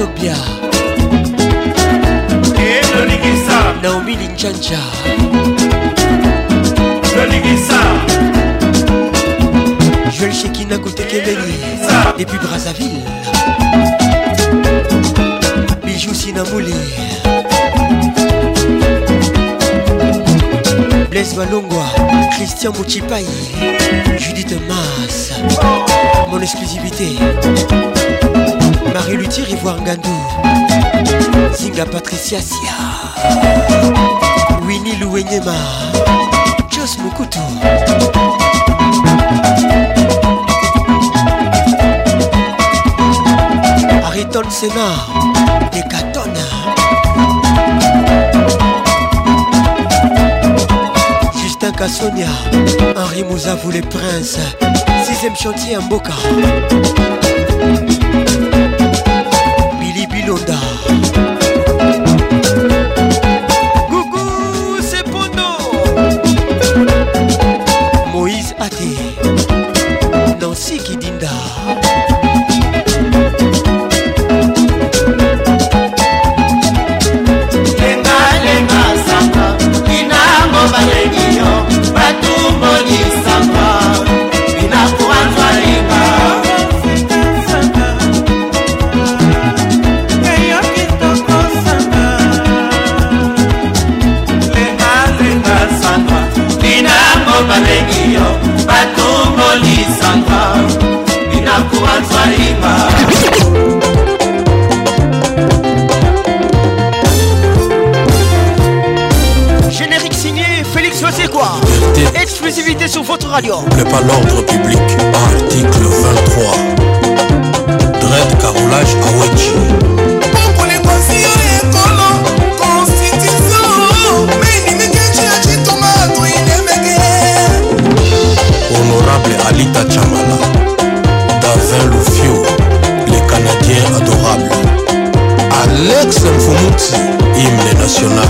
sokbia naomi linjanja joel shekina kutekebeni depuis brazzaville bijou sinamouli blaise balongwa christian mochipai judith mas mon exclusivité Marie Luthier, Ivoire Ngandou, Zinga Patricia Sia, Winnie Louenyema, Jos Mokutu. Ariton Sena, Decaton. Justin Cassonia, Henri Mouza, vous les princes. Sixième chantier en Boca. Yoda. Radio. Ne pas l'ordre public. Article 23. Dread Carolage Awechi. Honorable Alita Chamala, Davin Lufio, les Canadiens adorables, Alex Mfumuti, hymne national.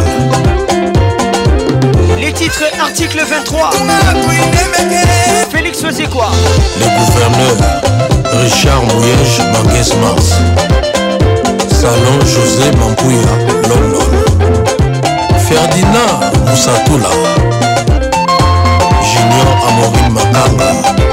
Les titres Article 23. Félix faisait quoi Le gouverneur Richard Mouyège Manguès Mars. Salon José Mampouya, Lolo, Ferdinand Moussatoula. Junior Amorim Makanga.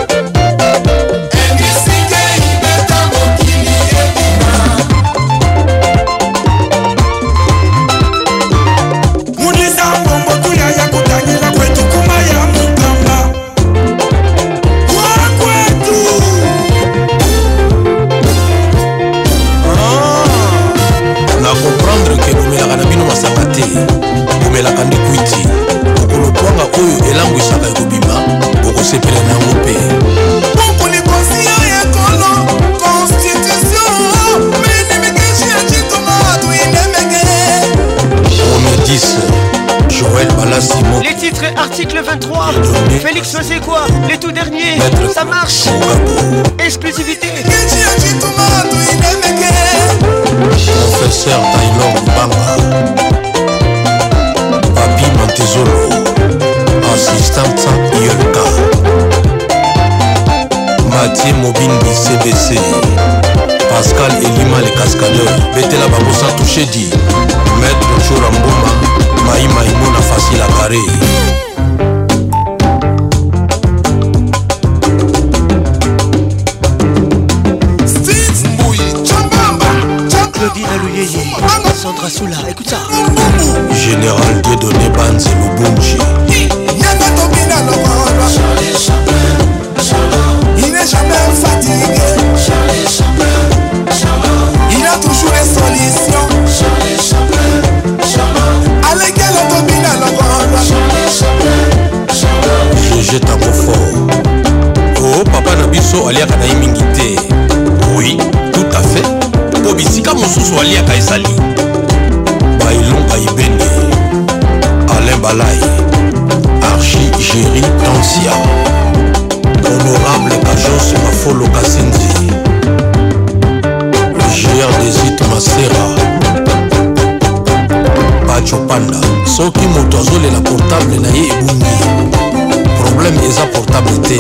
portable na ye ebungi problème eza portable te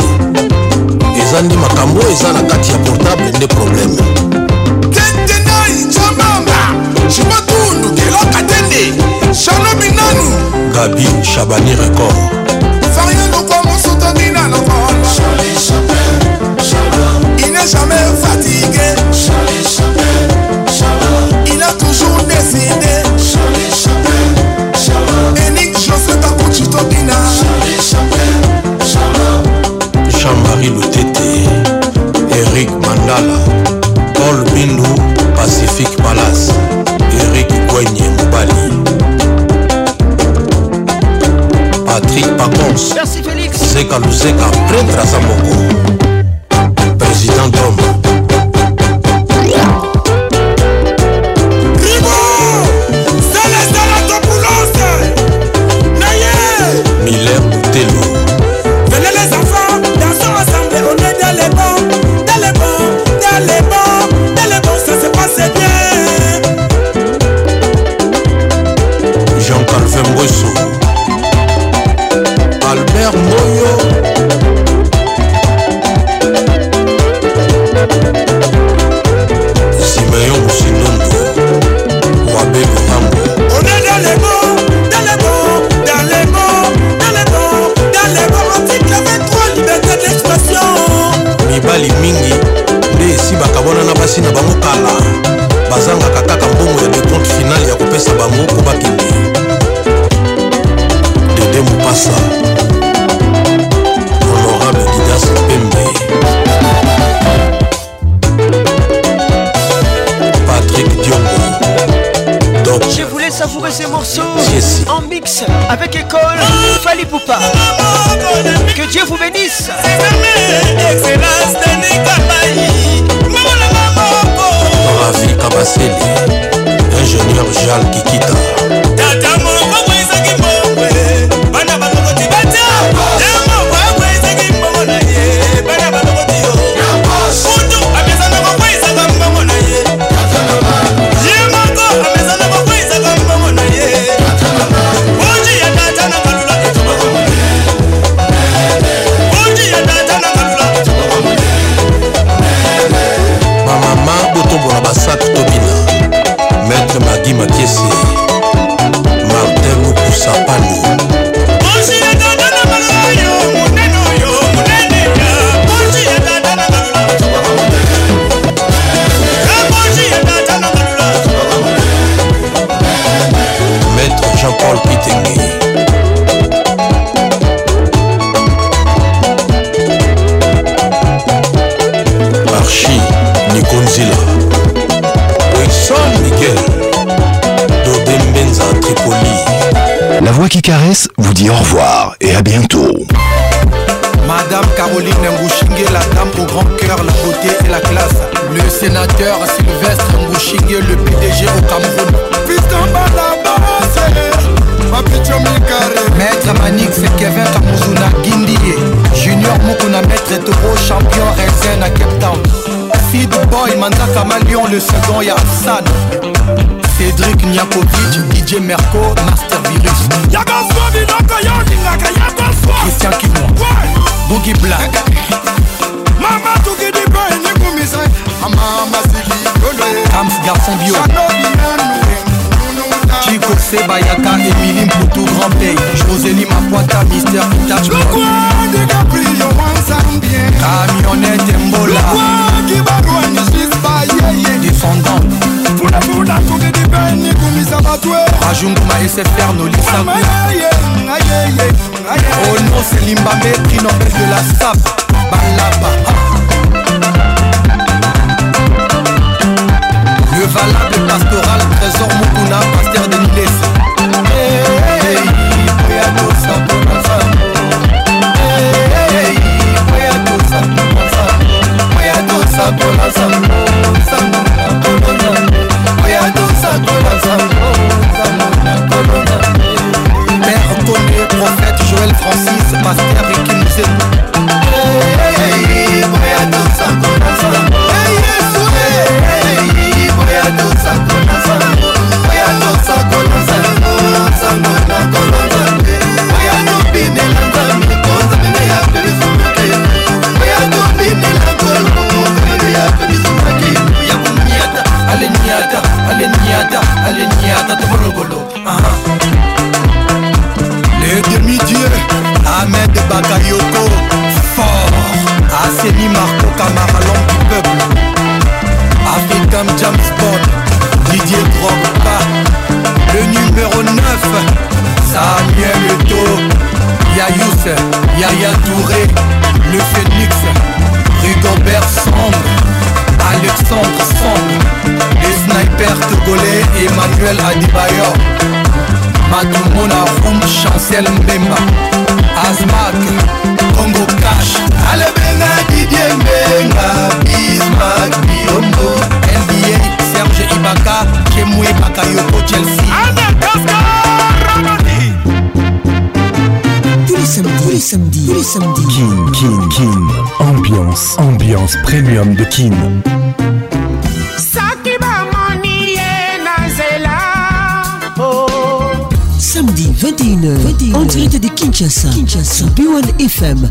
eza nde makambo eza na kati ya portable nde problème gabi chabani record le second y'a San Cédric Niakovic, DJ Merco, Master Virus Y'a Christian Kimon Boogie Black Mama tukidi baini kumisa Mama sigi yolo Kams, Garçon Bio Chico Seba Yaka, Emily Mputu Grand Pays Josélie Mapoita, Mister Touch Le coin de Caprio, on s'en vient Camionnette Mbola Le coin qui va loin ye descendant punapuna tokedi mpe nikumisa bato bajunguma esfr nolisaonos limbambe prinopes de la sap balaba le valable pastoral trésor mokuna paster de nilesa hey, hey, hey, kola sango sango na kolo na ye oya tosa kola sango sango na kolo na ye Père Kone, prophète Joël Francis, pasteur Ricky Mouzemou Aléniada, Aléniada Les demi dieu Ahmed Bakayoko Fort ni Marco Camara l'homme du peuple African jump Spot, Didier Drogba Le numéro 9 Samuel Eto Yayous Yaya Touré Le Phénix Rigobert Sombre Alexandre Sand Les snipers togolais Emmanuel Adibayor Matumona Roum Chancel Mbemba Asmak Congo Cash Alebenga Didier Mbenga Bismarck Biondo NBA Serge Ibaka Kemwe Bakayoko Chelsea Anakaska Ramon samedis, tous les samedis, tous les samedis. Ambiance, ambiance premium de Kin. Samedi 21h, en direct de Kinshasa, Kinshasa, B1 FM,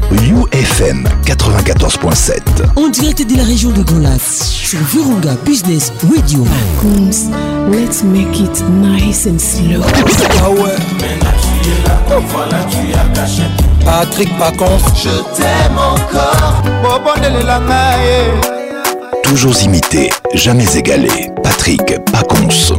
UFM 94.7, en direct de la région de Golas. sur Virunga Business Radio. Coons, let's make it nice and slow. Ah ouais. Patrick Pacons. Je t'aime encore. Toujours imité, jamais égalé. Patrick Pacons.